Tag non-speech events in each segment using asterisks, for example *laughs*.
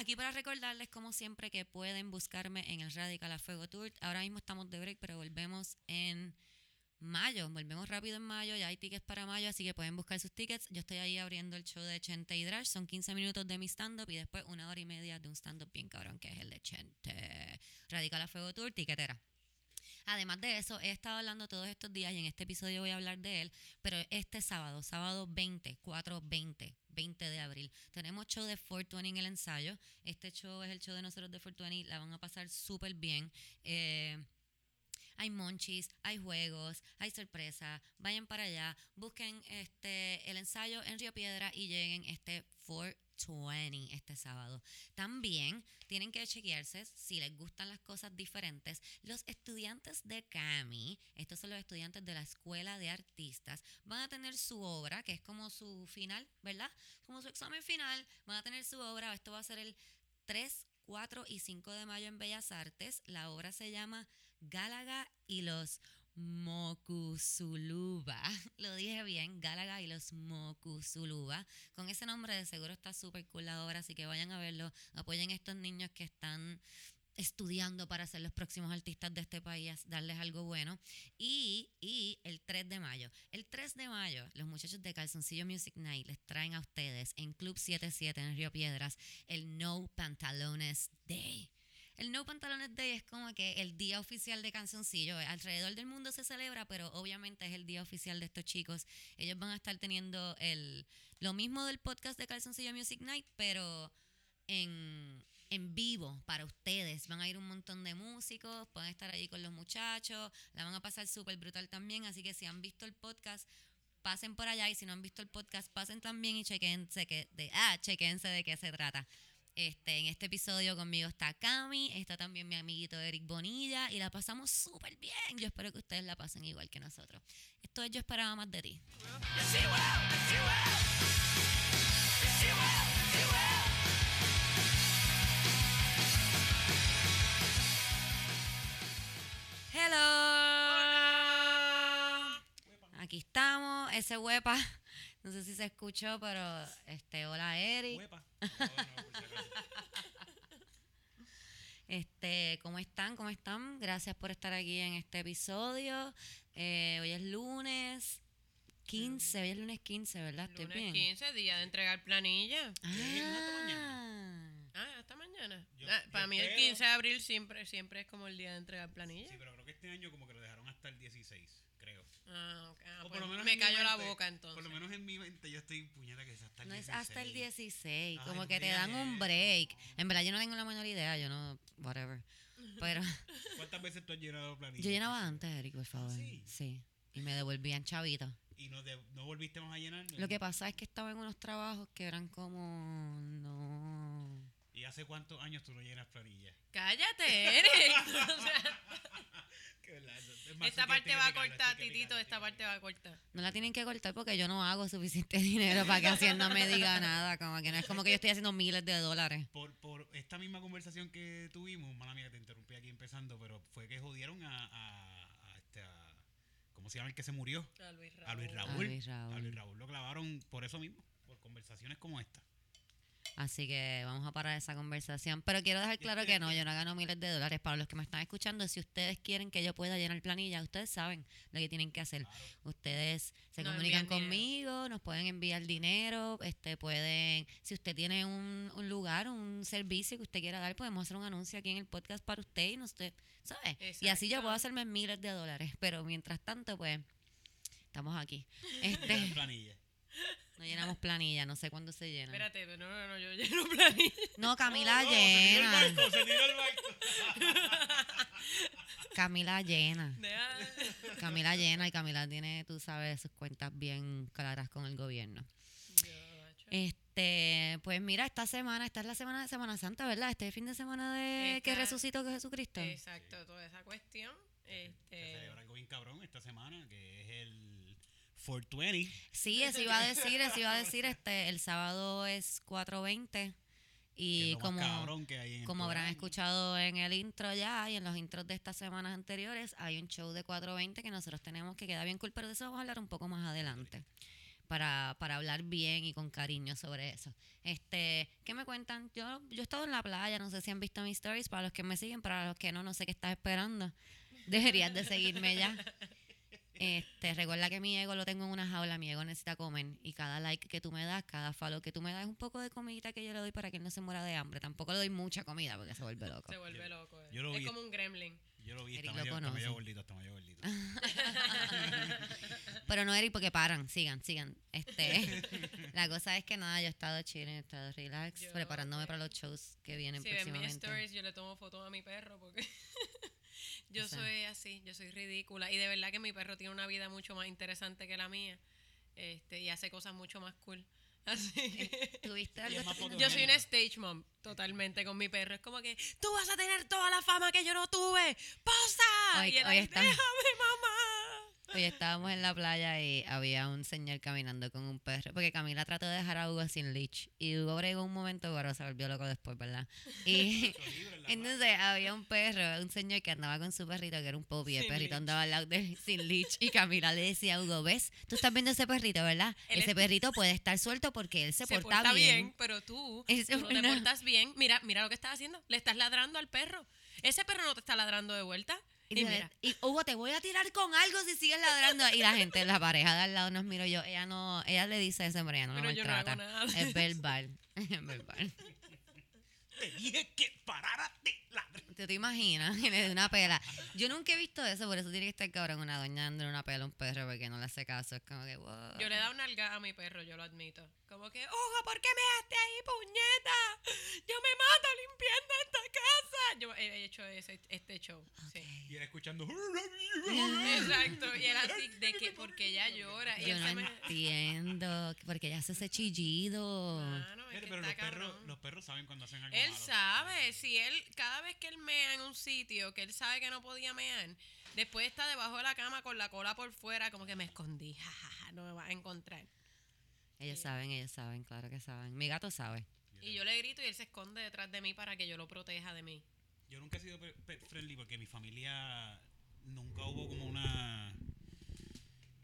aquí para recordarles, como siempre, que pueden buscarme en el Radical a Fuego Tour. Ahora mismo estamos de break, pero volvemos en mayo. Volvemos rápido en mayo. Ya hay tickets para mayo, así que pueden buscar sus tickets. Yo estoy ahí abriendo el show de Chente y Drash. Son 15 minutos de mi stand-up y después una hora y media de un stand-up bien cabrón, que es el de Chente. Radical a Fuego Tour, tiquetera. Además de eso, he estado hablando todos estos días y en este episodio voy a hablar de él, pero este sábado, sábado 20, 4, 20, 20 de abril, tenemos show de 420 en el ensayo. Este show es el show de nosotros de 420, la van a pasar súper bien. Eh, hay monchis, hay juegos, hay sorpresa. Vayan para allá, busquen este el ensayo en Río Piedra y lleguen este 420 este sábado. También tienen que chequearse si les gustan las cosas diferentes. Los estudiantes de CAMI, estos son los estudiantes de la Escuela de Artistas, van a tener su obra, que es como su final, ¿verdad? Como su examen final, van a tener su obra. Esto va a ser el 3, 4 y 5 de mayo en Bellas Artes. La obra se llama Gálaga y los Mokusuluba. *laughs* Lo dije bien, Gálaga y los Mokusuluba. Con ese nombre de seguro está súper cool la así que vayan a verlo. Apoyen a estos niños que están estudiando para ser los próximos artistas de este país, darles algo bueno. Y, y el 3 de mayo. El 3 de mayo, los muchachos de Calzoncillo Music Night les traen a ustedes en Club 77 en Río Piedras el No Pantalones Day. El No Pantalones Day es como que el día oficial de Cancioncillo. Alrededor del mundo se celebra, pero obviamente es el día oficial de estos chicos. Ellos van a estar teniendo el, lo mismo del podcast de Calzoncillo Music Night, pero en, en vivo para ustedes. Van a ir un montón de músicos, pueden estar allí con los muchachos, la van a pasar súper brutal también. Así que si han visto el podcast, pasen por allá y si no han visto el podcast, pasen también y chequense que de, ah, chequense de qué se trata. Este, en este episodio conmigo está Cami, está también mi amiguito Eric Bonilla y la pasamos súper bien. Yo espero que ustedes la pasen igual que nosotros. Esto es Yo esperaba más de ti. Hello. Aquí estamos, ese huepa. No sé si se escuchó, pero este, hola Eric. *laughs* Acaso. Este, ¿cómo están? ¿Cómo están? Gracias por estar aquí en este episodio. Eh, hoy es lunes 15, hoy es lunes 15, ¿verdad? Estoy Lunes bien. 15, día de entregar planilla. Ah, Ah, hasta mañana. Yo- Ah, yo para mí el espero- 15 de abril siempre, siempre es como el día de entregar planilla. Sí, pero creo que este año como que lo dejaron hasta el 16, creo. Ah, ok. Ah, O pues me cayó la boca entonces. Por lo menos en mi mente yo estoy puñeta que es hasta el no es 16. hasta el 16, Ay, como no que te dan un break. En verdad yo no tengo la menor idea, yo no, whatever. Pero *laughs* ¿Cuántas veces tú has llenado planilla? yo llenaba antes, Eric, por favor. sí? Sí. Y me devolvían chavitos. ¿Y no, de- no volviste más a llenar? Lo que pasa es que estaba en unos trabajos que eran como no. ¿Y hace cuántos años tú no llenas planilla? Cállate, Eric. *laughs* *laughs* Que verdad, es esta parte va a cortar, Titito, esta parte va a cortar. No la tienen que cortar porque yo no hago suficiente *laughs* dinero para que Hacienda me diga *laughs* nada. Como que no es como que yo estoy haciendo miles de dólares. Por, por esta misma conversación que tuvimos, mala mía que te interrumpí aquí empezando, pero fue que jodieron a, a, a este, a- ¿cómo se llama el que se murió? A Luis A Luis Raúl. Raúl. A Luis Raúl. A Luis Raúl lo clavaron por eso mismo, por conversaciones como esta. Así que vamos a parar esa conversación. Pero quiero dejar claro que no, yo no gano miles de dólares. Para los que me están escuchando, si ustedes quieren que yo pueda llenar planilla, ustedes saben lo que tienen que hacer. Ustedes se comunican conmigo, nos pueden enviar dinero, este pueden, si usted tiene un, un lugar, un servicio que usted quiera dar, podemos hacer un anuncio aquí en el podcast para usted y no usted, ¿sabe? Y así yo puedo hacerme miles de dólares. Pero mientras tanto, pues, estamos aquí. *laughs* Este, planilla. No llenamos planilla, no sé cuándo se llena. Espérate, no, no, no, yo lleno *laughs* planilla. No, Camila No, no, se tiró el llena. barco, se tiró el barco. *laughs* Camila llena. Camila llena y Camila tiene, tú sabes, sus cuentas bien claras con el gobierno. Este, pues mira, esta semana, esta es la semana de Semana Santa, ¿verdad? Este fin de semana de que resucitó Jesucristo. Exacto, toda esa cuestión. Se Este, celebra algo bien cabrón esta semana, que es el 420. Sí, eso iba a decir, eso iba a decir, este, el sábado es 4.20 que y como, como habrán escuchado en el intro ya y en los intros de estas semanas anteriores, hay un show de 4.20 que nosotros tenemos que queda bien cool, pero de eso vamos a hablar un poco más adelante. para, para hablar bien y con cariño sobre eso. Este, ¿qué me cuentan? Yo, yo he estado en la playa, no sé si han visto mis stories, para los que me siguen, para los que no, no sé qué estás esperando. Deberías de seguirme ya. *laughs* Este, recuerda que mi ego lo tengo en una jaula, mi ego necesita comer y cada like que tú me das, cada follow que tú me das es un poco de comidita que yo le doy para que él no se muera de hambre. Tampoco le doy mucha comida porque se vuelve loco. Se vuelve loco. eh. Yo lo es vi. como un gremlin. Yo lo vi, Eric está lo medio, está medio conoce. gordito, está medio gordito. *laughs* Pero no, Eric, porque paran, sigan, sigan. Este, *laughs* la cosa es que nada, yo he estado chilling, he estado relax, Yo, preparándome para los shows que vienen Si ven mis próximamente. stories, yo le tomo fotos a mi perro porque *laughs* yo O sea. soy así, yo soy ridícula. Y de verdad que mi perro tiene una vida mucho más interesante que la mía. Este, y hace cosas mucho más cool. *laughs* Así. ¿Tuviste Y algo? Yo soy una stage mom, totalmente, con mi perro. Es como que, tú vas a tener toda la fama que yo no tuve. ¡Posa! Hoy- y él hoy ahí, está- déjame, mamá. Hoy estábamos en la playa y había un señor caminando con un perro, porque Camila trató de dejar a Hugo sin leash y Hugo bregó un momento, pero se volvió loco después, ¿verdad? Y *laughs* entonces había un perro, un señor que andaba con su perrito, que era un puppy, el perrito andaba al lado de *laughs* sin leash y Camila le decía a Hugo, ¿ves? Tú estás viendo ese perrito, ¿verdad? Él ese es- perrito puede estar suelto porque él se, Se porta, porta bien. bien, pero tú, *laughs* tú no te no. portas bien. Mira, mira lo que estás haciendo. Le estás ladrando al perro. Ese perro no te está ladrando de vuelta. Y, mira, y, Hugo, te voy a tirar con algo si sigues ladrando. Y la gente, la pareja de al lado nos miró yo. Ella no, ella le dice eso, pero ella no pero yo no hago maltrata. nada. de es verbal. *laughs* Es verbal. Te dije que parara de ladrar. ¿Tú te imaginas? *laughs* Que le dé una pela. Yo nunca he visto eso, por eso tiene que estar cabrón una doña dándole una pela a un perro porque no le hace caso. Es como que, wow. Yo le he dado una nalga a mi perro, yo lo admito. Como que, Hugo, ¿por qué me dejaste ahí, puñeta? Yo me mato limpiando esta casa. Yo he hecho ese, este show. Sí. Y él escuchando. *laughs* Exacto. Y él así, de que, porque ella llora. Y Yo él no me- entiendo. Porque ella hace ese chillido. Mano, es pero los perros, los perros saben cuando hacen algo Él malo. sabe, si él, cada vez que él mea en un sitio que él sabe que no podía mear, después está debajo de la cama con la cola por fuera, como que me escondí, *laughs* jajaja, no me vas a encontrar. Ellos saben, ellos saben, claro que saben. Mi gato sabe. Y yo le grito y él se esconde detrás de mí para que yo lo proteja de mí. Yo nunca he sido pe- pet friendly porque mi familia nunca hubo como una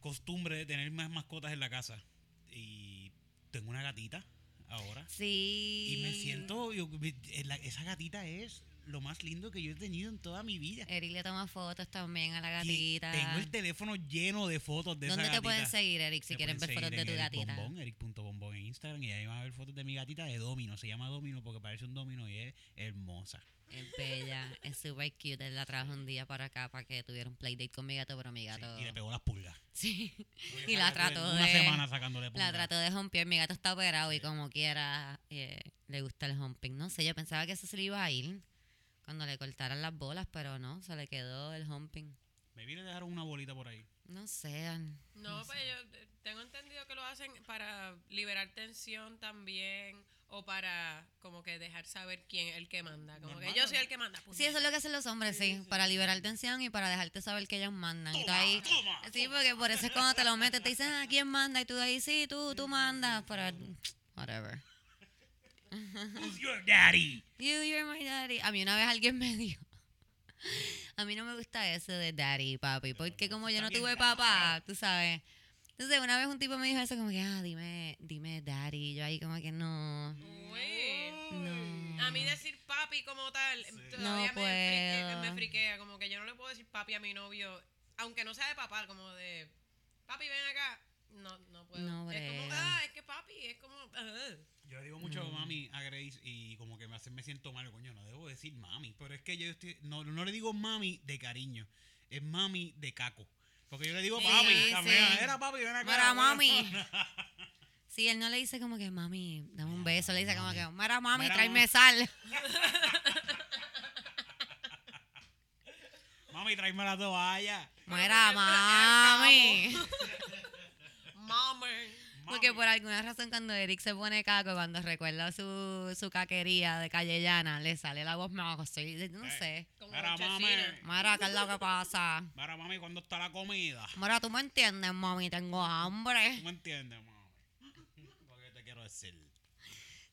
costumbre de tener más mascotas en la casa. Y tengo una gatita ahora. Sí. Y me siento, yo- eh, esa gatita es lo más lindo que yo he tenido en toda mi vida. Eric le toma fotos también a la Y gatita. Tengo el teléfono lleno de fotos de ¿Dónde esa te gatita. pueden seguir, Eric, si quieren ver fotos de tu Eric gatita? Bombón, Eric.bombón en Instagram y ahí van a ver fotos de mi gatita de Domino. Se llama Domino porque parece un Domino y es hermosa. Es bella, es super cute. Él la trajo un día para acá para que tuviera un playdate con mi gato, pero mi Sí, gato. y le pegó las pulgas. Sí, Porque Y la trató Una de- semana sacándole la pulgas. trató de humpear. Mi gato está operado y Sí. como quiera eh, le gusta el humping. No sé, yo pensaba que eso se le iba a ir cuando le cortaran las bolas, pero no, se le quedó el humping. Me vine a dejar una bolita por ahí. No sé. an- No, No pues yo tengo entendido que lo hacen para liberar tensión también o para como que dejar saber quién es el que manda. Como Normal, que yo soy el que manda. Sí, eso es lo que hacen los hombres, sí, para liberar tensión y para dejarte saber que ellos mandan. Y tú ahí, toma, sí, porque por eso es cuando te lo metes, te dicen, ah, ¿quién manda? Y tú ahí, sí, tú, tú mandas, pero whatever. Who's your daddy? You, you're my daddy. A mí una vez alguien me dijo, a mí no me gusta eso de daddy papi, porque como yo no tuve papá, tú sabes. Entonces una vez un tipo me dijo eso como que, ah, dime, dime daddy. Yo ahí como que no, no. A mí decir papi como tal, Sí. todavía No me, frique- puedo. me friquea. Como que yo no le puedo decir papi a mi novio, aunque no sea de papá, como de papi, ven acá. No, no puedo. No es como, ah, es que papi, es como. ah. Yo le digo mucho mami a Grace y como que me hace me siento mal, coño, no debo decir mami, pero es que yo estoy, no, no le digo mami de cariño, es mami de caco. Porque yo le digo Sí, papi, también, sí. era papi, ven acá. Mira, bueno. mami. *laughs* Sí, él no le dice como que, mami, dame un beso. Le dice como que, mira, mami, Mira, tráeme mami. sal. *laughs* Mami, tráeme la toalla. Mira, mami. Mami. *laughs* Porque por alguna razón cuando Eric se pone caco, cuando recuerda su, su caquería de calle llana, le sale la voz más así, no Eh. sé. Como Mira, mami. Mira, ¿qué es lo que pasa? Mira, mami, ¿cuándo está la comida? Mira, tú me entiendes, mami, tengo ¿Tú hambre. me entiendes, mami? Lo que te quiero decir.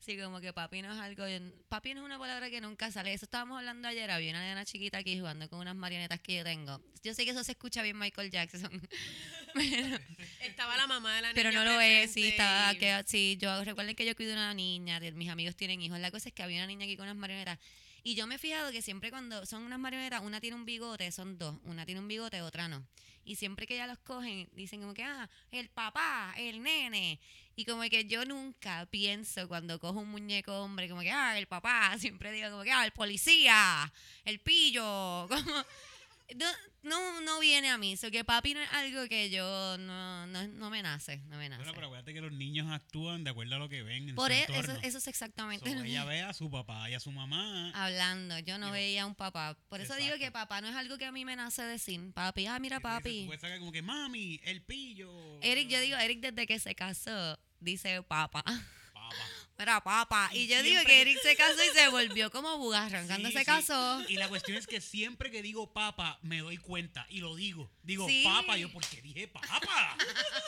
Sí, como que papi no es algo. Papi no es una palabra que nunca sale. Eso estábamos hablando ayer. Había una nena chiquita aquí jugando con unas marionetas que yo tengo. Yo sé que eso se escucha bien Michael Jackson. *laughs* pero, Estaba la mamá de la niña. pero no lo es. Sí, estaba. Que, sí, yo recuerden que yo cuido una niña. mis amigos tienen hijos. La cosa es que había una niña aquí con unas marionetas. Y yo me he fijado que siempre cuando son unas marionetas, una tiene un bigote, son dos. Una tiene un bigote, otra no. Y siempre que ya los cogen, dicen como que, ah, el papá, el nene. Y como que yo nunca pienso cuando cojo un muñeco hombre, como que, ah, el papá. *laughs* Siempre digo como que, ah, el policía, el pillo. *laughs* Como, no, no, viene a mí. So que papi no es algo que yo no, no, no me nace, no me nace. Bueno, pero acuérdate que los niños actúan de acuerdo a lo que ven en Por su e- eso, entorno. eso es exactamente So, ella ve a su papá y a su mamá. hablando. Yo no Yo- veía a un papá. Por eso digo que papá no es algo que a mí me nace decir. Papi, ah, mira papi. tú puedes sacar como que, mami, el pillo. Eric, yo digo, Eric desde que se casó, dice papá. *laughs* Mira, papá. Y, Y yo digo que Eric se casó y se volvió como bugarrón cuando Sí, se sí. casó. Y la cuestión es que siempre que digo papa, me doy cuenta y lo digo. Digo Sí. papa, yo, ¿por qué dije papa?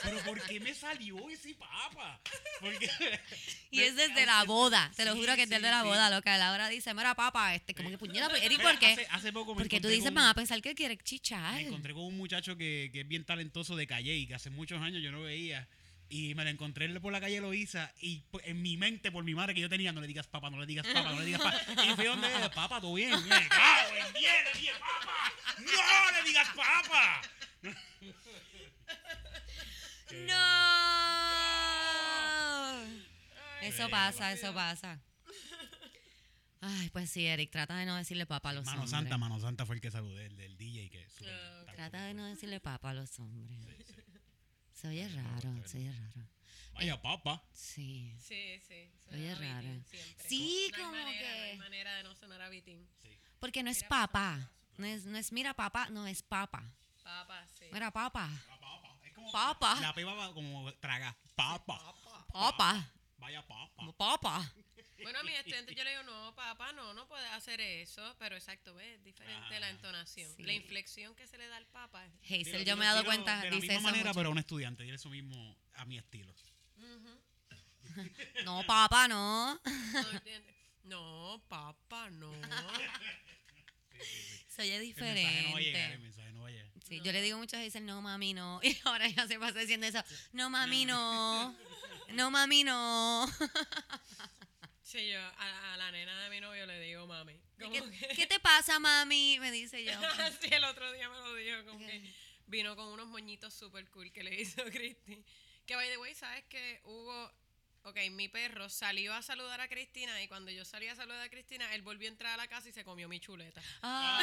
Pero ¿por qué me salió ese papa? Porque, *laughs* Y es desde la boda. Te lo juro que es desde la boda, loca. Laura dice, mira, papá, este, como que puñeta, pero, Eric, ¿por qué? Hace, hace poco me Porque tú dices, van a pensar que quiere chichar. Me encontré con un muchacho que, que es bien talentoso de Calle y que hace muchos años yo no veía. Y me lo encontré por la calle Loíza y en mi mente, por mi madre que yo tenía, no le digas papá, no le digas papá, no le digas papá. Y fui donde, papá, todo bien. Y me cago en diez, le dije, papá, no le digas papá. ¡No! Eso pasa, eso pasa. Ay, pues sí, Eric, trata de no decirle papá a los Mano hombres. Santa, Mano Santa fue el que saludé, el del DJ que sube. Ok. Trata de no decirle papá a los hombres. Se oye raro, se oye raro. Vaya papa. Sí. Sí, sí. Oye, sonaba raro. Sí, no hay como manera, No hay que- manera de no sonar a Vitín. Porque no es papá. No es, no es mira papá, no es papa. Papá, sí. Mira papá. La papa. Es como Papa. La piba va como traga. Papa. Papa. Vaya papa. Papa. Bueno, a mi estudiante yo le digo, no, papá, no, no puedes hacer eso. Pero exacto, ¿ves? Es diferente la Ah, entonación. sí. La inflexión que se le da al papá. es- Hazel, yo me he dado cuenta, De la dice misma eso manera, mucho. pero a un estudiante. Dile eso mismo a mi estilo. *laughs* No, papá, no. ¿No entiendes? No, papá, no. *laughs* Se oye El mensaje no va a llegar, el diferente. mensaje no va a llegar. Sí, yo le digo muchas veces, no, mami, no. *laughs* Y ahora ya se pasa diciendo eso. No, mami, no. No, mami, no. Sí, yo a, a la nena de mi novio le digo mami. Como ¿Qué, que- qué te pasa, mami? Me dice yo. *laughs* sí, el otro día me lo dijo, como que vino con unos moñitos super cool que le hizo *laughs* Cristi. Que, by the way, ¿sabes que Hugo, ok, mi perro salió a saludar a Cristina y cuando yo salí a saludar a Cristina, él volvió a entrar a la casa y se comió mi chuleta. Ah,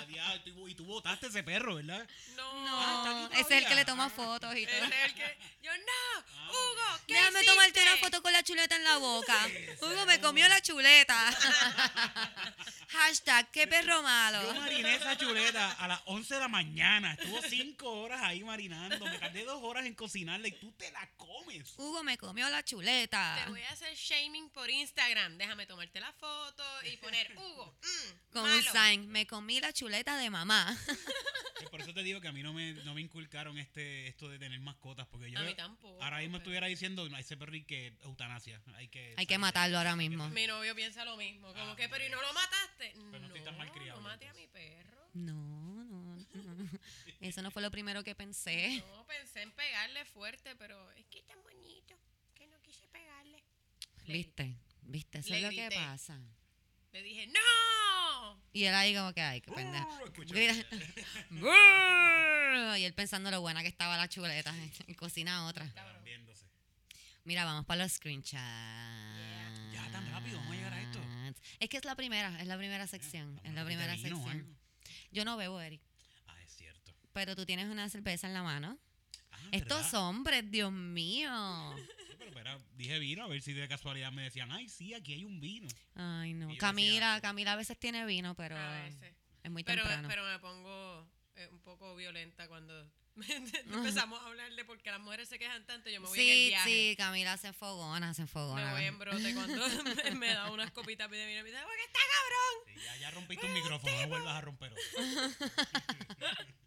*laughs* diablo, y tú- y tú botaste ese perro, ¿verdad? No, No, ese es el que le toma fotos y todo. Ese es el que... Yo, no, Ah, Hugo, ¿qué Déjame tomarte una hiciste?" foto con la chuleta en la boca. Hugo me comió la chuleta. *laughs* Hashtag, qué perro Yo malo. mariné esa chuleta a las 11 de la mañana. Estuvo 5 horas ahí marinando. Me tardé 2 horas en cocinarla y tú te la comes. Hugo me comió la Te chuleta. voy a hacer shaming por Instagram. Déjame tomarte la foto y poner Hugo. mm, Con un malo". sign, me comí la chuleta de mamá. Por eso te digo que a mí no me, no me inculcaron este, esto de tener mascotas. Porque yo A mí tampoco. ahora mismo pero- estuviera diciendo, no, ese perro hay que eutanasia. Hay que, Hay que matarlo ahora mismo. Mi novio piensa lo mismo. Como Ah, que, pero ¿y no lo mataste? no no, estoy tan malcriado, no maté a mi perro. No, no, no. Eso no fue lo primero que pensé. No, pensé en pegarle fuerte, pero es que es tan bonito que no quise pegarle. Le, ¿Viste? ¿Viste? Eso Le es lo que pasa. Le dije, ¡No! Y él ahí como que, ay, qué pendejo. Uh, *laughs* y él pensando lo buena que estaba la chuleta. Y cocina otra. Estaban viéndose. Mira, vamos para los screenshots. Ya, tan rápido, vamos a llegar a esto. Es que es la primera, es la primera sección. Es la primera sección. algo. Yo no bebo, Eric. Ah, es cierto. Pero tú tienes una cerveza en la mano. Ah, Estos ¿verdad? hombres, Dios mío. *laughs* Sí, dije vino, a ver si de casualidad me decían, ay, sí, aquí hay un vino. Ay, no. Camila, decía- Camila a veces tiene vino, pero A veces. es muy Pero, temprano. pero me pongo eh, un poco violenta cuando *laughs* empezamos a hablar de por qué las mujeres se quejan tanto. Yo me voy en el sí, viaje. sí, Camila se fogona, se Me fogona. voy en brote cuando *laughs* me, me da unas copitas de vino y me dice, ¿por qué está cabrón? Sí, ya, ya rompiste un micrófono, no vuelvas a romper otro. *laughs*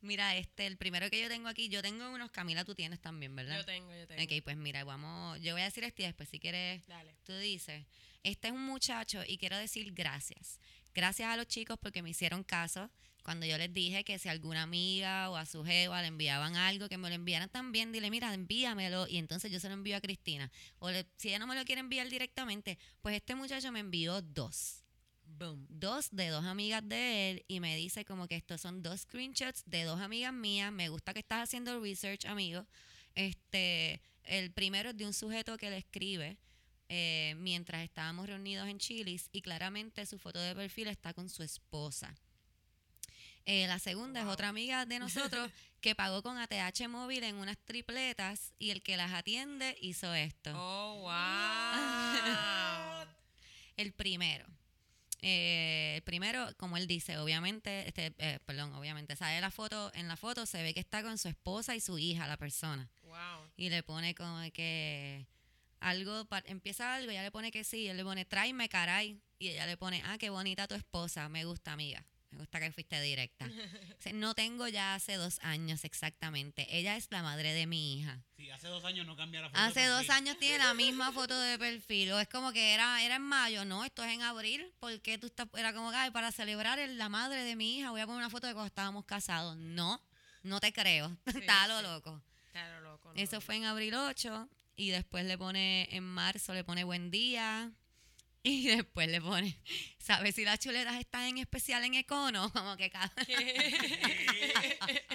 Mira, este, el primero que yo tengo aquí, yo tengo unos, Camila, tú tienes también, ¿verdad? Yo tengo, yo tengo. Ok, pues mira, vamos, yo voy a decir este y después si quieres, Dale. tú dices, este es un muchacho y quiero decir gracias. Gracias a los chicos porque me hicieron caso cuando yo les dije que si alguna amiga o a su jeva le enviaban algo, que me lo enviaran también, dile, mira, envíamelo y entonces yo se lo envío a Cristina. O le- si ella no me lo quiere enviar directamente, pues este muchacho me envió dos. Boom. Dos de dos amigas de él y me dice como que estos son dos screenshots de dos amigas mías. Me gusta que estás haciendo research, amigo. Este, el primero es de un sujeto que le escribe eh, mientras estábamos reunidos en Chilis y claramente su foto de perfil está con su esposa. Eh, la segunda es otra amiga de nosotros *laughs* que pagó con ATH móvil en unas tripletas y el que las atiende hizo esto. Oh, *laughs* wow. El primero. Eh, primero, como él dice, obviamente, este, eh, perdón, obviamente, sale la foto, en la foto se ve que está con su esposa y su hija, la persona. wow. Y le pone como que algo, pa- empieza algo, ella le pone que sí, él le pone, tráeme caray. Y ella le pone, ah, qué bonita tu esposa, me gusta, amiga. Me gusta que fuiste directa. *laughs* No tengo ya hace dos años exactamente. Ella es la madre de mi hija. Sí, hace dos años no cambia la foto. de Hace dos años tiene la misma *laughs* foto de perfil. O es como que era, era en mayo, no, esto es en abril. porque tú estás? Era como que "Ay, para celebrar el- la madre de mi hija voy a poner una foto de cuando estábamos casados. No, no te creo. *laughs* Sí, Está lo sí. loco. Claro, loco. no, Eso fue en abril 8 y después le pone en marzo, le pone buen día. Y después le pone, ¿sabes si las chuletas están en especial en Econo? *laughs* Como que cada... *laughs* ¿Qué?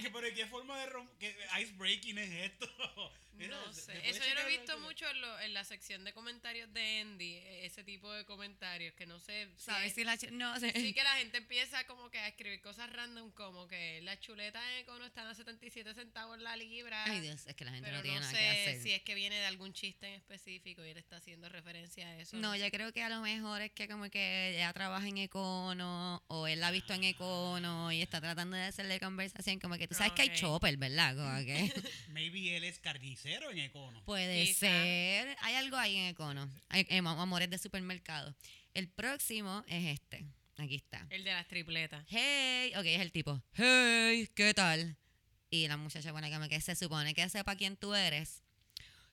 ¿Qué- pero ¿Qué forma de rom- qué ice breaking es esto? *laughs* No ¿se- sé. Eso yo lo he visto mucho en, lo- en la sección de comentarios de Andy, e- ese tipo de comentarios que no sé. si ¿Sabes es- si las chuletas... No sé. Sí que la gente empieza como que a escribir cosas random como que las chuletas en Econo están a 77 centavos la libra. Ay Dios, es que la gente no tiene no nada sé que hacer. si es que viene de algún chiste en específico y él está haciendo referencia a eso. No, sé. yo creo que a lo mejor es que como que ella trabaja en Econo o él la ha visto en Econo y está tratando de hacerle conversación como que tú sabes que hay chopper, ¿verdad? Como *laughs* que Maybe él es carnicero en Econo. puede Quizá. ser. Hay algo ahí en Econo. Hay, em, amores de supermercado. El próximo es este. Aquí está. El de las tripletas. Hey, ok, es el tipo. Hey, ¿qué tal? Y la muchacha pone como que se supone que sepa quién tú eres.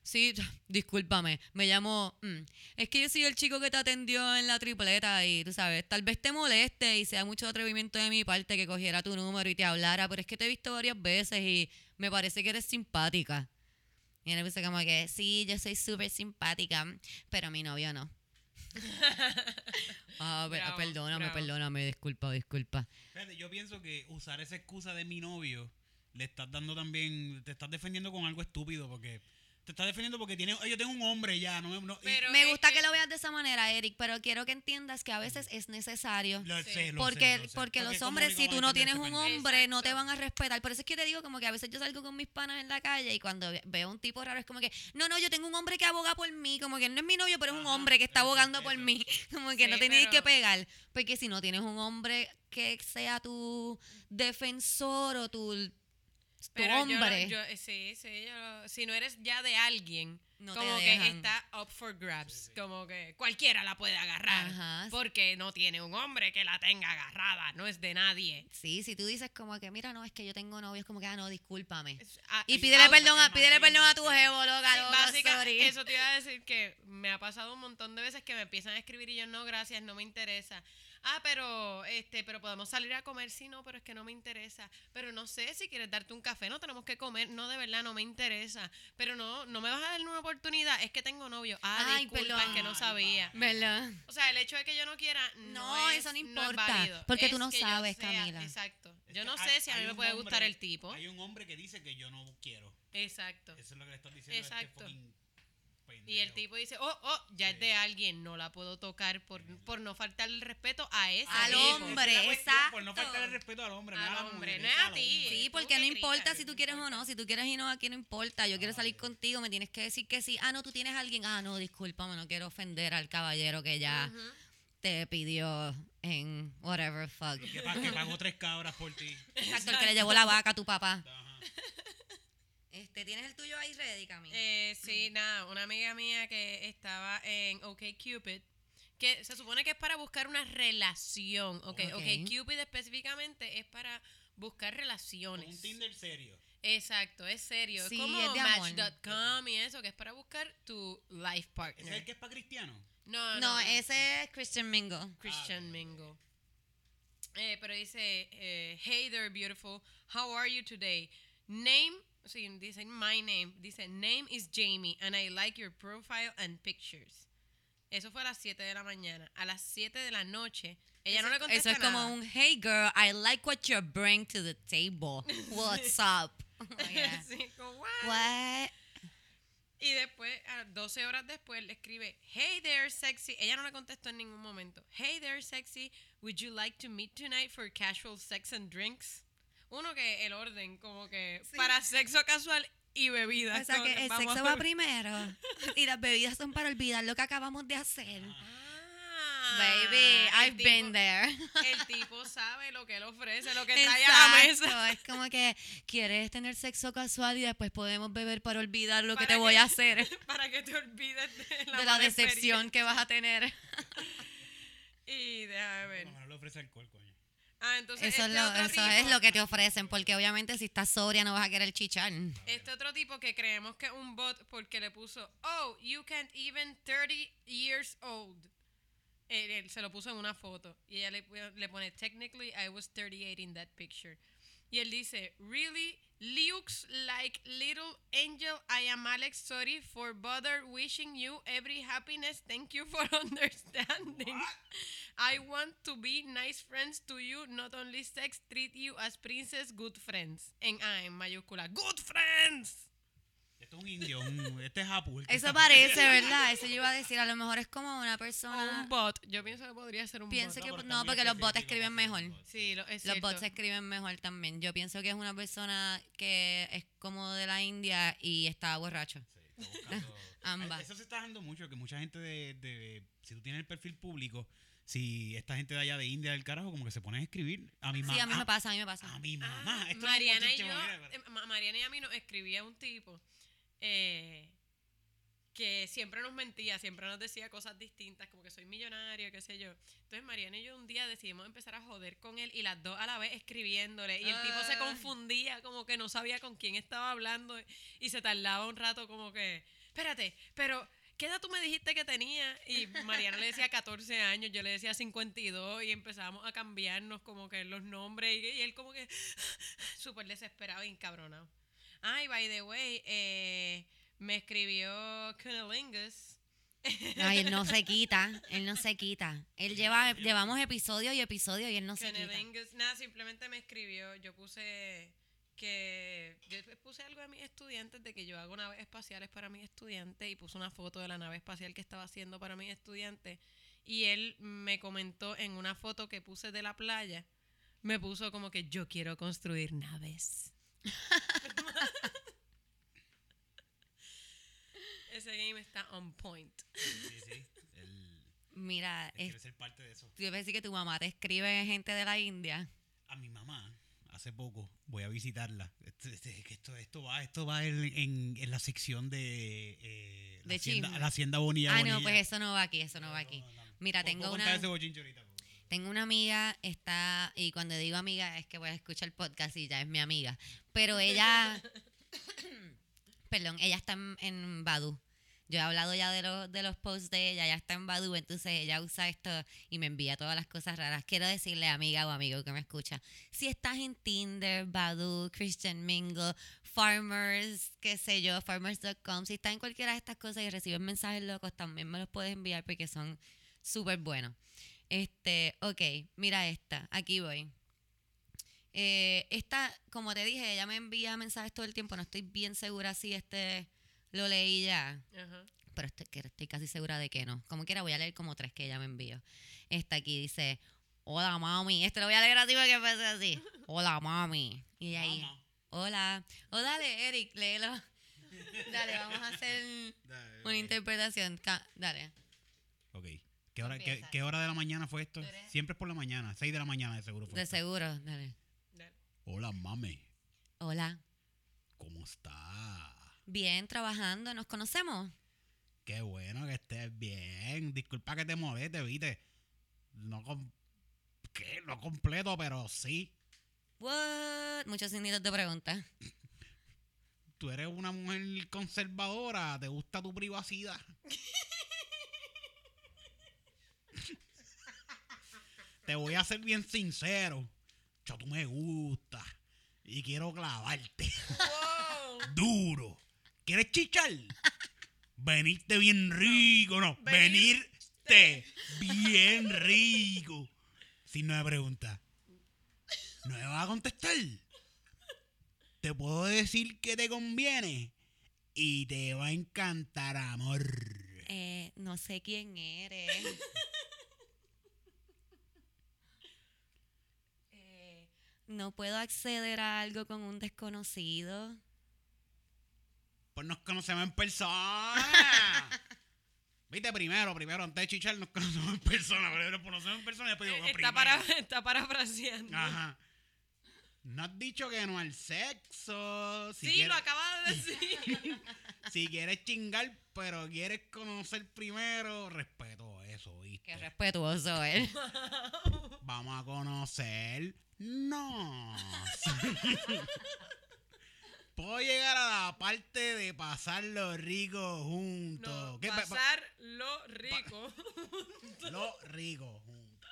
Sí, *laughs* discúlpame, me llamo... mm, es que yo soy el chico que te atendió en la tripleta y tú sabes, tal vez te moleste y sea mucho atrevimiento de mi parte que cogiera tu número y te hablara, pero es que te he visto varias veces y me parece que eres simpática. Y él le puso como que, sí, yo soy súper simpática, pero mi novio no. *laughs* Ah, Bravo, perdóname, bravo. perdóname, disculpa, disculpa. Fíjate, yo pienso que usar esa excusa de mi novio le estás dando también, te estás defendiendo con algo estúpido porque te estás defendiendo porque tiene, yo tengo un hombre ya, no, me- no y- Pero- Me es gusta que- que lo veas de esa manera, Eric, pero quiero que entiendas que a veces es necesario. lo Sí. sé, lo Porque, sé, lo sé. porque los ¿cómo hombres, si tú no tienes un hombre, no te van a respetar. Por eso es que te digo como que a veces yo salgo con mis panas en la calle y cuando ve- veo un tipo raro es como que, no, no, yo tengo un hombre que aboga por mí, como que no es mi novio, pero es un Ajá, hombre que está abogando por mí. *laughs* Como que no Sí, tenéis que pegar. Porque si no tienes un hombre que sea tu defensor o tu Pero yo lo- hombre, yo- eh, sí, sí, yo si no eres ya de alguien, No te como que está up for grabs, como que cualquiera la puede agarrar, Ajá. porque no tiene un hombre que la tenga agarrada, no es de nadie. sí, si tú dices como que, mira, no, es que yo tengo novio, es como que, ah, no, discúlpame. Es- ah, Y pídele perdón, a, pídele perdón a tu sí. jevo, loca, Sí, eso te iba a decir que me ha pasado un montón de veces que me empiezan a escribir y yo no, gracias, no me interesa. Ah, pero este, pero podemos salir a comer, sí, no, pero es que no me interesa. Pero no sé si quieres darte un café, no tenemos que comer, no, de verdad, no me interesa. Pero no, no me vas a dar una oportunidad, es que tengo novio. Ah, Ay, disculpa, perdón. es que no sabía. ¿Verdad? O sea, el hecho de que yo no quiera no, No, es- eso no es importa, válido. porque tú no sabes, sea- Camila. Exacto. Es Yo no hay- sé si a mí me puede hombre- gustar el tipo. Hay un hombre que dice que yo no quiero. Exacto. Eso es lo que le estás diciendo a este Exacto. Y el tipo dice, oh, oh, ya es de alguien, no la puedo tocar por, por no faltarle el respeto a ese Al tipo. hombre. Esa es Por no faltar el respeto al hombre, no Al a la hombre, mujer, no a al ti. hombre. Sí, porque no importa si tú no quieres o no. Si tú quieres ir no, aquí no importa. Yo quiero salir contigo, me tienes que decir que sí. Ah, no, tú tienes a alguien. Ah, no, discúlpame, no quiero ofender al caballero que ya te pidió en whatever fuck. Que, pa- que pagó tres cabras por ti. Exacto, el que le llevó la vaca a tu papá. Ajá. Este, ¿tienes el tuyo ahí ready, Cami? Eh, sí, nada, una amiga mía que estaba en OkCupid, que se supone que es para buscar una relación. Ok, ok. Ok. Cupid específicamente es para buscar relaciones. Un Tinder serio. Exacto, es serio. Sí, es como. Match.com y eso, que es para buscar tu life ¿Ese es partner. el que es para cristiano? No, no, No, ese es Christian Mingle. Christian Ah, ok. Mingle. Eh, pero dice, eh, hey there, beautiful. How are you today? Name, sí, dice my name. Dice, name is Jamie and I like your profile and pictures. Eso fue a las 7 de la mañana. A las 7 de la noche, ella no le contesta Eso es nada. como un hey girl, I like what you bring to the table. *laughs* What's up? *laughs* Yeah. Sí, como, "What?" What? Y después, a 12 horas después, le escribe, hey there, sexy. Ella no le contestó en ningún momento. Hey there, sexy. Would you like to meet tonight for casual sex and drinks? Uno que el orden, como que Sí. para sexo casual y bebida. O sea que el vamos sexo va primero *laughs* y las bebidas son para olvidar lo que acabamos de hacer. Ah, Baby, I've tipo- been there. El tipo sabe lo que él ofrece, lo que trae a la Exacto, mesa. Es como que quieres tener sexo casual y después podemos beber para olvidar lo que Para te voy que- a hacer *laughs* Para que te olvides de la, de la decepción que vas a tener. *laughs* Y déjame ver. Lo menos le ofrece alcohol, coño. Ah, entonces Eso, es este lo, otro eso es lo que te ofrecen, porque obviamente si estás sobria no vas a querer chichar. Este otro tipo que creemos que es un bot porque le puso, oh, you can't even 30 years old. Él, él se lo puso en una foto. Y ella le, le pone, technically I was 38 in that picture. Y él dice, really looks like little angel. I am Alex. Sorry for bother wishing you every happiness. Thank you for *laughs* understanding. I want to be nice friends to you, not only sex, treat you as princess, good friends. En A, en mayúscula. Good friends. Esto es un indio, un, este es Apu. Eso parece, ¿verdad? Eso yo iba a decir, a lo mejor es como una O persona... un bot. Yo pienso que podría ser un Pienso bot. que no, porque los bots escriben mejor. bot. Sí, lo, es Los cierto. bots se escriben mejor también. Yo pienso que es una persona que es como de la India y está borracho. Sí, está *laughs* Ambas. Eso se está dando mucho, que mucha gente de, de- Si tú tienes el perfil público, si esta gente de allá de India del carajo, como que se ponen a escribir. A mi mamá. Sí, a mí me pasa, a mí me pasa. A mi Ah, mamá. Un Mariana y yo, eh, Ma- Mariana y a mí nos escribía un tipo eh, que siempre nos mentía, siempre nos decía cosas distintas, como que soy millonario, qué sé yo. Entonces Mariana y yo un día decidimos empezar a joder con él y las dos a la vez escribiéndole. Y el tipo se Ah. confundía, como que no sabía con quién estaba hablando y se tardaba un rato como que, espérate, pero... ¿Qué edad tú me dijiste que tenía? Y Mariana le decía 14 años, yo le decía 52 y empezábamos a cambiarnos como que los nombres y, y él como que súper desesperado y encabronado. Ay, by the way, eh, me escribió Cunnilingus. Ay, él no se *laughs* quita, él no se quita. Él lleva, llevamos episodio y episodio y él no se quita. Nada, simplemente me escribió. Yo puse que yo puse algo de mis estudiantes de que yo hago naves espaciales para mis estudiantes y puse una foto de la nave espacial que estaba haciendo para mis estudiantes y él me comentó en una foto que puse de la playa me puso como que yo quiero construir naves *laughs* ese game está on point Sí, sí. Él, Mira, él quiere es, ser parte de eso. tú debes decir que tu mamá te escribe gente de la India. A mi mamá, hace poco, voy a visitarla. Esto, este- esto, esto va, esto va en, en- en la sección de, eh, la, De hacienda, la hacienda Bonilla. Ah, no, Bonilla. pues eso no va aquí, eso no va aquí. Mira, ¿Puedo- tengo puedo una- ahorita? Tengo una amiga, está, y cuando digo amiga es que voy a escuchar el podcast y ya es mi amiga. Pero ella, *coughs* perdón, ella está en, en Badu. Yo he hablado ya de, los de los posts de ella, ya está en Badu, entonces ella usa esto y me envía todas las cosas raras. Quiero decirle, amiga o amigo que me escucha, si estás en Tinder, Badu, Christian Mingle, Farmers, qué sé yo, farmers.com, si estás en cualquiera de estas cosas y recibes mensajes locos, también me los puedes enviar porque son súper buenos. Este, ok, mira esta, aquí voy. Eh, esta, como te dije, ella me envía mensajes todo el tiempo, no estoy bien segura si este lo leí ya, Ajá. pero estoy, que estoy casi segura de que no. Como quiera, voy a leer como tres que ella me envió. Esta aquí dice, hola mami, este lo voy a leer así porque empecé así. *laughs* Hola mami. Y ahí, hola. O dale, Eric, léelo. *laughs* Dale, vamos a hacer Dale, una interpretación. Ca- Dale. Ok. ¿Qué hora, qué, qué hora de la mañana fue esto? Siempre es por la mañana, 6 de la mañana de seguro fue. De esto. seguro, dale. Hola, mami. Hola. ¿Cómo está? Bien, trabajando, ¿nos conocemos? Qué bueno que estés bien. Disculpa que te moleste, viste. No, com- ¿qué? no completo, pero sí. What? Muchos signitos de pregunta. *laughs* Tú eres una mujer conservadora, te gusta tu privacidad. *laughs* te voy a ser bien sincero. Tú me gusta. Y quiero clavarte. Wow. *laughs* Duro. ¿Quieres chichar? *laughs* Venirte bien rico, no. venir- Venirte bien rico. Si no me pregunta. ¿No me vas a contestar? Te puedo decir que te conviene. Y te va a encantar, amor. Eh, no sé quién eres. *laughs* no puedo acceder a algo con un desconocido. Pues nos conocemos en persona. *laughs* Viste, primero, primero, antes de chichar, nos conocemos en persona. Primero nos conocemos en persona y después digo, Está, primero. para, *laughs* está parafraseando. Ajá. No has dicho que no al sexo. Si sí, quieres, lo acaba de *laughs* decir. si quieres chingar, pero quieres conocer primero, respeto eso, ¿viste? Qué respetuoso él. Vamos a conocer. No. Puedo llegar a la parte de pasarlo rico juntos. No, ¿Qué pa- pa- pasar lo rico. lo rico juntos.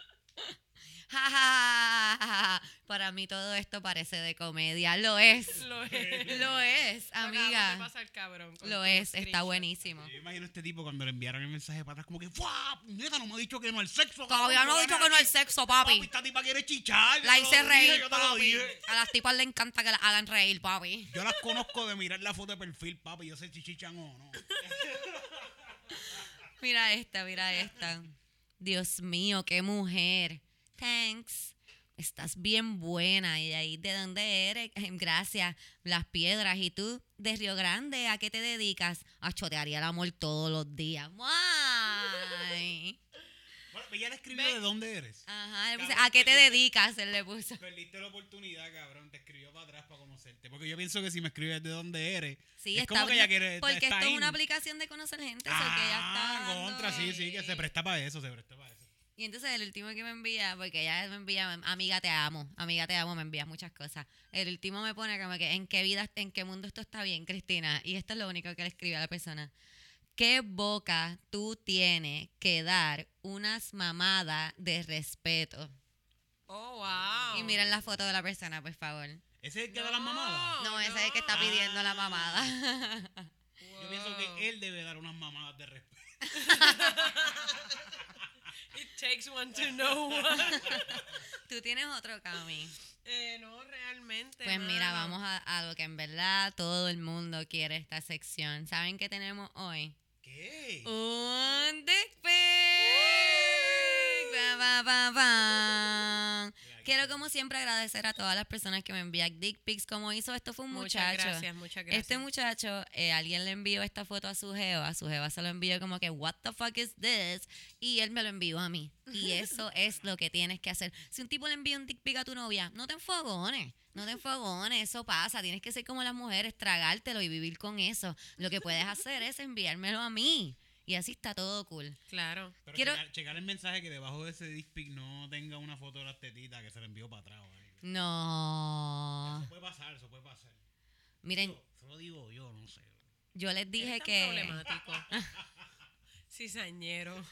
Ja, ja, ja, ja, ja. Para mí todo esto parece de comedia. Lo es. lo *laughs* es. Lo es, Lo amiga. pasar cabrón con Lo es. Está buenísimo. Yo imagino a este tipo cuando le enviaron el mensaje para atrás, como que, ¡fuah! Neta, no me ha dicho que no al sexo. Todavía no he dicho que no el sexo, papi. Esta tipa quiere chichar. La hice dije, reír, yo te lo papi. dije. A las tipas le encanta que la hagan reír, papi. Yo las conozco de mirar la foto de perfil, papi. Yo sé si chichan o no. *laughs* Mira esta, mira esta. Dios mío, qué mujer. Thanks. Estás bien buena. ¿Y de ahí de dónde eres? Gracias. Las piedras. ¿Y tú? De Río Grande. ¿A qué te dedicas? A chotearía el amor todos los días. Guay. Bueno, ella le escribió Ve. de dónde eres. Ajá. le puse, Cabrón, ¿A qué te perdiste. dedicas? Él le puso. Perdiste la oportunidad, cabrón. Te escribió para atrás para conocerte. Porque yo pienso que si me escribes de dónde eres, Sí, es está como que ella quiere. Porque está esto es una aplicación de conocer gente. eso que ella está Ah, contra, sí, sí, que se presta para eso, se presta para eso. Y entonces el último que me envía, porque ella me envía, amiga te amo, amiga te amo, me envía muchas cosas. El último me pone como que en qué vida, en qué mundo esto está bien, Cristina. Y esto es lo único que le escribe a la persona. ¿Qué boca tú tienes que dar unas mamadas de respeto? Oh, wow. Y miren la foto de la persona, por favor. ¿Ese es el que da las mamadas? No, ese es el que está pidiendo la mamada. Yo pienso que él debe dar unas mamadas de respeto. *laughs* It takes one to know one. *laughs* tú tienes otro, Cami. eh, no, realmente. Pues mira, vamos a, a lo que en verdad todo el mundo quiere esta sección. ¿Saben qué tenemos hoy? ¿Qué? Un dick pic. Ba, ba, ba. Quiero como siempre agradecer a todas las personas que me envían dick pics como hizo esto fue un Muchas muchacho. gracias, muchas gracias. Este muchacho, eh, alguien le envió esta foto a su jeva, su jeva se lo envió como que, what the fuck is this? Y él me lo envió a mí. Y *laughs* eso es lo que tienes que hacer. Si un tipo le envía un dick pic a tu novia, no te enfogones, no te enfogones, eso pasa. Tienes que ser como las mujeres, tragártelo y vivir con eso. Lo que puedes hacer es enviármelo a mí. Y así está todo cool. Claro. Pero Quiero- checar, checar el mensaje que debajo de ese dick pic no tenga una foto de las tetitas que se le envió para atrás. No. Eso puede pasar, eso puede pasar. Miren, Eso lo digo yo, no sé. yo les dije Es tan que problemático. *laughs* Cizañero.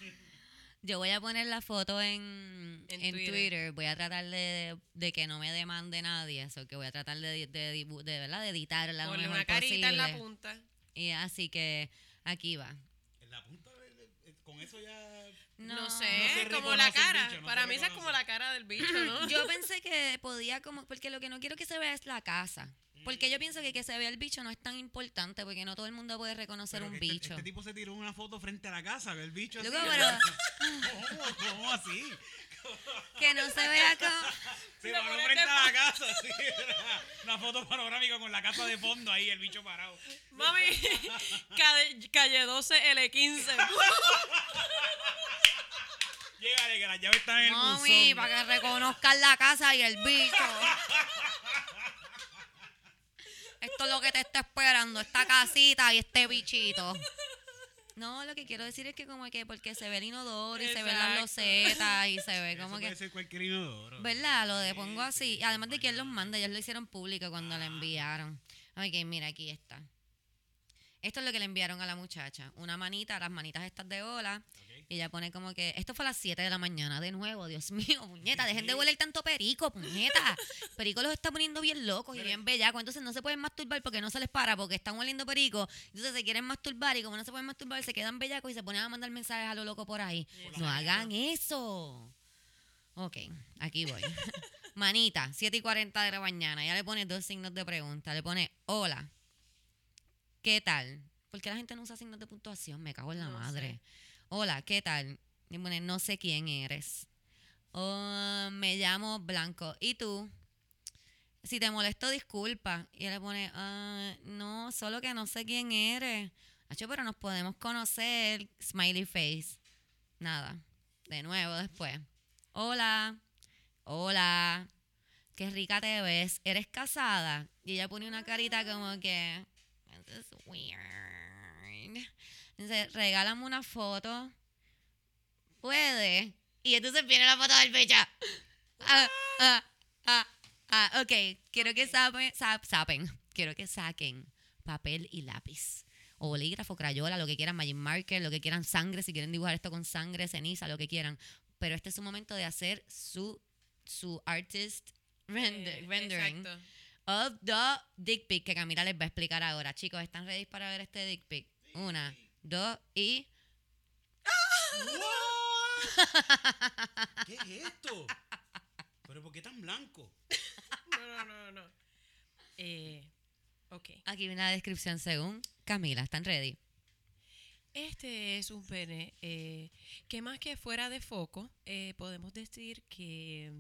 yo voy a poner la foto en, En en Twitter. Twitter. Voy a tratar de, de que no me demande nadie. Eso que voy a tratar de, de, dibu- de, ¿verdad? de editarla lo Ponle mejor una carita en la posible. punta. Y así que aquí va. En la punta, de- de- de- con eso ya. No, No, sé, No como la cara. bicho, no Para mí esa es como la cara del bicho, ¿no? *laughs* Yo pensé que podía como, porque lo que no quiero que se vea es la casa. Porque yo pienso que que se vea el bicho no es tan importante, porque no todo el mundo puede reconocer Pero un este- bicho. Este, tipo se tiró una foto frente a la casa, el bicho así. Loco, pero- *laughs* ¿Cómo, ¿Cómo así? Que no se vea *laughs* como... Se Lo paró pones frente a la casa, así. Una foto panorámica con la casa de fondo ahí, el bicho parado. Mami, calle, calle 12 L15. Llegale, que las llaves están en el Mami, buzón. para que reconozcan la casa y el bicho. *laughs* Esto es lo que te está esperando, esta casita y este bichito. No, lo que quiero decir es que como que porque se ve el inodoro y se ven las losetas y se ve Eso como puede que... ser cualquier inodoro. ¿Verdad? Lo de pongo Sí, así. sí, Además de que él los manda, ellos lo hicieron público cuando la enviaron. Ok, mira, aquí está. Esto es lo que le enviaron a la muchacha. Una manita, las manitas estas de ola. Y ella pone como que, esto fue a las 7 de la mañana, de nuevo, Dios *laughs* mío, puñeta, dejen de hueler tanto perico, puñeta. Perico los está poniendo bien locos y bien bellacos, entonces no se pueden masturbar porque no se les para, porque están hueliendo perico, entonces se quieren masturbar y como no se pueden masturbar, se quedan bellacos y se ponen a mandar mensajes a lo loco por ahí. No hagan eso. Ok, aquí voy. *laughs* Manita, 7 y 40 de la mañana, ella le pone dos signos de pregunta, le pone, hola, ¿qué tal? ¿Por qué la gente no usa signos de puntuación? Me cago en la No madre. sé. Hola, ¿qué tal? Le pone, no sé quién eres. Oh, me llamo Blanco. ¿Y tú? Si te molesto, disculpa. Y él pone, "Ah, no, solo que no sé quién eres. Pero nos podemos conocer. Smiley face. Nada. De nuevo después. Hola. Hola. Qué rica te ves. ¿Eres casada? Y ella pone una carita como que. This is weird. Dice, regálame una foto. Puede. Y entonces viene la foto del pecho. Ah, ah, ah, ah, ok. Quiero que saben, sa- sapen. Quiero que saquen papel y lápiz. O bolígrafo, crayola, lo que quieran, magic marker, lo que quieran, sangre, si quieren dibujar esto con sangre, ceniza, lo que quieran. Pero este es su momento de hacer su, su artist render- Eh, rendering Exacto. of the dick pic que Camila les va a explicar ahora. Chicos, ¿están ready para ver este dick pic? Una, dos y... ¿Qué es esto? ¿Pero por qué tan blanco? No, no, no, no. Eh, ok. Aquí viene la descripción según Camila. ¿Están ready? Este es un pene eh, que más que fuera de foco, eh, podemos decir que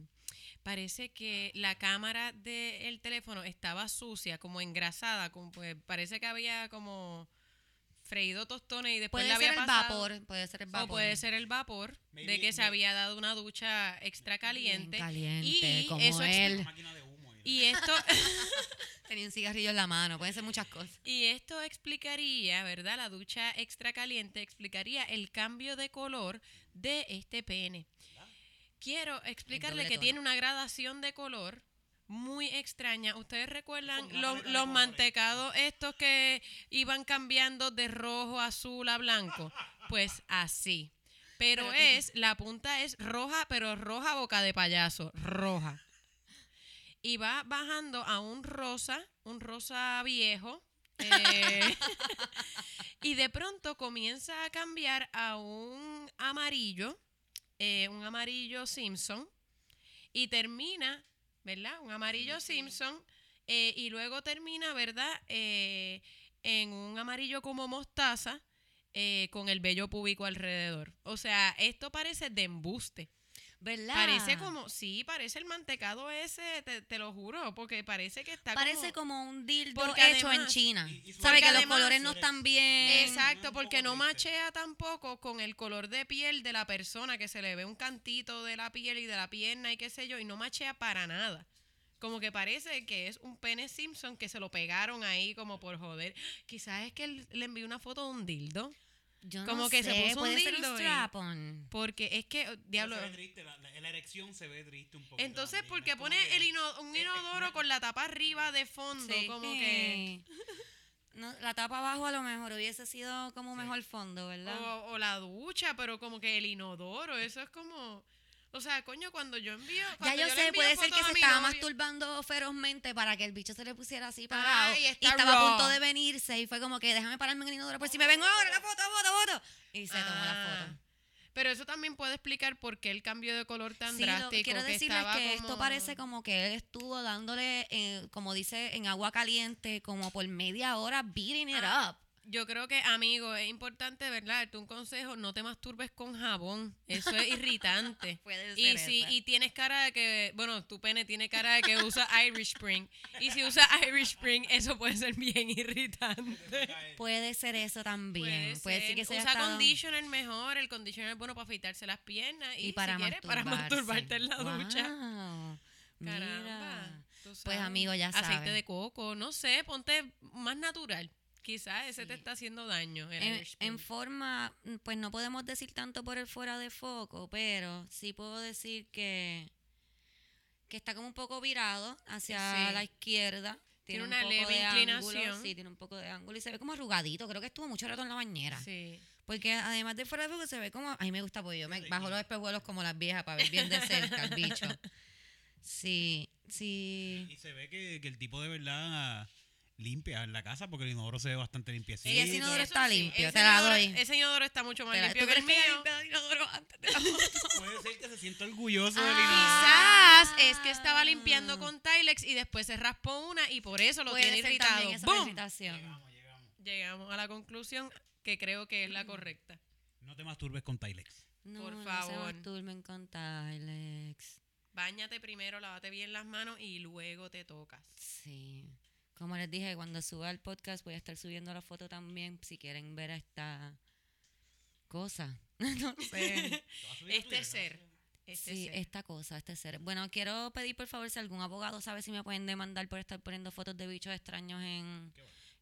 parece que la cámara del teléfono estaba sucia, como engrasada, como pues, parece que había como freído tostones y después Puede había ser el pasado- vapor. Puede ser el vapor. O puede ser el vapor de Maybe- que se may- había dado una ducha extra caliente. caliente, y como eso él. De. Y esto, *laughs* Tenía un cigarrillo en la mano. Pueden ser muchas cosas. y esto explicaría, ¿verdad? La ducha extra caliente explicaría el cambio de color de este pene. Quiero explicarle que tono. tiene una gradación de color muy extraña. ¿Ustedes recuerdan los, los mantecados estos que iban cambiando de rojo, azul a blanco? Pues así. Pero es, la punta es roja, pero roja boca de payaso, roja. Y va bajando a un rosa, un rosa viejo. eh, *laughs* y de pronto comienza a cambiar a un amarillo, eh, un amarillo Simpson. Y termina, ¿verdad? Un amarillo Simpson. eh, y luego termina, ¿verdad? Eh, en un amarillo como mostaza. eh, con el vello púbico alrededor. O sea, esto parece de embuste. ¿Verdad? Parece como, sí, parece el mantecado ese, te, te lo juro, porque parece que está Parece como... como un dildo Porque hecho en China. ¿Sabe que los colores no están bien? Exacto, porque no machea tampoco con el color de piel de la persona, que se le ve un cantito de la piel y de la pierna y qué sé yo, y no machea para nada. Como que parece que es un pene Simpson que se lo pegaron ahí como por joder. Quizás es que él le envió una foto de un dildo. Yo no como que se puso un ser dildo y- strap-on. Porque es que, oh, diablo. Se ve triste, la, la- la erección se ve triste un poco. Entonces, ¿por qué pone el ino- un inodoro con la tapa arriba de fondo? Sí. Como que. *laughs* No, la tapa abajo a lo mejor hubiese sido como mejor fondo, ¿verdad? O, o la ducha, pero como que el inodoro, eso es como... O sea, coño, cuando yo envío... ya yo sé, puede ser que se estaba novio- masturbando ferozmente para que el bicho se le pusiera así Ay, parado. y estaba a punto de venirse y fue como que déjame pararme en el inodoro por si me vengo ahora, la foto, foto, foto. Y se tomó la Ah, foto. Pero eso también puede explicar por qué el cambio de color tan Sí, lo drástico. que quiero que decirles que esto como- parece como que él estuvo dándole, eh, como dice, en agua caliente, como por media hora, beating it Ah, up. Yo creo que, amigo, es importante, ¿verdad? Darte un consejo, no te masturbes con jabón. Eso es irritante. *laughs* Puede Y ser si esa. y tienes cara de que, bueno, tu pene tiene cara de que usa Irish Spring. Y si usa Irish Spring, eso puede ser bien irritante. Puede ser eso también. Puede, ser que sea Usa conditioner mejor. El conditioner es bueno para afeitarse las piernas. Y, y para si quieres, para masturbarte en la ducha. Caramba. Mira. Pues sabes. amigo, ya Aceite saben. de coco, no sé, ponte más natural. Quizás ese te está haciendo daño. el En, forma, mm, pues no podemos decir tanto por el fuera de foco, pero sí puedo decir que, que está como un poco virado hacia Sí. la izquierda. Tiene un una poco leve de ángulo, inclinación. sí, tiene un poco de ángulo y se ve como arrugadito. Creo que estuvo mucho rato en la bañera. Sí. Porque además de fuera de foco se ve como. A mí me gusta porque yo me bajo los espejuelos como las viejas para ver bien de cerca el bicho. *laughs* Sí, sí. Y se ve que, que el tipo de verdad limpia en la casa porque el inodoro se ve bastante limpiecito. Sí, ese inodoro está sí, limpio, ese te la inodoro- doy. Ese inodoro está mucho más limpio ¿Tú que el mío. inodoro antes de la *laughs* foto? Puede ser que se sienta orgulloso del Ah. inodoro. Quizás es que estaba limpiando con Tilex y después se raspó una y por eso lo Puede tiene ser irritado. también esa la ¡Bum! irritación. Llegamos, llegamos. Llegamos a la conclusión que creo que es la correcta. No te masturbes con Tilex. No, Por no se favor. masturben con Tilex. Báñate primero, lávate bien las manos y luego te tocas. Sí. Como les dije, cuando suba el podcast voy a estar subiendo la foto también si quieren ver esta cosa. *laughs* no sé. Este ser. Este sí, ser. esta cosa, este ser. Bueno, quiero pedir por favor si algún abogado sabe si me pueden demandar por estar poniendo fotos de bichos extraños en,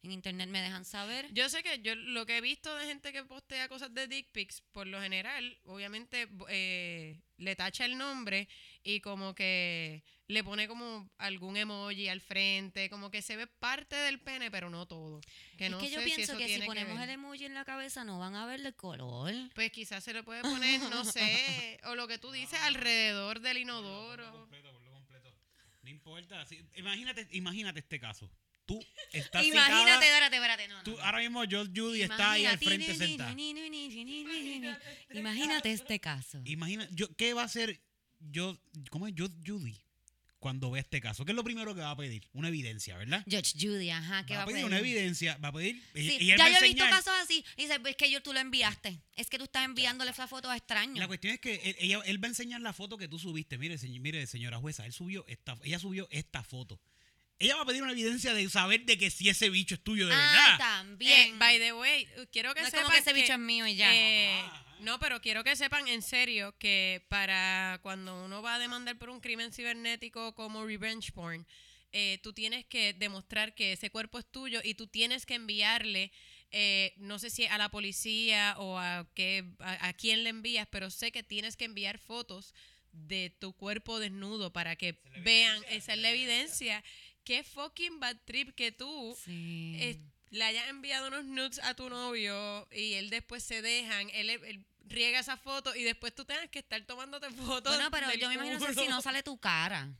en internet, me dejan saber. Yo sé que yo lo que he visto de gente que postea cosas de dick pics, por lo general, obviamente eh, le tacha el nombre y como que le pone como algún emoji al frente, como que se ve parte del pene, pero no todo. Que es no que yo sé si pienso eso que si ponemos el emoji en la cabeza no van a ver el color. Pues quizás se le puede poner, no sé, *laughs* o lo que tú dices, alrededor del inodoro. completo, ponlo completo. No importa. imagínate, imagínate este caso. Tú estás Imagínate, citada, espérate, espérate, no, no, tú, ahora mismo George Judy está ahí al frente sentada. Imagínate este caso. Imagina, yo, ¿qué va a hacer yo, ¿cómo es George Judy cuando ve este caso? ¿Qué es lo primero que va a pedir? Una evidencia, ¿verdad? George Judy, ajá, ¿qué va va a pedir una evidencia, va a pedir. Sí, y él ya va yo he visto enseñar- casos así. Y dice, es que yo, tú lo enviaste. Es que tú estás enviándole esa foto a extraños. La cuestión es que él, ella- él va a enseñar la foto que tú subiste. Mire, mire, señora jueza, él subió esta, ella subió esta foto. Ella va a pedir una evidencia de saber de que si ese bicho es tuyo de ah, verdad. también. Eh, by the way, quiero que no es sepan como que ese bicho es mío y ya. Eh, no, pero quiero que sepan en serio que para cuando uno va a demandar por un crimen cibernético como revenge porn, eh, tú tienes que demostrar que ese cuerpo es tuyo y tú tienes que enviarle, eh, no sé si a la policía o a, qué, a, a quién le envías, pero sé que tienes que enviar fotos de tu cuerpo desnudo para que vean, esa es la evidencia. Qué fucking bad trip que tú sí. eh, le hayas enviado unos nudes a tu novio y él después se dejan, él, él riega esa foto y después tú tengas que estar tomándote fotos. bueno, pero yo me imagino que si no sale tu cara.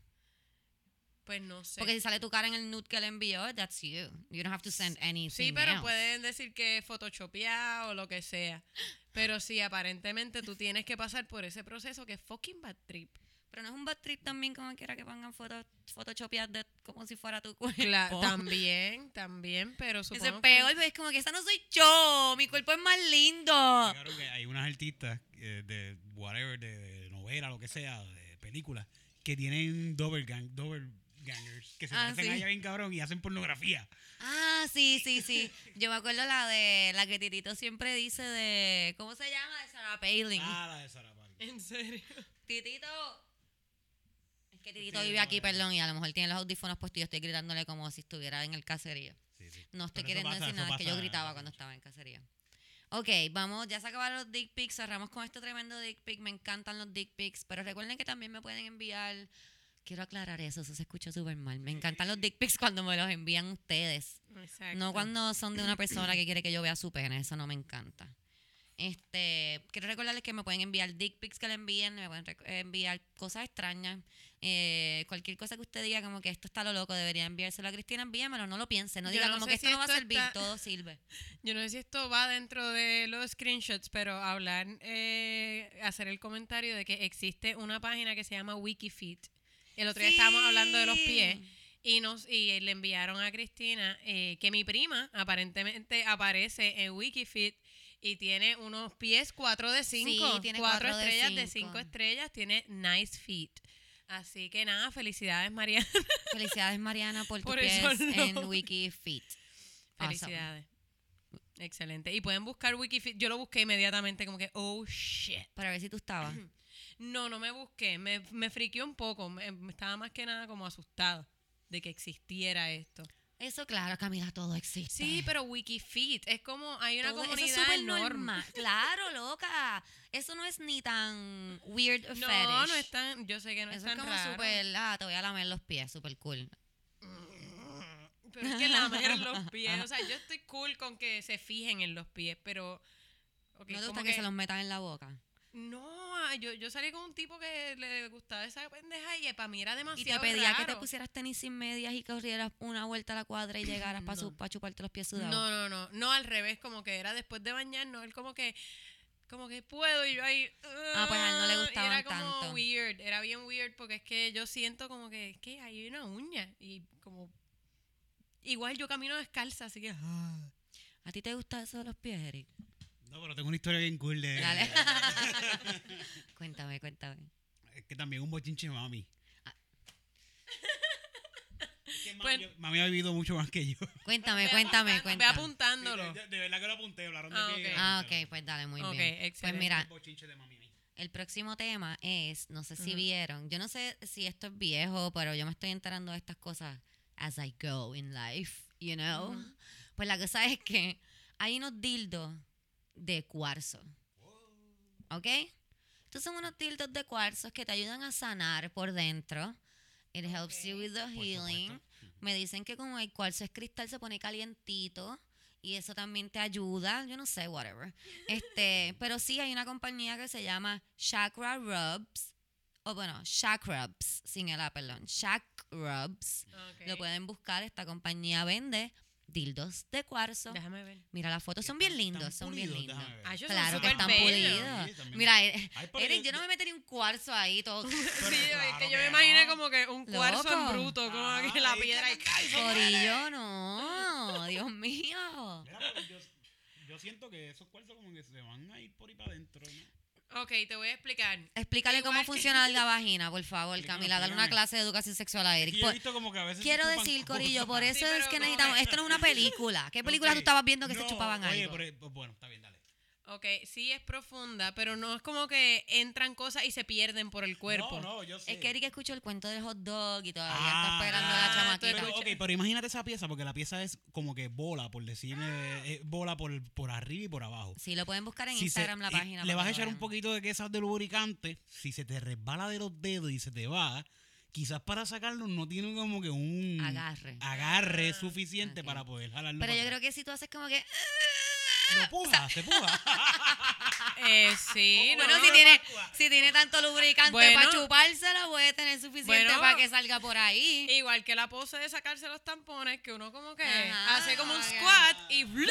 Pues no sé. Porque si sale tu cara en el nude que le envió, that's you. You don't have to send anything sí, pero else. pueden decir que es photoshopeado o lo que sea. Pero sí, aparentemente tú tienes que pasar por ese proceso que es fucking bad trip. Pero no es un bad trip también como quiera que pongan fotos photoshopeadas de como si fuera tu cuerpo. Cla- *laughs* también, también, pero Ese supongo es peor, es como que esa no soy yo. Mi cuerpo es más lindo. Claro que hay unas artistas eh, de whatever, de, de novela, lo que sea, de películas, que tienen double gang, double gangers, que se Ah, parecen sí. a ella bien cabrón y hacen pornografía. Ah, sí, sí, sí. *laughs* Yo me acuerdo la de la que Titito siempre dice de. ¿Cómo se llama? De Sarah Palin. Ah, la de Sarah Palin. En serio. Titito. Que Titito vive aquí, perdón, y a lo mejor tiene los audífonos puestos y yo estoy gritándole como si estuviera en el caserío. Sí, sí. No estoy queriendo pasa, decir nada, es que yo pasa gritaba cuando estaba en cacería. Ok, vamos, ya se acabaron los dick pics, cerramos con este tremendo dick pic, me encantan los dick pics, pero recuerden que también me pueden enviar, quiero aclarar eso, eso se escucha súper mal, me encantan los dick pics cuando me los envían ustedes, Exacto. no cuando son de una persona que quiere que yo vea su pene, eso no me encanta. Este, quiero recordarles que me pueden enviar dick pics que le envíen, me pueden enviar cosas extrañas, eh, cualquier cosa que usted diga como que esto está lo loco, debería enviárselo a Cristina, envíamelo, no lo piense, no Yo diga no como que si esto no va a servir, está- todo sirve. *laughs* Yo no sé si esto va dentro de los screenshots, pero hablar, eh, hacer el comentario de que existe una página que se llama Wikifeet. El otro día estábamos hablando de los pies y nos y le enviaron a Cristina eh, que mi prima aparentemente aparece en Wikifeet y tiene unos pies 4 de 5, Sí, tiene cuatro cuatro de estrellas de cinco. 5 estrellas, tiene nice feet. Así que nada, felicidades Mariana. *laughs* Felicidades, Mariana, por, Por tu pies eso no. en. Awesome. Felicidades. Excelente. Y pueden buscar Wikifeet. Yo lo busqué inmediatamente como que, oh, shit. Para ver si tú estabas. *clears throat* No, no me busqué. Me, me friqueó un poco. Me, me estaba más que nada como asustada de que existiera esto. Eso, claro, Camila, todo existe. Sí, pero Wikifit es como hay una Todo- eso comunidad es súper enorme. normal. *laughs* Claro, loca. Eso no es ni tan weird No, fetish. no es tan, yo sé que no Eso es es tan como raro. súper, ah, te voy a lamer los pies, súper cool. Pero es que lamer los *laughs* pies, o sea, yo estoy cool con que se fijen en los pies, pero ¿No te como gusta que, se los metan en la boca? No, yo, yo salí con un tipo que le gustaba esa pendeja y para mí era Y demasiado te pedía que te pusieras tenis sin medias y corrieras una vuelta a la cuadra y llegaras para No. chuparte los pies sudados. No, no, no, no al revés, como que era después de bañarnos, él como que como que puedo y yo ahí Ah, pues a él no le y gustaban era como tanto. weird, era bien weird porque es que yo siento como que es que hay una uña y como igual yo camino descalza, así que ah. ¿A ti te gusta eso de los pies, Eric? No, pero tengo una historia bien cool de. Dale. *laughs* cuéntame, cuéntame. Es que también un bochinche mami. Ah. Que mami, Pues- yo- mami ha vivido mucho más que yo. Cuéntame, cuéntame, Ve cuéntame. apuntándolo. De, de verdad que lo apunté, hablaron Ah, de pie. ok. Ah, ok, pues dale, muy Ok, bien. Pues excelente. mira, El bochinche de mami. el próximo tema es, no sé si Ujú. vieron, yo no sé si esto es viejo, pero yo me estoy enterando de estas cosas as I go in life, you know. Ujú. Pues la cosa es que hay unos dildos de cuarzo. ¿Ok? Estos son unos dildos de cuarzo que te ayudan a sanar por dentro. It helps you with the healing. Me dicen que como el cuarzo es cristal se pone calientito y eso también te ayuda, yo no sé, whatever. *laughs* Este, pero sí hay una compañía que se llama Chakra Rubs o bueno, Chakrubs, sin el A, perdón. Chakrubs. Ok. Lo pueden buscar, esta compañía vende dildos de cuarzo. Déjame ver. Mira las fotos, son bien lindos, son bien lindos. Ah, Claro que están pulidos. Sí. Mira, eh, Ay, Eric, yo- no me metería un cuarzo ahí todo. *laughs* Sí, *laughs* es claro que yo me imaginé no. como que un cuarzo en bruto, como Ah, que la piedra y Corillo, no. Dios mío. Mira, pero yo, yo siento que esos cuartos como que se van a ir por ahí para adentro. ¿no? Ok, te voy a explicar. Explícale Igual cómo que- funciona la *laughs* vagina, por favor, Camila. Dale una clase de educación sexual a Eric. que yo he Por- visto como que a veces se Quiero chupan decir, cosas. Corillo, por eso Sí, es pero que como necesitamos. Esto no es una *laughs* película. ¿Qué película tú estabas viendo que se No, chupaban oye, algo? pero- pues, bueno, está bien, dale. Ok, sí es profunda, pero no es como que entran cosas y se pierden por el cuerpo. No, no, yo sé. Es que Eric escuchó el cuento del hot dog y todavía Ah, está esperando ah, la chamaquita. Pero, ok, pero imagínate esa pieza, porque la pieza es como que bola, por decir, eh, bola por, por arriba y por abajo. Sí, lo pueden buscar en Si se- Instagram la página. Le vas a echar un poquito de queso de lubricante. Si se te resbala de los dedos y se te va, quizás para sacarlo no tiene como que un Agarre. agarre Ah, suficiente para poder jalarlo. Pero yo creo que si tú haces como que. Lo puja, se puja. *laughs* Eh, sí, *laughs* no, Bueno, si no, tiene, si tiene tanto lubricante Bueno. para chupársela, puede tener suficiente Bueno. para que salga por ahí. Igual que la pose de sacarse los tampones, que uno como que Ajá, hace como un squat y... blup,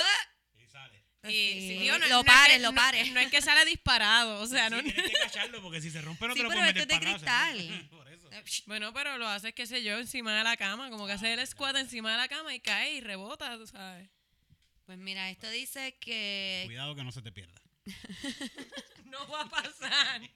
y sale. y Sí. sí, digo, no- Lo no es pares, que- lo pares. No, es que sale disparado, o sea, Sí, no... tienes que cacharlo porque si se rompe no Sí, te lo pero puedes esto es de cristal. *laughs* Por eso. Bueno, pero lo haces, qué sé yo, encima de la cama, como que hace el squat encima de la cama y cae y rebota, tú sabes. Pues mira, esto dice que. Cuidado que no se te pierda. *laughs* No va a pasar. *laughs*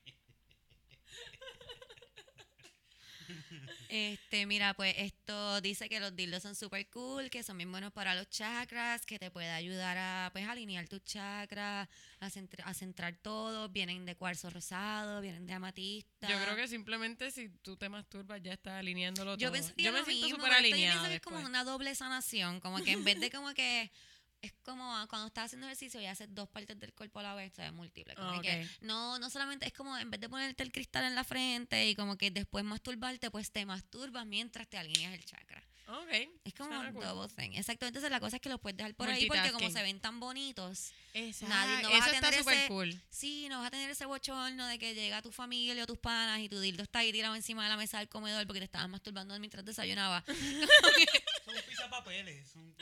Este, mira, pues esto dice que los dildos son súper cool, que son bien buenos para los chakras, que te puede ayudar a pues alinear tus chakras, a, centra- a centrar todo, vienen de cuarzo rosado, vienen de amatista. Yo creo que simplemente si tú te masturbas ya estás alineándolo todo. yo pensaría yo me lo siento súper esto yo alineada pienso que es como una doble sanación, como que en vez de como que *laughs* es como cuando estás haciendo ejercicio y haces dos partes del cuerpo a la vez, es múltiple. Como Ah, que ok. no, no solamente es como en vez de ponerte el cristal en la frente y como que después masturbarte, pues te masturbas mientras te alineas el chakra. Ok. Es como suena un cool. double thing. Exacto. Entonces la cosa es que los puedes dejar por ahí porque como se ven tan bonitos, Exacto. Nadie- no vas a Eso está tener súper ese- cool. sí, no vas a tener ese bochorno de que llega tu familia o tus panas y tu dildo está ahí tirado encima de la mesa del comedor porque te estabas masturbando mientras desayunabas. *laughs* Son pizapapeles. Son...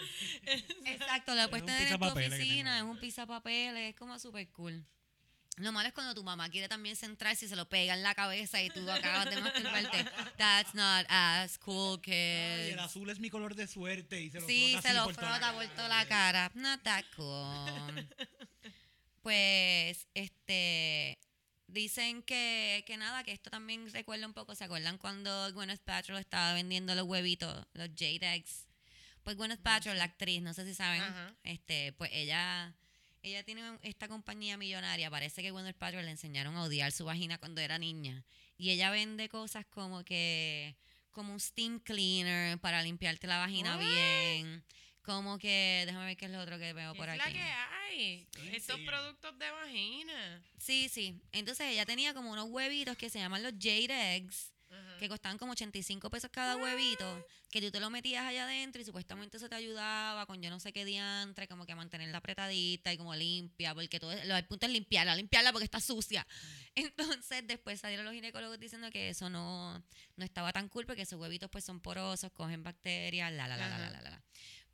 Exacto, lo Es puedes un tener en tu oficina, es un pizapapeles, *laughs* es como súper cool. Lo malo es cuando tu mamá quiere también centrarse y se lo pega en la cabeza y tú acabas de masturbarte. That's not as cool, Ay, el azul es mi color de suerte y se lo Sí, frota se lo frota por toda la cara. Not that cool. *laughs* Pues, este, dicen que, que nada, que esto también recuerda un poco, ¿se acuerdan cuando Gwyneth Paltrow estaba vendiendo los huevitos, los Jade Eggs? Pues Gwyneth Paltrow, la actriz, no sé si saben, Ajá. este, pues ella, ella tiene esta compañía millonaria, parece que Gwyneth Paltrow le enseñaron a odiar su vagina cuando era niña, y ella vende cosas como que como un steam cleaner para limpiarte la vagina bien. Como que, déjame ver qué es lo otro que veo ¿Qué por es aquí. la que hay? Sí, Estos sí. productos de vagina. Sí, sí. Entonces ella tenía como unos huevitos que se llaman los Jade Eggs, que costaban como 85 pesos cada huevito, que tú te lo metías allá adentro y supuestamente eso te ayudaba con yo no sé qué diantre, como que a mantenerla apretadita y como limpia, porque todo lo, el punto es limpiarla, limpiarla porque está sucia. Entonces después salieron los ginecólogos diciendo que eso no, no estaba tan cool porque esos huevitos pues son porosos, cogen bacterias, la, la, la, la, la, Ajá. la, la, la.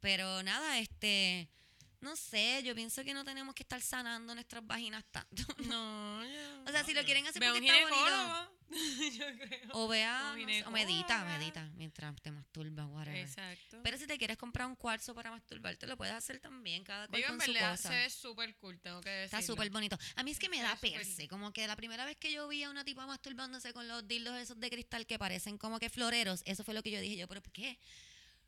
Pero nada, este... No sé, yo pienso que no tenemos que estar sanando nuestras vaginas tanto. *laughs* No, yo... O sea, si lo quieren hacer porque está bonito. *laughs* yo creo. O vea, no sé, o medita, medita mientras te masturbas, whatever. Exacto. Pero si te quieres comprar un cuarzo para masturbarte, lo puedes hacer también, cada cual Digo, en con su verdad, cosa. se ve súper cool, tengo que decirlo. Está súper bonito. A mí es que me da perse, como que la primera vez que yo vi a una tipa masturbándose con los dildos esos de cristal que parecen como que floreros, eso fue lo que yo dije yo, pero ¿por qué?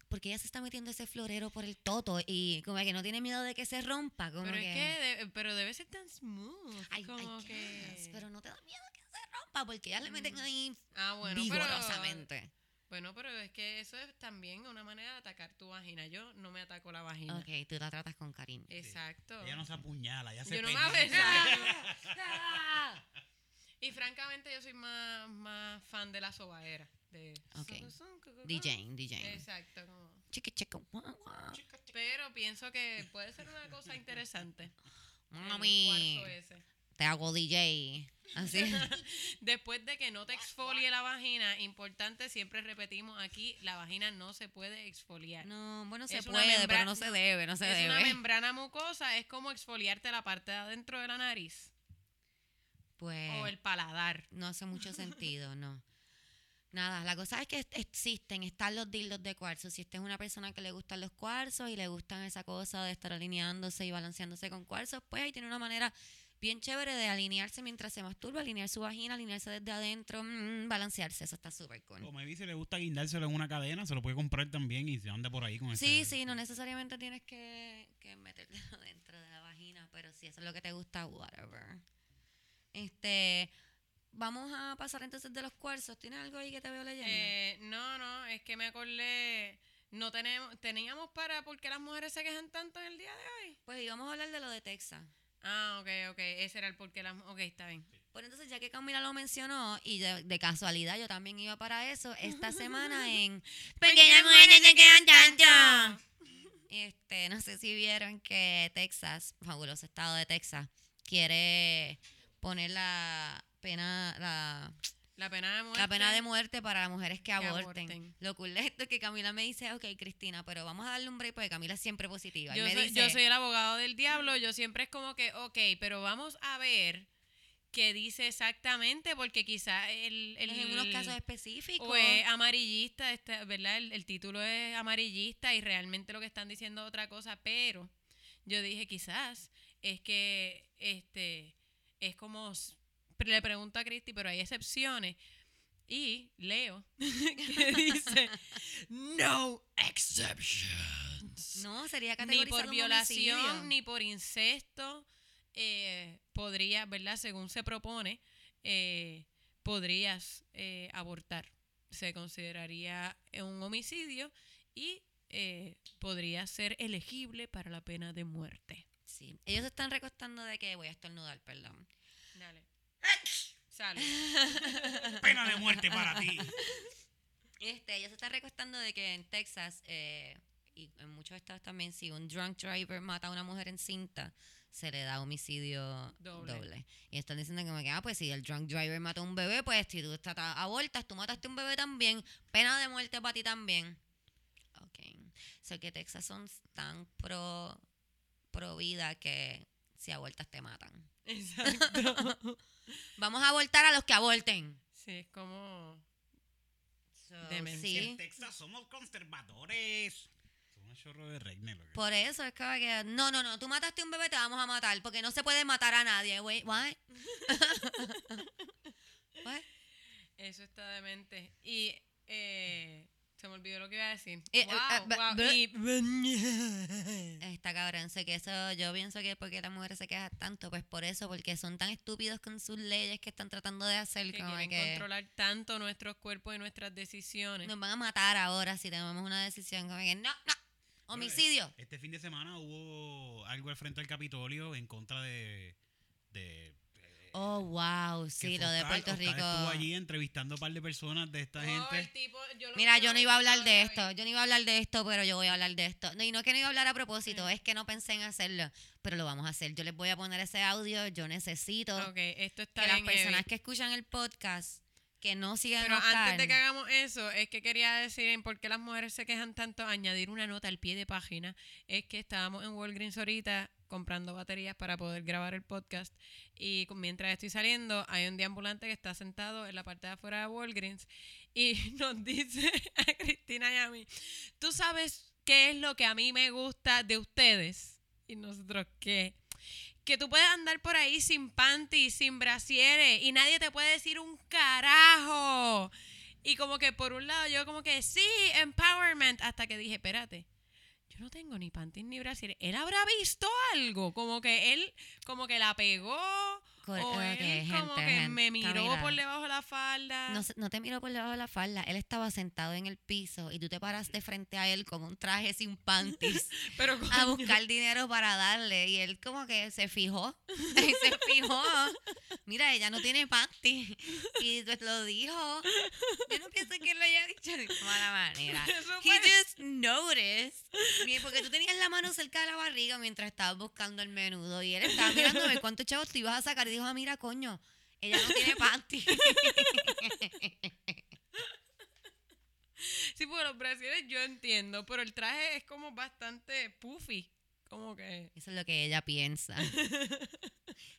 Porque ella se está metiendo ese florero por el toto y como que no tiene miedo de que se rompa, como Pero que... es que, de- pero debe ser tan smooth. Ay, como I que... guess, pero no te da miedo que se rompa porque ya le meten Mm. ahí Ah, bueno, vigorosamente. pero... Bueno, pero es que eso es también una manera de atacar tu vagina. Yo no me ataco la vagina. Ok, tú la tratas con cariño. Exacto. Ella no se apuñala, ella se Yo no me. *laughs* Y francamente yo soy más, más fan de la sobaera. De Ok. sun, sun, cu, cu, cu. DJ, DJ. Exacto. como- Chica, chica, guau, guau. Pero pienso que puede ser una cosa interesante. Mami, ese. te hago DJ. Así. *laughs* Después de que no te exfolie la vagina, importante, siempre repetimos aquí, la vagina no se puede exfoliar. No, bueno, se Es una puede, pero no se debe, no se es una debe. membrana mucosa, es como exfoliarte la parte de adentro de la nariz Pues o el paladar. no hace mucho sentido, no. *laughs* Nada, la cosa es que existen, están los dildos de cuarzo. Si usted es una persona que le gustan los cuarzos y le gustan esa cosa de estar alineándose y balanceándose con cuarzos, pues ahí tiene una manera bien chévere de alinearse mientras se masturba, alinear su vagina, alinearse desde adentro, mm, balancearse. Eso está súper cool. O maybe si le gusta guindárselo en una cadena, se lo puede comprar también y se anda por ahí con Sí, ese- sí, no necesariamente tienes que, que meterte *laughs* dentro de la vagina, pero si eso es lo que te gusta, whatever. Este, vamos a pasar entonces de los cuarzos. ¿Tienes algo ahí que te veo leyendo? Eh, no, no, es que me acordé, no tenemos, teníamos para por qué las mujeres se quejan tanto en el día de hoy. pues íbamos a hablar de lo de Texas. Ah, ok, ok, ese era el por qué las, ok, está bien. Pues entonces, ya que Camila lo mencionó, y de, de casualidad yo también iba para eso, esta semana *laughs* en Pequeñas mujeres se quejan tanto. Este, no sé si vieron que Texas, fabuloso estado de Texas, quiere poner la pena, la, La pena de muerte. la pena de muerte para las mujeres que, aborten. aborten. Lo cool esto es que Camila me dice, ok, Cristina, pero vamos a darle un break porque Camila es siempre positiva. Yo me soy, dice, yo soy el abogado del diablo, yo siempre es como que, ok, pero vamos a ver qué dice exactamente, porque quizá el... el en unos casos específicos. o es amarillista, este, ¿verdad? El, el título es amarillista y realmente lo que están diciendo es otra cosa, pero yo dije quizás es que este es como le pregunto a Cristi, pero hay excepciones y leo *laughs* que dice no exceptions no, sería ni por violación homicidio. ni por incesto eh, podría, ¿verdad? Según se propone, eh, podrías eh, abortar. Se consideraría un homicidio y eh, podría ser elegible para la pena de muerte. Sí, ellos están recostando de que voy a estornudar, perdón. Dale. Salud. *laughs* Pena de muerte para ti. Este, ellos se están recostando de que en Texas eh, y en muchos estados también, si un drunk driver mata a una mujer en cinta, se le da homicidio doble. Doble. Y están diciendo como que, ah, pues si el drunk driver mató a un bebé, pues si tú estás abortas, tú mataste a un bebé también, pena de muerte para ti también. Ok. So que Texas son tan pro, pro vida que si abortas te matan. Exacto. *laughs* Vamos a abortar a los que aborten. Sí, es como... So, Demencia. sí. En Texas somos conservadores. Un chorro de reine. Lo que Por eso es que, no, no, no, tú mataste a un bebé, te vamos a matar, porque no se puede matar a nadie, güey. What? *laughs* What? Eso está demente. Y eh, Se me olvidó lo que iba a decir. Eh, wow, ah, wow. ba- Y- *laughs* Está cabrón, sé que eso, yo pienso que porque las mujeres se quejan tanto, pues por eso, porque son tan estúpidos con sus leyes que están tratando de hacer que como quieren que controlar tanto nuestros cuerpos y nuestras decisiones. nos van a matar ahora si tomamos una decisión como que no, no, homicidio. Este fin de semana hubo algo al frente del Capitolio en contra de. de eh, Oh, wow, sí, lo de. Puerto Oscar Rico. Estuvo allí entrevistando a un par de personas de esta Oh, el gente. tipo, yo lo Mira, yo no iba a hablar de esto, yo no iba a hablar de esto, pero yo voy a hablar de esto. No, y no es que no iba a hablar a propósito, es que no pensé en hacerlo, pero lo vamos a hacer. Yo les voy a poner ese audio, yo necesito Ok, esto está que las personas heavy. que escuchan el podcast, que no sigan Pero antes de que hagamos eso, es que quería decir en por qué las mujeres se quejan tanto, añadir una nota al pie de página, es que estábamos en Walgreens ahorita comprando baterías para poder grabar el podcast y mientras estoy saliendo hay un deambulante que está sentado en la parte de afuera de Walgreens y *laughs* nos dice *laughs* a Cristina y a mí, ¿tú sabes qué es lo que a mí me gusta de ustedes? Y nosotros, ¿qué? que tú puedes andar por ahí sin panty, sin brasieres y nadie te puede decir un carajo. Y como que por un lado yo como que sí, empowerment, hasta que dije, espérate, yo no tengo ni panties ni brasieres. Él habrá visto algo, como que él como que la pegó Cor- o él como gente, que gente, me miró por debajo de la falda. No, no te miró por debajo de la falda, él estaba sentado en el piso y tú te paraste frente a él con un traje sin panties *laughs* pero a buscar dinero para darle y él como que se fijó, *laughs* y se fijó, mira, ella no tiene panties y pues lo dijo. Yo no pienso que él lo haya dicho de mala manera. *laughs* He just noticed, porque tú tenías la mano cerca de la barriga mientras estabas buscando el menudo y él estaba ver cuántos chavos te ibas a sacar y dijo, ah, mira, coño, ella no tiene panties. *laughs* sí, porque los brasieres yo entiendo, pero el traje es como bastante puffy, como que Eso es lo que ella piensa.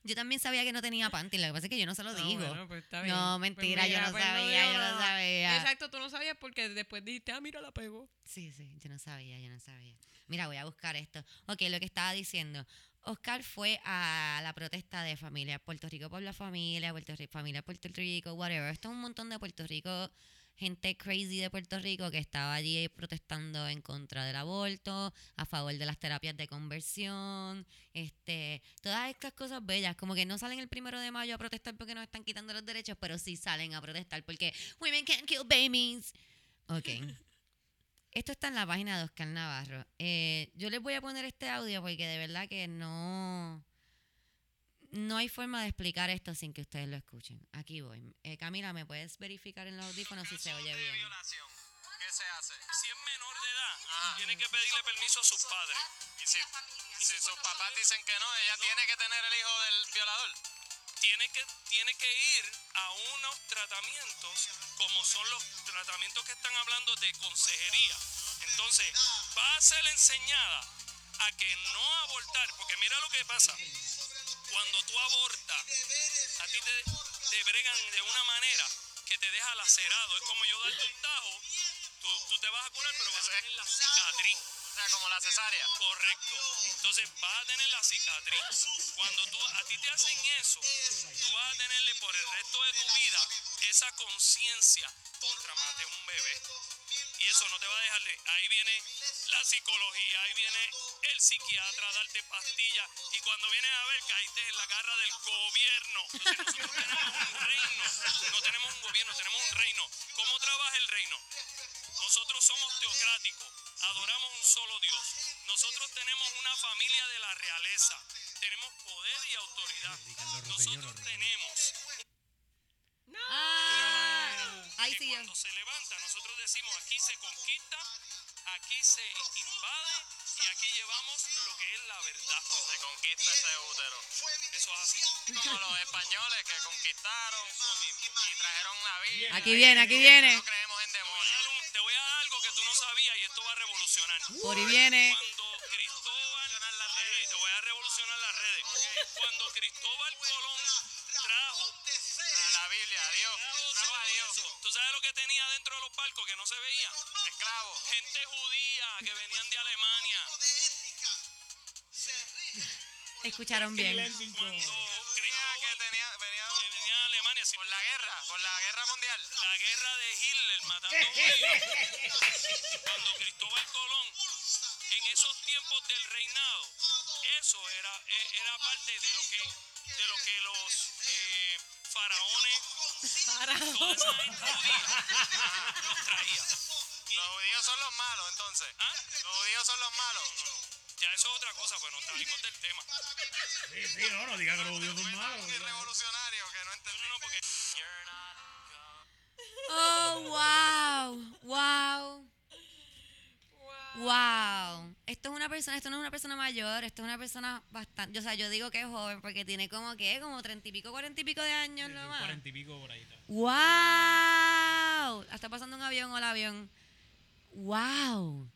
Yo también sabía que no tenía panties, lo que pasa es que yo no se lo Ah, digo. bueno, pues está bien. No, Pues mentira, yo mira, no pues no sabía, digo yo no sabía. Exacto, tú no sabías porque después dijiste, ah, mira, la pegó. Sí, sí, yo no sabía, yo no sabía. Mira, voy a buscar esto. Ok, lo que estaba diciendo. Oscar fue a la protesta de familia Puerto Rico por la familia, Puerto Rico, familia Puerto Rico, whatever. Esto es un montón de Puerto Rico, gente crazy de Puerto Rico que estaba allí protestando en contra del aborto, a favor de las terapias de conversión, este, todas estas cosas bellas, como que no salen el primero de mayo a protestar porque nos están quitando los derechos, pero sí salen a protestar porque women can't kill babies. Ok. Esto está en la página de Oscar Navarro. Eh, yo les voy a poner este audio porque de verdad que no, no hay forma de explicar esto sin que ustedes lo escuchen. Aquí voy. Eh, Camila, ¿me puedes verificar en los audífonos si se oye bien? violación, ¿qué se hace? Si es menor de edad, tiene que pedirle permiso a sus padres. Y si, si sus papás dicen que no, ella tiene que tener el hijo del violador. Tiene que, tiene que ir a unos tratamientos como son los tratamientos que están hablando de consejería. Entonces, va a ser enseñada a que no abortar, porque mira lo que pasa. Cuando tú abortas, a ti te, te bregan de una manera que te deja lacerado. Es como yo darte un tajo, tú, tú te vas a curar, pero vas a tener la cicatriz. Como la cesárea. Correcto. Entonces vas a tener la cicatriz. Cuando tú, a ti te hacen eso, tú vas a tenerle por el resto de tu vida esa conciencia contra mate un bebé. Y eso no te va a dejar de. Ahí viene la psicología, ahí viene el psiquiatra a darte pastillas. Y cuando vienes a ver, caíste en la garra del gobierno. Entonces tenemos un reino. No tenemos un gobierno, tenemos un reino. ¿Cómo trabaja el reino? Nosotros somos teocráticos, adoramos un solo Dios. Nosotros tenemos una familia de la realeza, tenemos poder y autoridad. Nosotros tenemos ¡Ah! Ahí sí cuando se levanta, nosotros decimos aquí se conquista, aquí se invade y aquí llevamos lo que es la verdad. Se conquista ese útero. Eso es así. Como los españoles que conquistaron y trajeron la Biblia. Aquí viene, aquí viene. No creemos en demonios. Algo que tú no sabías y esto va a revolucionar. Por ahí viene. Cuando Cristóbal, te voy a revolucionar las redes. Cuando Cristóbal Colón trajo, A la Biblia, a Dios. Trajo a Dios. ¿tú sabes lo que tenía dentro de los barcos que no se veía? Esclavos. Gente judía que venían de Alemania. Escucharon bien. Cuando Cuando Cristóbal Colón, en esos tiempos del reinado, eso era, eh, era parte de lo que, de lo que los eh, faraones, toda esa gente judía, los traía. Los judíos son los malos, entonces. ¿Ah? Los judíos son los malos. Ya eso es otra cosa, pues nos salimos del tema. Sí, sí, no, no diga que los judíos son malos. Revolucionario que no No, entendí. no, no, porque Oh, wow, wow. Wow. Esto es una persona, esto no es una persona mayor, esto es una persona bastante, o sea, yo digo que es joven porque tiene como que, como treinta y pico, cuarenta y pico de años nomás. Cuarenta y pico por ahí. está. ¡Wow! Está pasando un avión o el avión. ¡Wow!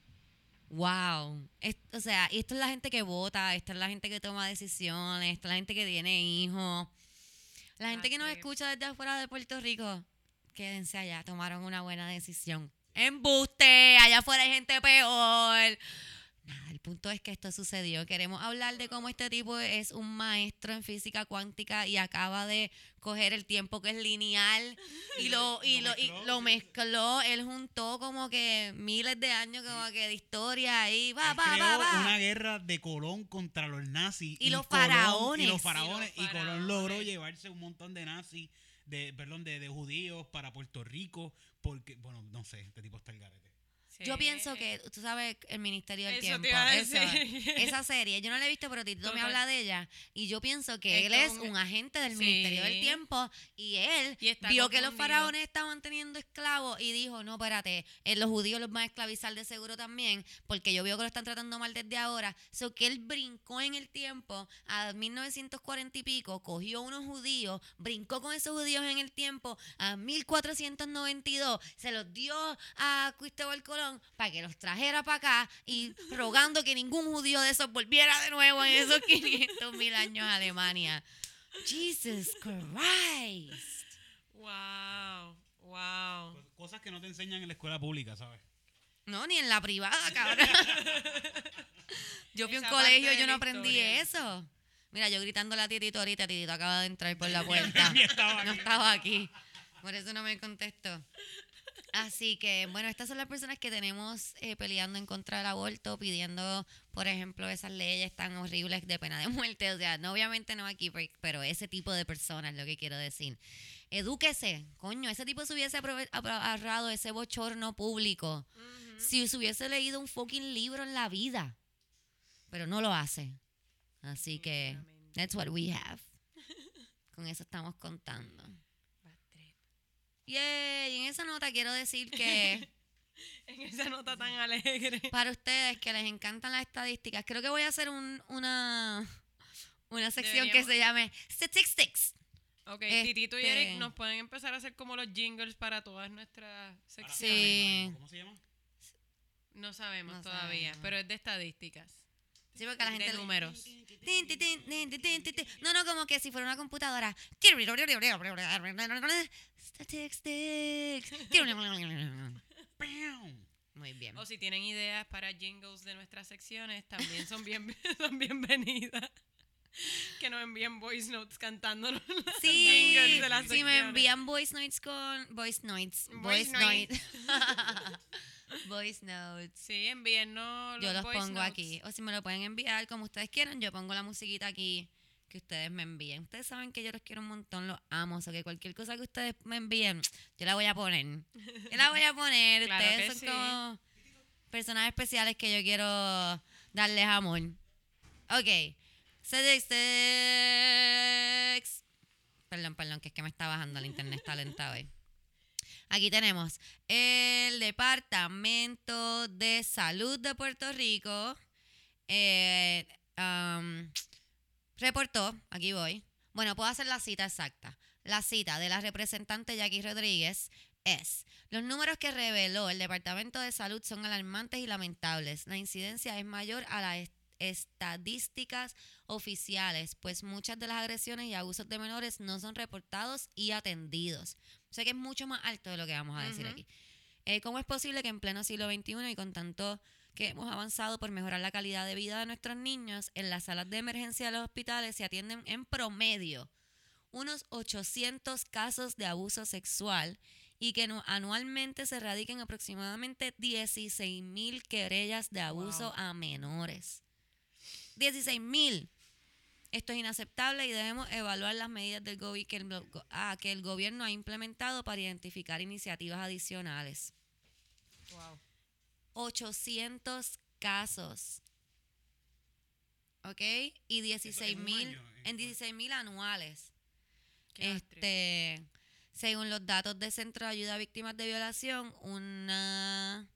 ¡Wow! Es- o sea, y esto es la gente que vota, esta es la gente que toma decisiones, esta es la gente que tiene hijos. La gente que nos escucha desde afuera de Puerto Rico, quédense allá, tomaron una buena decisión. ¡Embuste! Allá afuera hay gente peor. Nada, el punto es que esto sucedió. Queremos hablar de cómo este tipo es un maestro en física cuántica y acaba de coger el tiempo que es lineal y lo, *laughs* y Lo lo, y mezcló, lo mezcló. Él juntó como que miles de años como que de historia ahí. Va, va, va, va. una guerra de Colón contra los nazis. Y los Colón- faraones. Y los Y faraones. los Y Colón logró faraones. llevarse un montón de nazis, de, perdón, de, de judíos para Puerto Rico. Porque, bueno, no sé, este tipo está el garete. Yo pienso que, tú sabes, el Ministerio del Eso Tiempo. *laughs* esa- serie, yo no la he visto, pero Tito me habla de ella. Y yo pienso que él es un- agente del Sí. Ministerio del Tiempo. Y él Y vio que los faraones estaban teniendo esclavos y dijo: No, espérate, eh, los judíos los van a esclavizar de seguro también, porque yo veo que lo están tratando mal desde ahora. So que él brincó en el tiempo a 1940 y pico, cogió unos judíos, brincó con esos judíos en el tiempo a 1492, se los dio a Cristóbal Colón para que los trajera para acá y rogando que ningún judío de esos volviera de nuevo en esos *laughs* 500 mil años a Alemania. Jesus Christ. Wow, wow. Cos- Cosas que no te enseñan en la escuela pública, ¿sabes? No, ni en la privada, *laughs* cabrón. Yo fui a un colegio yo la no aprendí historia. eso. Mira, yo gritándole a Titito ahorita, Titito acaba de entrar por la puerta. Estaba no estaba aquí. Por eso no me contestó. Así que, bueno, estas son las personas que tenemos eh, peleando en contra del aborto, pidiendo, por ejemplo, esas leyes tan horribles de pena de muerte. O sea, no, obviamente no aquí, pe- pero ese tipo de personas, lo que quiero decir. Edúquese, coño, ese tipo se hubiese ahorrado ese bochorno público si se hubiese leído un fucking libro en la vida. Pero no lo hace. Así que, that's what we have. Con eso estamos contando. Yay, y en esa nota quiero decir que *laughs* En esa nota tan alegre. para ustedes que les encantan las estadísticas, creo que voy a hacer un- una, una sección que se llame Statistics. Ok, Este- Titito y Eric nos pueden empezar a hacer como los jingles para todas nuestras secciones. Sí. ¿Cómo se llama? No sabemos No todavía, sabemos. pero es de estadísticas. Sí, porque la gente De números. No, no, como que si fuera una computadora. Statistics. Muy bien. O si tienen ideas para jingles de nuestras secciones, también son, bien, *laughs* son bienvenidas. Que nos envíen voice notes cantándonos los Sí, jingles de las si me secciones. envían voice notes con voice notes, voice, Voice notes, *laughs* voice notes. Sí, envíennos Yo los voice pongo notes. aquí, o si me lo pueden enviar como ustedes quieran, yo pongo la musiquita aquí que ustedes me envíen. Ustedes saben que yo los quiero un montón, los amo, o sea que cualquier cosa que ustedes me envíen, yo la voy a poner. Yo la voy a poner. *laughs* Claro ustedes son sí. como personas especiales que yo quiero darles amor. Ok. Statistics. Perdón, perdón, que es que me está bajando el internet, está lenta hoy. Aquí tenemos el Departamento de Salud de Puerto Rico. eh, um, reportó, aquí voy. Bueno, puedo hacer la cita exacta. La cita de la representante Jackie Rodríguez es, los números que reveló el Departamento de Salud son alarmantes y lamentables. La incidencia es mayor a las est- estadísticas oficiales, pues muchas de las agresiones y abusos de menores no son reportados y atendidos. Sea que es mucho más alto de lo que vamos a decir aquí. Eh, ¿Cómo es posible que en pleno siglo XXI y con tanto que hemos avanzado por mejorar la calidad de vida de nuestros niños, en las salas de emergencia de los hospitales se atienden en promedio unos 800 casos de abuso sexual y que no- anualmente se radiquen aproximadamente 16 mil querellas de abuso Wow. a menores. 16 mil. Esto es inaceptable y debemos evaluar las medidas del que, el, ah, que el gobierno ha implementado para identificar iniciativas adicionales. Wow. 800 casos. ¿Ok? Y 16 un mil, ¿en en 16 mil anuales. Qué. Este, según los datos del Centro de Ayuda a Víctimas de Violación, una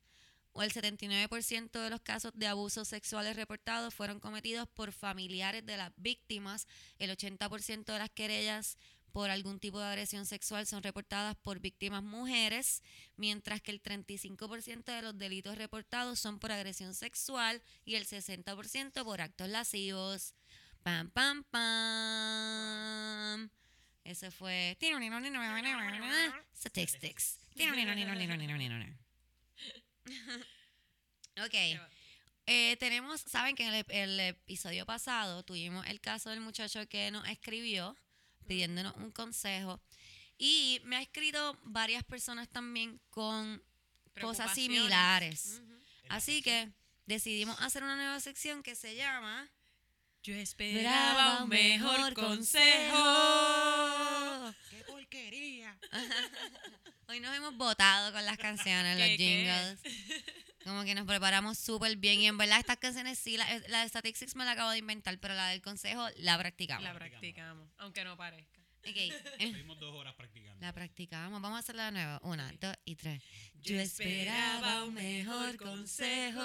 o el 79% de los casos de abusos sexuales reportados fueron cometidos por familiares de las víctimas. El 80% de las querellas por algún tipo de agresión sexual son reportadas por víctimas mujeres, mientras que el 35% de los delitos reportados son por agresión sexual y el 60% por actos lascivos. Pam, pam, pam. Ese fue. Statistics. *laughs* Ok. Eh, tenemos, saben que en el, el episodio pasado tuvimos el caso del muchacho que nos escribió pidiéndonos un consejo. Y me ha escrito varias personas también con cosas similares. Así que decidimos hacer una nueva sección que se llama Yo Esperaba un mejor consejo. ¡Qué porquería! *laughs* Hoy nos hemos votado con las canciones, *laughs* los jingles. Como que nos preparamos súper bien. Y en verdad, estas canciones sí, la, la de Statistics me la acabo de inventar, pero la del consejo la practicamos. La practicamos, aunque no parezca. Ok, eh, Estuvimos dos horas practicando. La practicamos. Vamos a hacerla de nuevo. Una, dos y tres. Yo esperaba un mejor consejo.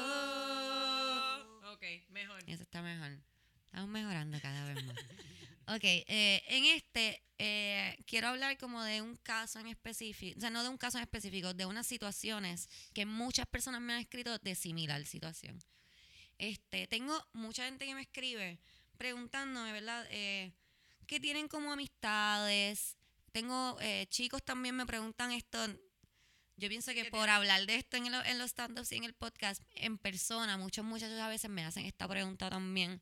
Ok, mejor. Eso está mejor. Estamos mejorando cada vez más. *laughs* Ok, eh, en este eh, quiero hablar como de un caso en específico, o sea, no de un caso en específico, de unas situaciones que muchas personas me han escrito de similar situación. Este, tengo mucha gente que me escribe preguntándome, ¿verdad? Eh, ¿Qué tienen como amistades? Tengo eh, chicos también me preguntan esto. Yo pienso que ¿Qué por hablar de esto en, lo- en los stand-ups y en el podcast, en persona, muchos muchachos a veces me hacen esta pregunta también.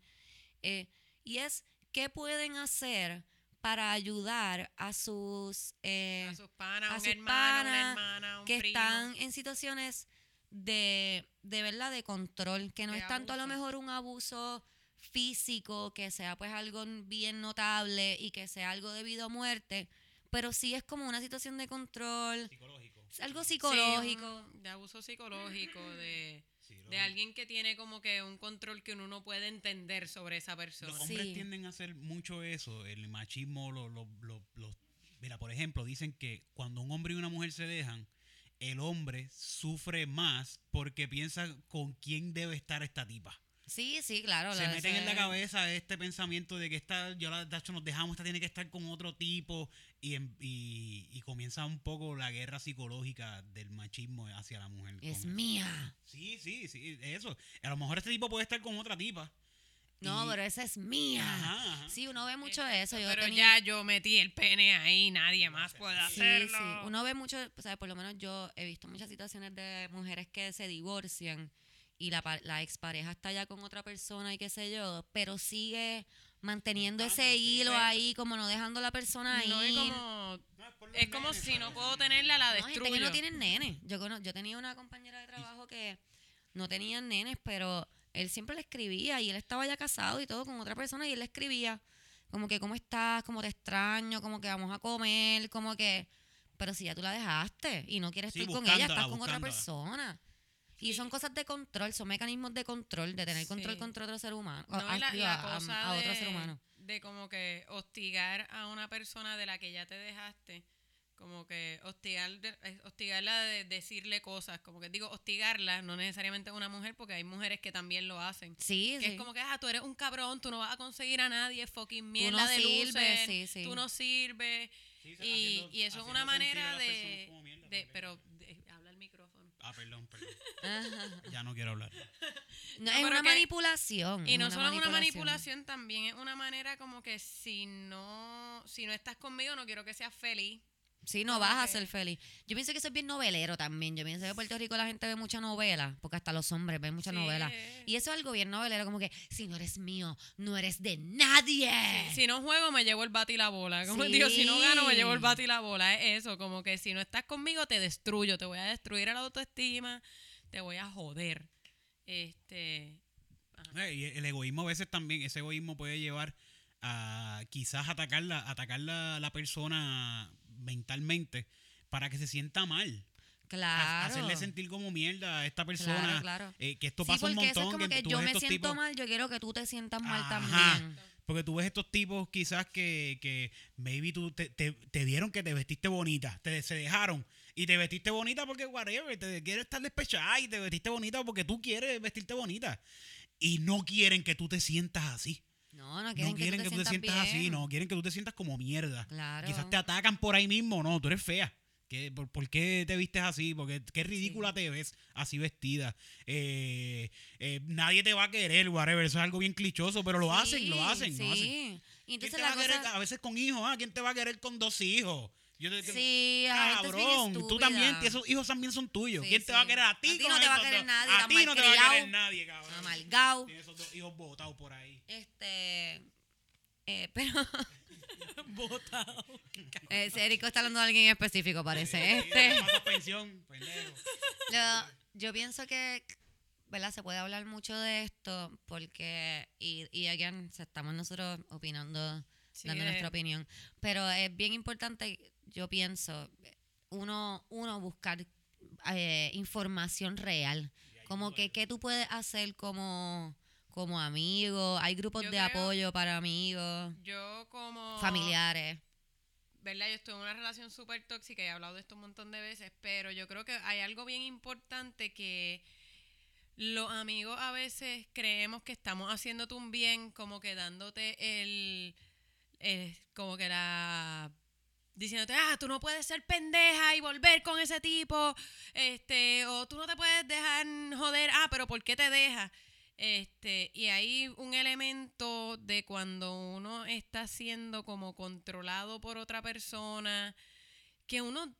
Eh, y es, ¿qué pueden hacer para ayudar a sus... eh, A sus panas, a un sus hermano, panas una hermana, un que primo. están en situaciones de, de verdad de control, que no De es tanto a lo mejor un abuso físico, que sea pues algo bien notable y que sea algo debido a muerte, pero sí es como una situación de control, Psicológico. es algo Sí, psicológico. un- de abuso psicológico, de, Los, de alguien que tiene como que un control que uno no puede entender sobre esa persona. los hombres Sí. tienden a hacer mucho eso. El machismo, lo, lo- lo- los- mira, por ejemplo, dicen que cuando un hombre y una mujer se dejan, el hombre sufre más porque piensa con quién debe estar esta tipa. Sí, sí, claro. se meten eso en la cabeza este pensamiento de que esta, yo la de hecho, nos dejamos, esta tiene que estar con otro tipo y, y, y comienza un poco la guerra psicológica del machismo hacia la mujer. Es con- mía. Sí, sí, sí, eso. A lo mejor este tipo puede estar con otra tipa. No, Y- pero esa es mía. Ajá, ajá. Sí, uno ve mucho eso. Yo Pero tenía- ya yo metí el pene ahí, nadie más puede Sí, hacerlo. sí. Uno ve mucho, o sea, por lo menos yo he visto muchas situaciones de mujeres que se divorcian y la, la expareja está ya con otra persona y qué sé yo, pero sigue manteniendo ese sí, hilo ahí, como no dejando a la persona ahí. No es como, No, es como nenes, si no puedo tenerla, la No, gente destruyo. que no tienen nenes. Yo, cono- yo tenía una compañera de trabajo que no tenía nenes, pero él siempre le escribía y él estaba ya casado y todo con otra persona y él le escribía como que cómo estás, cómo te extraño, como que vamos a comer, como que... Pero si ya tú la dejaste y no quieres Sí, estar con ella, estás con otra persona. Y son cosas de control, son mecanismos de control, de tener control Sí. contra otro ser humano. No, a, la, a- cosa a otro de, ser humano. de como que hostigar a una persona de la que ya te dejaste, como que hostigar, de- hostigarla de decirle cosas, como que digo, hostigarla, no necesariamente a una mujer, porque hay mujeres que también lo hacen. Sí, Que sí. es como que, ah, tú eres un cabrón, tú no vas a conseguir a nadie, fucking mierda no de sirves, loser, sí, sí. tú no sirves. Sí, Y, haciendo- y eso es una manera de, de también. pero de- habla el micrófono. Ah, perdón, perdón. Ajá. Ya no quiero hablar. No, No, es una que- manipulación. Y no una solo es una manipulación, también es una manera como que si no, si no estás conmigo, no quiero que seas feliz. Sí, no vas a ser feliz. Yo pienso que eso es bien novelero también. Yo pienso que en Puerto Rico la gente ve mucha novela, porque hasta los hombres ven mucha Sí. novela. Y eso es algo bien novelero, como que si no eres mío, no eres de nadie. Si no juego, me llevo el bate y la bola. Como Sí. digo, si no gano, me llevo el bate y la bola. Es eso, como que si no estás conmigo, te destruyo. Te voy a destruir la autoestima, te voy a joder. Este. Y el egoísmo a veces también, ese egoísmo puede llevar a quizás atacar la, atacar la, la persona mentalmente para que se sienta mal. Claro. Hacerle sentir como mierda a esta persona. Claro, claro. eh, que esto Sí, pasa un eso montón. es como que tú yo me siento tipos- mal, yo quiero que tú te sientas mal Ajá. también. Porque tú ves estos tipos quizás que, que maybe tú te, te, te vieron que te vestiste bonita, te se dejaron y te vestiste bonita porque whatever, te quieres estar despechada y te vestiste bonita porque tú quieres vestirte bonita y no quieren que tú te sientas así. No, no quieren, no quieren que tú te sientas, así, no quieren que tú te sientas como mierda. Claro. Quizás te atacan por ahí mismo, no, tú eres fea. ¿Qué, por, por qué te vistes así? Porque qué ridícula te ves así vestida. Eh, eh, nadie te va a querer, whatever. Eso es algo bien clichoso, pero lo hacen, lo Sí, hacen, lo hacen. Sí. Y ¿Quién te va a querer? A veces con hijos, ¿ah? ¿Quién te va a querer con dos hijos? Yo te- Sí, Cabrón, tú también, esos hijos también son tuyos. Sí, ¿Quién te va a querer a ti? A ti no te va a querer dos? nadie, A ti no te va a querer nadie, cabrón. Amargado. Tienes esos dos hijos botados por ahí. Este... Eh, pero... *laughs* Eh, ese Erico está hablando de alguien en específico, parece. Este... Lo- yo pienso que, ¿verdad? Se puede hablar mucho de esto porque, y, y again, estamos nosotros opinando, Sí, dando nuestra opinión, pero es bien importante, yo pienso, uno, uno buscar eh, información real, como que qué tú puedes hacer como, como amigo, hay grupos Yo de creo- apoyo para amigos, Yo como... familiares. ¿verdad? Yo estoy en una relación súper tóxica y he hablado de esto un montón de veces, pero yo creo que hay algo bien importante que los amigos a veces creemos que estamos haciéndote un bien, como que dándote el, el- como que la diciéndote, ah, tú no puedes ser pendeja y volver con ese tipo, este, o tú no te puedes dejar joder, ah, pero ¿por qué te deja? Este, y hay un elemento de cuando uno está siendo como controlado por otra persona, que uno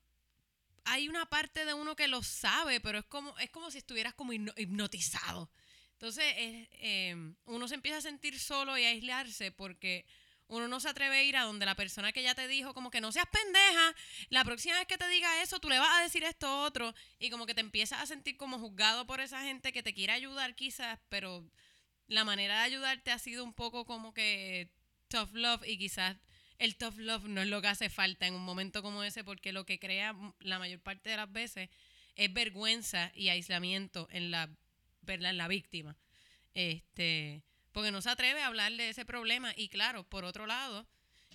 hay una parte de uno que lo sabe, pero es como, es como si estuvieras como hipno- hipnotizado. Entonces, es, eh, uno se empieza a sentir solo y a aislarse porque uno no se atreve a ir a donde la persona que ya te dijo, como que no seas pendeja, la próxima vez que te diga eso, tú le vas a decir esto otro, y como que te empiezas a sentir como juzgado por esa gente que te quiere ayudar quizás, pero la manera de ayudarte ha sido un poco como que tough love y quizás el tough love no es lo que hace falta en un momento como ese porque lo que crea la mayor parte de las veces es vergüenza y aislamiento en la, en la víctima. Este, porque no se atreve a hablar de ese problema y claro, por otro lado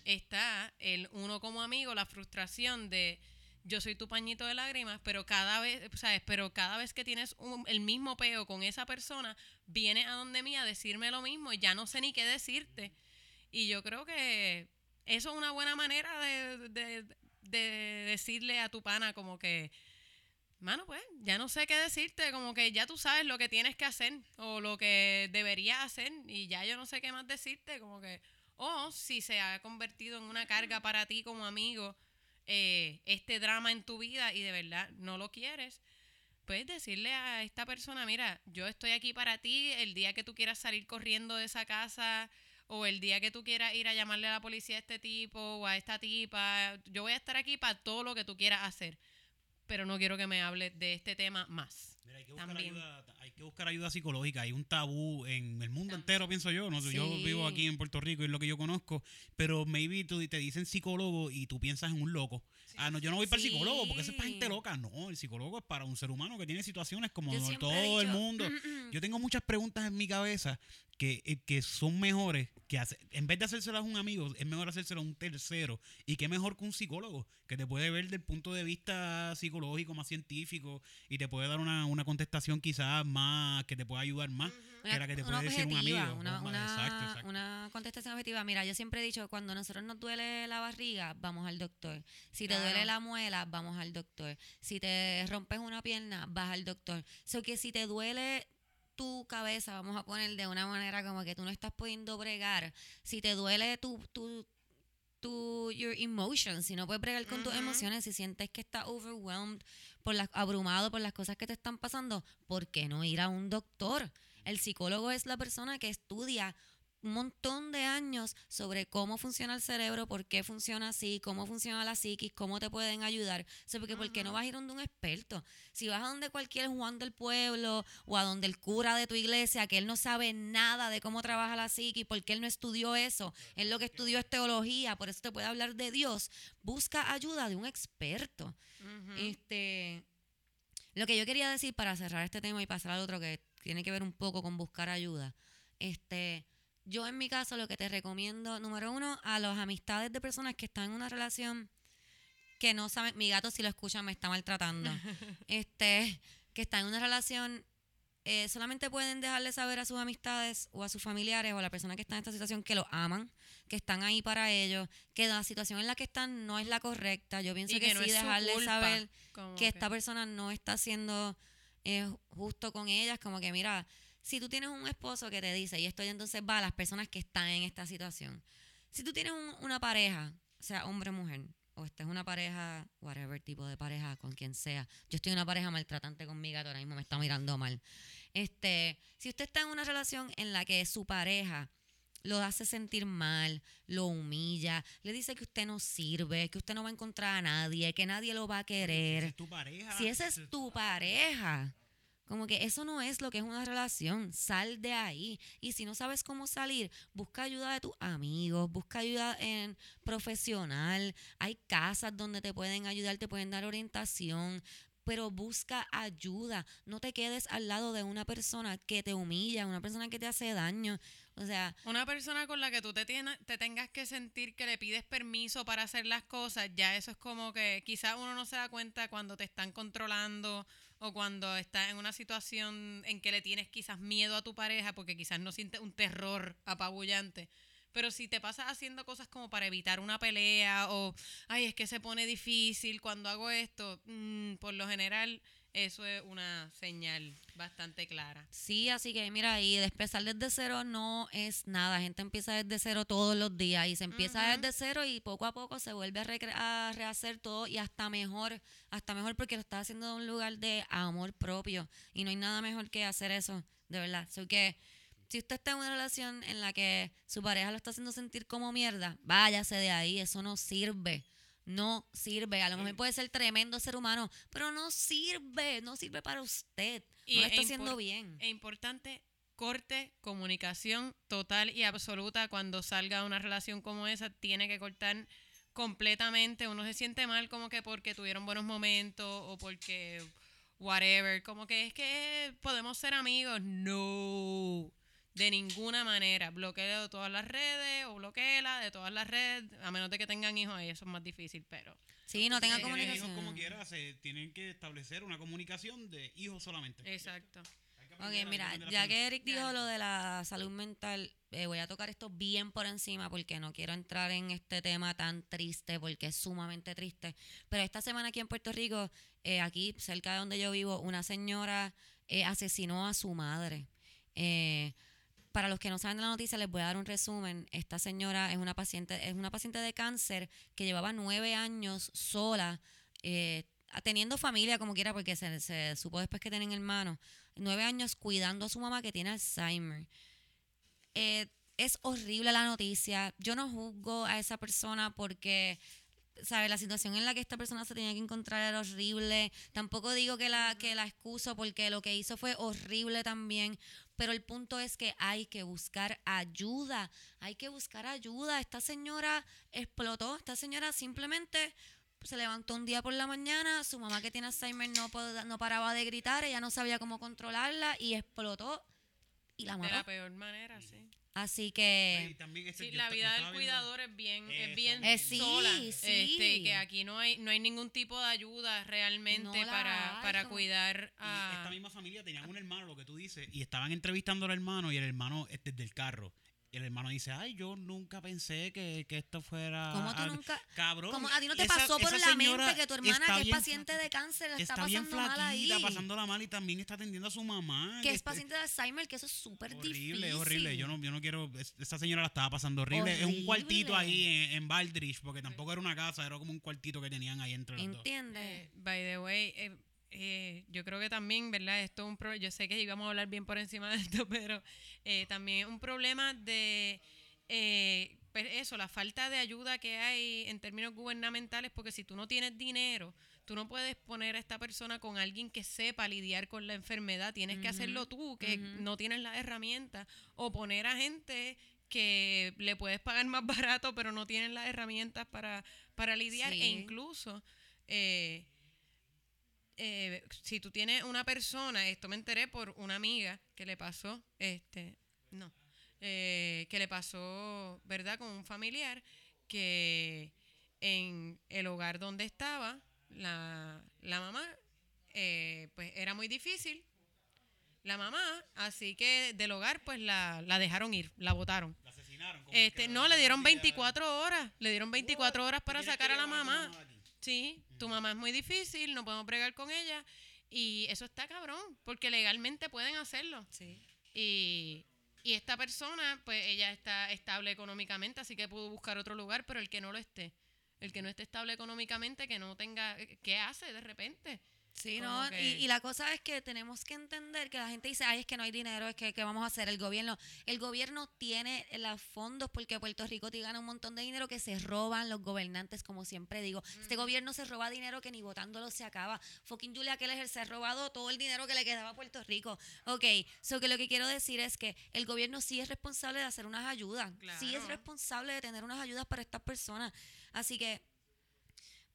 está el uno como amigo, la frustración de yo soy tu pañito de lágrimas, pero cada vez, ¿sabes? Pero cada vez que tienes el mismo peo con esa persona, viene a donde mí a decirme lo mismo y ya no sé ni qué decirte. Y yo creo que eso es una buena manera de, de- de decirle a tu pana como que, mano, pues, ya no sé qué decirte, como que ya tú sabes lo que tienes que hacer o lo que deberías hacer y ya yo no sé qué más decirte, como que, o si se ha convertido en una carga para ti como amigo, eh, este drama en tu vida y de verdad no lo quieres, puedes decirle a esta persona, mira, yo estoy aquí para ti el día que tú quieras salir corriendo de esa casa o el día que tú quieras ir a llamarle a la policía a este tipo o a esta tipa, yo voy a estar aquí para todo lo que tú quieras hacer, pero no quiero que me hables de este tema más. Mira, hay que buscar También. ayuda, hay que buscar ayuda psicológica. Hay un tabú en el mundo entero, pienso yo. No sé, yo Sí. vivo aquí en Puerto Rico y es lo que yo conozco. Pero maybe tú te dicen psicólogo y tú piensas en un loco. Ah, no, yo no voy para el psicólogo porque eso es para gente loca. No, el psicólogo es para un ser humano que tiene situaciones como todo el mundo. Yo tengo muchas preguntas en mi cabeza que, eh, que son mejores que hacer, en vez de hacérselas a un amigo, es mejor hacérselas a un tercero. Y qué mejor que un psicólogo, que te puede ver del punto de vista psicológico, más científico, y te puede dar una, una contestación quizás más, que te pueda ayudar más que la que te una puede decir un objetiva, amigo. Una, exacto, exacto. una contestación objetiva. Mira, yo siempre he dicho, cuando a nosotros nos duele la barriga, vamos al doctor. Si te Claro. duele la muela, vamos al doctor. Si te rompes una pierna, vas al doctor. So que si te duele tu cabeza, vamos a poner de una manera como que tú no estás pudiendo bregar, si te duele tu, tu, tu your emotions, si no puedes bregar con tus emociones, si sientes que estás overwhelmed, por las, abrumado por las cosas que te están pasando, ¿por qué no ir a un doctor? El psicólogo es la persona que estudia un montón de años sobre cómo funciona el cerebro, por qué funciona así, cómo funciona la psiquis, cómo te pueden ayudar. O sea, porque ¿por qué no vas a ir donde un experto? Si vas a donde cualquier Juan del pueblo o a donde el cura de tu iglesia, que él no sabe nada de cómo trabaja la psiquis, porque él no estudió eso, él lo que estudió es teología, por eso te puede hablar de Dios, busca ayuda de un experto. Este, lo que yo quería decir para cerrar este tema y pasar al otro que tiene que ver un poco con buscar ayuda. Este, yo en mi caso lo que te recomiendo, número uno, a las amistades de personas que están en una relación que no saben, mi gato si lo escucha me está maltratando, *laughs* este, que están en una relación, eh, solamente pueden dejarle saber a sus amistades o a sus familiares o a la persona que está en esta situación que lo aman, que están ahí para ellos, que la situación en la que están no es la correcta. Yo pienso Y que, que no sí dejarle culpa, saber como que esta persona no está siendo eh, justo con ellas, como que mira, si tú tienes un esposo que te dice, y esto entonces va a las personas que están en esta situación, si tú tienes un- una pareja, sea hombre o mujer, o esta es una pareja, whatever tipo de pareja, con quien sea, yo estoy en una pareja maltratante con mi gato, ahora mismo me está mirando mal, este, si usted está en una relación en la que su pareja lo hace sentir mal, lo humilla, le dice que usted no sirve, que usted no va a encontrar a nadie, que nadie lo va a querer, Si es tu pareja. si esa es tu pareja, como que eso no es lo que es una relación, sal de ahí. Y si no sabes cómo salir, busca ayuda de tus amigos, busca ayuda en profesional. Hay casas donde te pueden ayudar, te pueden dar orientación, pero busca ayuda. No te quedes al lado de una persona que te humilla, una persona que te hace daño. O sea, Una persona con la que tú te, tiena- te tengas que sentir que le pides permiso para hacer las cosas, ya eso es como que quizás uno no se da cuenta cuando te están controlando o cuando estás en una situación en que le tienes quizás miedo a tu pareja porque quizás no sientes un terror apabullante. Pero si te pasas haciendo cosas como para evitar una pelea o, ay, es que se pone difícil cuando hago esto, mm, por lo general eso es una señal bastante clara. Sí, así que mira, y empezar desde cero no es nada. Gente empieza desde cero todos los días y se empieza Ujú. desde cero y poco a poco se vuelve a, a rehacer todo y hasta mejor, hasta mejor porque lo estás haciendo de un lugar de amor propio y no hay nada mejor que hacer eso, de verdad. So que si usted está en una relación en la que su pareja lo está haciendo sentir como mierda, váyase de ahí, eso no sirve. No sirve. A lo mejor puede ser tremendo ser humano, pero no sirve. No sirve para usted. Y no lo está es haciendo bien. Es importante corte, comunicación total y absoluta cuando salga una relación como esa, tiene que cortar completamente. Uno se siente mal como que porque tuvieron buenos momentos o porque whatever, como que es que podemos ser amigos. No. De ninguna manera. Bloqueo de todas las redes o bloqueela de todas las redes, a menos de que tengan hijos, ahí eso es más difícil, pero Sí, no tenga Sí, Tienes hijos comunicación. como quiera, se tienen que establecer una comunicación de hijos solamente. exacto. Ok, mira, ya que Eric dijo lo de la salud mental, eh, voy a tocar esto bien por encima porque no quiero entrar en este tema tan triste porque es sumamente triste. Pero esta semana aquí en Puerto Rico, eh, aquí cerca de donde yo vivo, una señora eh, asesinó a su madre. Eh, para los que no saben de la noticia, les voy a dar un resumen. Esta señora es una paciente, es una paciente de cáncer que llevaba nueve años sola, eh, teniendo familia como quiera, porque se, supo después que tienen hermanos. Nueve años cuidando a su mamá que tiene Alzheimer. Eh, es horrible la noticia. Yo no juzgo a esa persona porque, ¿sabes? La situación en la que esta persona se tenía que encontrar era horrible. Tampoco digo que la, que la excuso porque lo que hizo fue horrible también. Pero el punto es que hay que buscar ayuda. Hay que buscar ayuda. Esta señora explotó. Esta señora simplemente se levantó un día por la mañana. Su mamá que tiene Alzheimer no, no paraba de gritar. Ella no sabía cómo controlarla y explotó. Y la De mató. la peor manera, sí. Así Y que... también este, Sí, la vida del viendo- cuidador es bien, es Eso bien Eh, sí, sola. sí. Este, que aquí no hay, no hay ningún tipo de ayuda realmente No para, hay, para como- cuidar Y esta a... misma familia tenían un hermano, lo que tú dices, y estaban entrevistando al hermano y el hermano es desde el carro. Y el hermano dice, ay, yo nunca pensé que, que esto fuera... ¿Cómo tú algo". nunca- Cabrón. Como a ti no te esa- pasó por la mente que tu hermana, que es bien paciente de cáncer, la está, Está bien pasando mal ahí. flaquita, pasándola mal y también está atendiendo a su mamá. que es este, paciente de Alzheimer, que eso es súper difícil. Horrible, es horrible. Yo no, yo no quiero. es- Esa señora la estaba pasando horrible. Es un cuartito ahí en, en Baldrige, porque tampoco era una casa, era como un cuartito que tenían ahí entre los dos. ¿Entiendes? Eh, by the way, eh, eh, yo creo que también, ¿verdad? Esto es un problema. Yo sé que íbamos a hablar bien por encima de esto, *laughs* pero eh, también es un problema de. eh, pues eso, la falta de ayuda que hay en términos gubernamentales, porque si tú no tienes dinero, tú no puedes poner a esta persona con alguien que sepa lidiar con la enfermedad, tienes que hacerlo tú, que no tienes las herramientas, o poner a gente que le puedes pagar más *laughs* barato, pero no tienen las herramientas para, para lidiar, Sí. e incluso eh, eh, si tú tienes una persona, esto me enteré por una amiga que le pasó, este, no, eh, que le pasó, ¿verdad? Con un familiar que en el hogar donde estaba la, la mamá, eh, pues era muy difícil. La mamá, así que del hogar, pues la, la dejaron ir, la votaron. La asesinaron. Este, no, le dieron como que- 24 horas. Le dieron 24 horas para sacar a la mamá. Sí, tu mamá es muy difícil, no podemos bregar con ella. Y eso está cabrón, porque legalmente pueden hacerlo. Sí. Y, y esta persona, pues ella está estable económicamente, así que pudo buscar otro lugar, pero el que no lo esté, el que no esté estable económicamente, que no tenga, ¿qué hace de repente? Sí, ¿no? que- Y, y la cosa es que tenemos que entender que la gente dice, ay, es que no hay dinero, es que ¿qué vamos a hacer? El gobierno, el gobierno tiene los fondos porque Puerto Rico te gana un montón de dinero que se roban los gobernantes, como siempre digo. Este gobierno se roba dinero que ni votándolo se acaba. Fucking Julia Keller se ha robado todo el dinero que le quedaba a Puerto Rico. Ok, so que lo que quiero decir es que el gobierno sí es responsable de hacer unas ayudas. Sí es responsable de tener unas ayudas para estas personas. Así que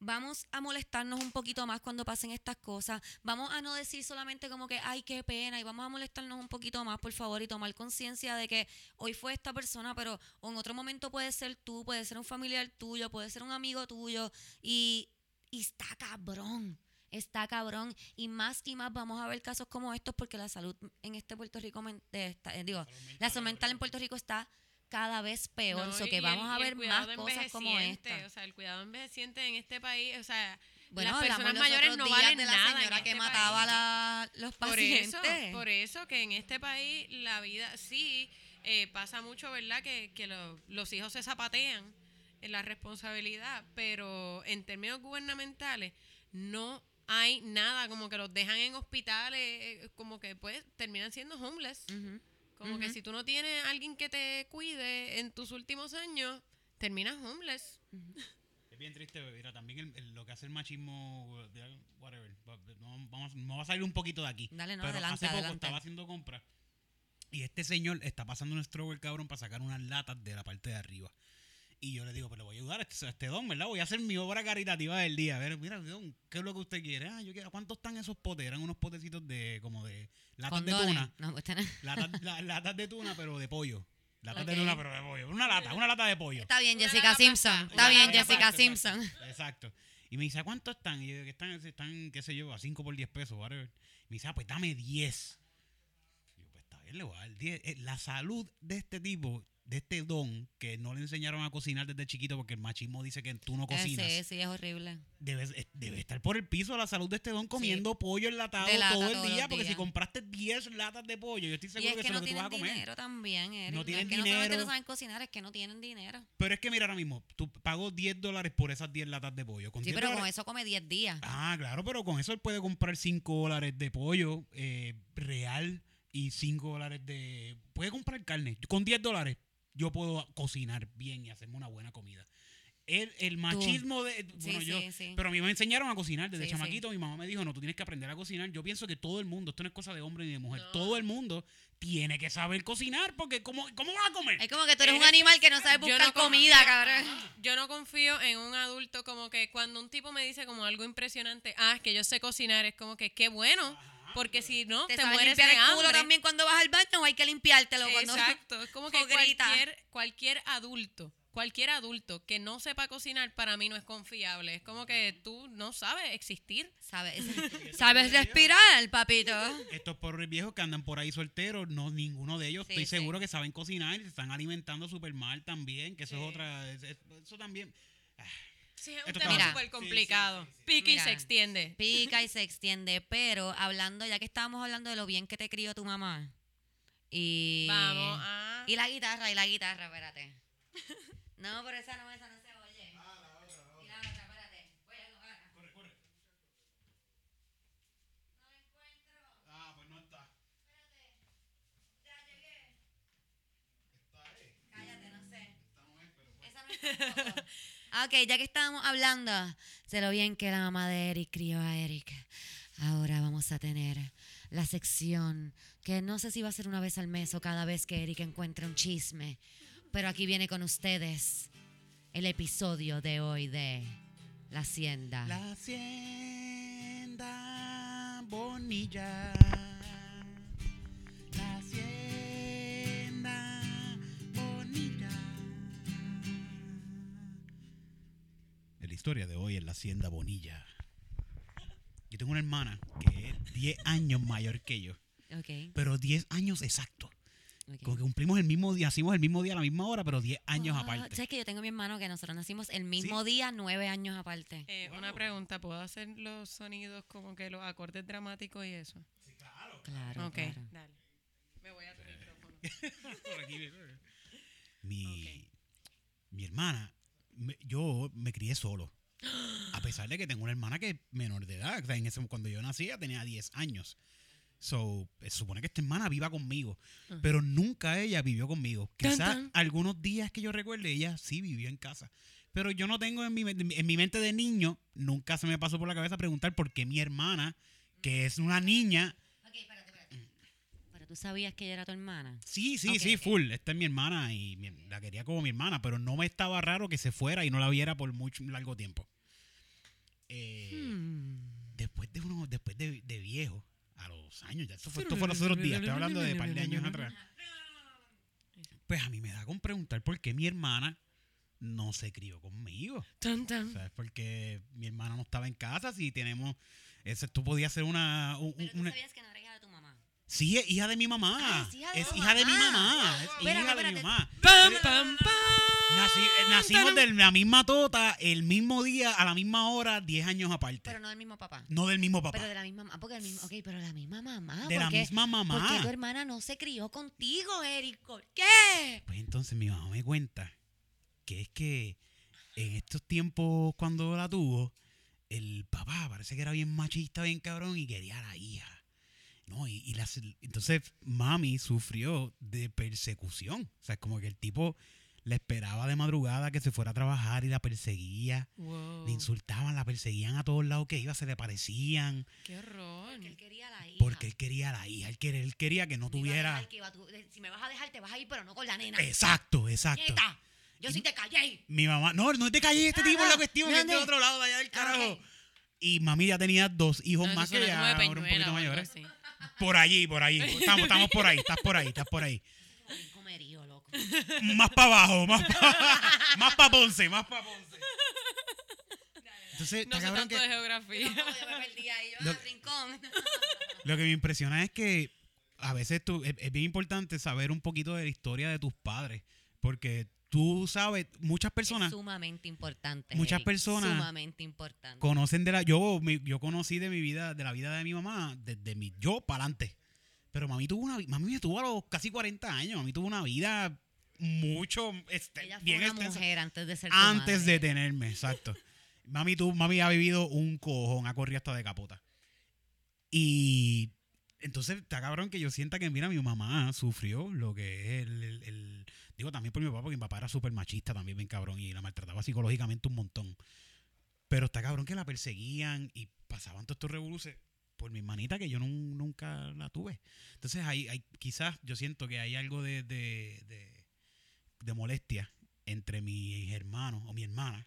vamos a molestarnos un poquito más cuando pasen estas cosas. Vamos a no decir solamente como que, ay, qué pena, y vamos a molestarnos un poquito más, por favor, y tomar conciencia de que hoy fue esta persona, pero en otro momento puede ser tú, puede ser un familiar tuyo, puede ser un amigo tuyo, y, y está cabrón. Está cabrón y más y más vamos a ver casos como estos porque la salud en este Puerto Rico, está- eh, digo, la salud mental en Puerto Rico está cada vez peor, No, so que vamos a ver más cosas como esta. O sea, el cuidado envejeciente en este país, o sea, Bueno, las personas mayores no valen de la nada señora que este mataba a país. la- los Por pacientes. eso, por eso que en este país la vida sí eh, pasa mucho, ¿verdad? Que, que lo- los hijos se zapatean en la responsabilidad, pero en términos gubernamentales no hay nada, como que los dejan en hospitales, eh, como que pues terminan siendo homeless. Ujú. Como que si tú no tienes alguien que te cuide en tus últimos años, terminas homeless. Es bien triste, mira, también el- el- lo que hace el machismo, whatever. no, Vamos, vamos a salir un poquito de aquí. Dale, no, pero adelante, hace poco adelante. estaba haciendo compras y este señor está pasando un struggle cabrón para sacar unas latas de la parte de arriba. Y yo le digo, pero le voy a ayudar a este, a este don, ¿verdad? Voy a hacer mi obra caritativa del día. A ver, mira, don, ¿qué es lo que usted quiere? Ah, yo quiero, ¿cuántos están esos potes? Eran unos potecitos de, como de, latas de Condones. tuna. No, pues, Latas, *laughs* la- latas de tuna, pero de pollo. Latas Ok. de tuna, pero de pollo. Una lata, una lata de pollo. Está bien, Jessica Simpson. Está Una bien, de Jessica Simpson. Exacto, exacto. Y me dice, ¿a cuánto están? Y yo, que están, están, qué sé yo, a 5 por 10 pesos, whatever. Me dice, ah, pues dame 10. Y yo, pues está bien, le voy a dar 10. Eh, La salud de este tipo, de este don, que no le enseñaron a cocinar desde chiquito porque el machismo dice que tú no Eh, cocinas, sí, sí, es horrible. debe, es- debe estar por el piso la salud de este don comiendo pollo enlatado lata todo el día, porque si compraste 10 latas de pollo, yo estoy Y seguro es que, que eso no es lo que tú vas a comer. dinero también, Eric. No es tienen que no solamente dinero. no saben cocinar, es que no tienen dinero. Pero es que mira ahora mismo, tú pago 10 dólares por esas 10 latas de pollo. Con Sí, 10 pero con dólares- eso come 10 días. Ah, claro, pero con eso él puede comprar 5 dólares de pollo eh, real y 5 dólares de... Puede comprar carne. Con 10 dólares yo puedo cocinar bien y hacerme una buena comida. El, el machismo de... Sí, Bueno, yo... sí, sí. Pero a mí me enseñaron a cocinar desde Sí, chamaquito. Mi mamá me dijo, no, tú tienes que aprender a cocinar. Yo pienso que todo el mundo, esto no es cosa de hombre ni de mujer, No. todo el mundo tiene que saber cocinar porque ¿cómo, cómo vas a comer? Es como que tú eres un Eres- animal que no sabe Yo buscar no comida, cabrón. Yo no confío en un adulto como que cuando un tipo me dice como algo impresionante, ah, es que yo sé cocinar, es como que qué bueno, porque si no, Te, te, mueres de el culo hambre. también cuando vas al baño o hay que limpiártelo cuando Exacto, *laughs* es como que cualquier, cualquier adulto, cualquier adulto que no sepa cocinar para mí no es confiable. Es como que tú no sabes existir. *laughs* ¿Sabes? ¿Sabes respirar, papito? Estos pobres viejos que andan por ahí solteros, no, ninguno de ellos, Sí, estoy sí. seguro que saben cocinar y se están alimentando súper mal también, que eso Sí. es otra, es- es- eso también. Sí, es un Esto tema está- súper Sí, complicado. sí, sí, Pica y Mira. se extiende. Pica y se extiende, pero hablando, ya que estábamos hablando de lo bien que te crió tu mamá. Y. Vamos a... Y la guitarra, y la guitarra, espérate. *laughs* No, pero esa no, esa no se oye. Y la otra, espérate. Voy a tocar. Corre, corre. Ah, pues no está. Ya llegué. Cállate, no sé. Esa no es tampoco. *laughs* Ok, ya que estábamos hablando de lo bien que la mamá de Eric crió a Eric, ahora vamos a tener la sección que no sé si va a ser una vez al mes o cada vez que Eric encuentre un chisme, pero aquí viene con ustedes el episodio de hoy de La Hacienda. La hacienda Bonilla. Historia de hoy es la hacienda Bonilla. Yo tengo una hermana que es 10 años mayor que yo, Ok, pero 10 años exactos. ok. Como que cumplimos el mismo día, nacimos el mismo día a la misma hora, pero 10 años Ah, aparte. ¿Sabes que yo tengo a mi hermano que nosotros nacimos el mismo día, nueve años aparte? Eh, Una pregunta, ¿puedo hacer los sonidos como que los acordes dramáticos y eso? Claro, ok, claro. dale. Me voy a tu micrófono. *laughs* Por aquí, *laughs* mi, mi hermana, me- yo me crié solo. *gasps* A pesar de que tengo una hermana que es menor de edad. O sea, en ese, cuando yo nací ella tenía 10 años. So, se supone que esta hermana viva conmigo. Pero nunca ella vivió conmigo. Quizás algunos días que yo recuerde, ella sí vivió en casa. Pero yo no tengo en mi, en mi mente de niño, nunca se me pasó por la cabeza preguntar por qué mi hermana, que es una niña, Ok, espérate, espérate. Pero tú sabías que ella era tu hermana. Sí, sí, sí, full. Esta es mi hermana y mi- la quería como mi hermana, pero no me estaba raro que se fuera y no la viera por mucho largo tiempo. Eh, Hmm. Después de uno, después de, de viejo, a los años, ya esto fue, esto fue los otros días, estoy hablando de un par de años atrás. Pues a mí me da con preguntar por qué mi hermana no se crió conmigo. Tan, tan. ¿Sabes? Porque mi hermana no estaba en casa, si tenemos. Ese, esto podía ser una. un- Pero tú una- sabías que no era hija de tu mamá. Sí, es hija de mi mamá. Ah, es hija de es tu hija de mi mamá. Es Espérate, hija de mi espérate. mamá. Pam, pam, pam. Nací- eh, nacimos de la misma tota, el mismo día, a la misma hora, 10 años aparte. Pero no del mismo papá. no del mismo papá. Pero de la misma mamá. Porque el mismo, ok, pero la misma mamá. de la ¿por qué- misma mamá. ¿Por qué tu hermana no se crió contigo, Eric? ¿Por qué? Pues entonces mi mamá me cuenta que es que en estos tiempos cuando la tuvo, el papá parece que era bien machista, bien cabrón y quería a la hija. No, y, y las- entonces mami sufrió de persecución. O sea, es como que el tipo la esperaba de madrugada que se fuera a trabajar y la perseguía. Wow. Le insultaban, la perseguían a todos lados que iba, se le parecían. Qué horror. Porque él quería a la hija. Porque él quería a la hija, él quería, él quería que no Me tuviera... que iba si me vas a dejar, te vas a ir, pero no con la nena. Exacto, exacto. Yo sí te callé. Mi mamá, no, no te calles este Ah, tipo es la cuestión, que es de ¿dónde? otro lado de allá del Ah, carajo. Y mami ya tenía dos hijos No, más que ella, ahora un poquito mayores. así. Por allí, por allí. Estamos, estamos por ahí, estás por ahí, estás por ahí. Comerío, loco. Más para abajo, más para más pa Ponce, más para Ponce. Entonces, No sé tanto que de geografía. No, yo me perdí ahí. Yo, Lo- rincón. lo que me impresiona es que a veces tú, es, es bien importante saber un poquito de la historia de tus padres. Porque tú sabes, muchas personas Es sumamente importante. Muchas Eric, personas Sumamente importante. conocen de la yo mi- yo conocí de mi vida de la vida de mi mamá desde mi yo para adelante pero mami tuvo una mami me tuvo a los casi 40 años mami tuvo una vida mucho este, Ella fue bien una extensa mujer antes de ser tu antes madre. de tenerme exacto *laughs* mami tú mami ha vivido un cojón ha corrido hasta de capota y entonces está cabrón que yo sienta que mira mi mamá sufrió lo que es el, el- el- digo también por mi papá porque mi papá era súper machista también bien cabrón y la maltrataba psicológicamente un montón pero está cabrón que la perseguían y pasaban todos estos revoluciones por mi hermanita que yo nun- nunca la tuve. Entonces hay, hay quizás yo siento que hay algo de molestia entre mis hermanos o mi hermana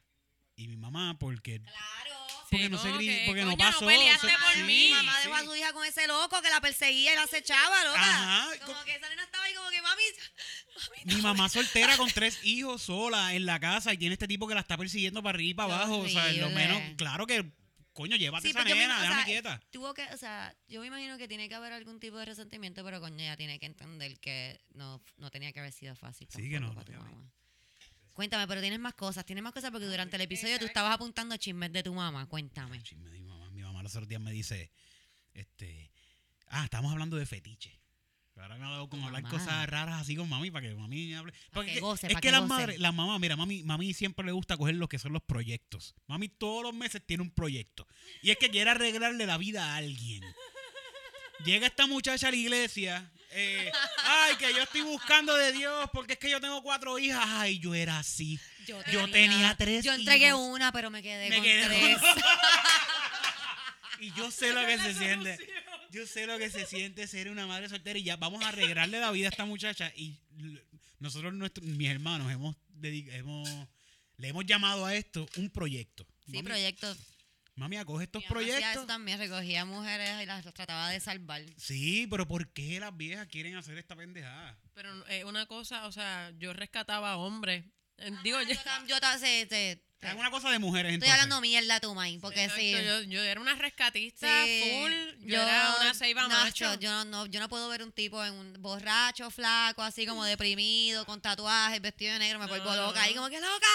y mi mamá porque, Claro. porque Sí, no se como gri- que, porque no coño, no pasó. peleaste o sea, por sí, mí. Mi mamá dejó a su hija con ese loco que la perseguía y la acechaba, loca. Ajá, Como co- que esa nena estaba ahí como que, mami, *laughs* Mi mamá soltera con *laughs* tres hijos sola en la casa y tiene este tipo que la está persiguiendo para arriba y para abajo. O sea, lo menos, claro que, coño, llévate Sí, esa me- nena, o déjame sea, quieta. Tuvo que, o sea, yo me imagino que tiene que haber algún tipo de resentimiento, pero coño, ella tiene que entender que no, no tenía que haber sido fácil. Sí, que no, para tu obviamente. mamá. Cuéntame, pero tienes más cosas, tienes más cosas porque durante el episodio tú estabas apuntando chismes de tu mamá. Cuéntame. Chisme de mi mamá. Mi mamá los otros días me dice, este, ah, estamos hablando de fetiche. Ahora me ha dado como Tu hablar mamá. cosas raras así con mami para que mami hable. Porque que es que- goce, es pa' que, que las madres, las mamás, mira, mami, mami siempre le gusta coger lo que son los proyectos. Mami todos los meses tiene un proyecto. Y es que quiere arreglarle la vida a alguien. Llega esta muchacha a la iglesia. Eh, ay, que yo estoy buscando de Dios porque es que yo tengo cuatro hijas. Ay, yo era así. Yo tenía tres Yo entregué hijos. una, pero me quedé Me con quedé tres. con- *laughs* Y yo sé lo que se siente. Yo sé lo que se siente ser una madre soltera y ya vamos a arreglarle la vida a esta muchacha. Y nosotros, nuestros, mis hermanos, hemos, hemos le hemos llamado a esto un proyecto. Sí, mami, proyectos. Mami, acoge estos Mi mamá hacía proyectos. eso también, recogía mujeres y las trataba de salvar. Sí, pero ¿por qué las viejas quieren hacer esta pendejada? Pero eh, una cosa, o sea, yo rescataba hombres. Eh, Digo, yo, Yo, tam- yo ta- sí, sí, sí. Es una cosa de mujeres, Estoy entonces. hablando mierda tú, May, porque sí. yo, yo era una rescatista Sí, full. Yo, era una ceiba Nacho, macho. Yo no, no- yo no puedo ver un tipo en un borracho, flaco, así como deprimido, con tatuajes, vestido de negro, me vuelvo No, loca. no. Y como que loca,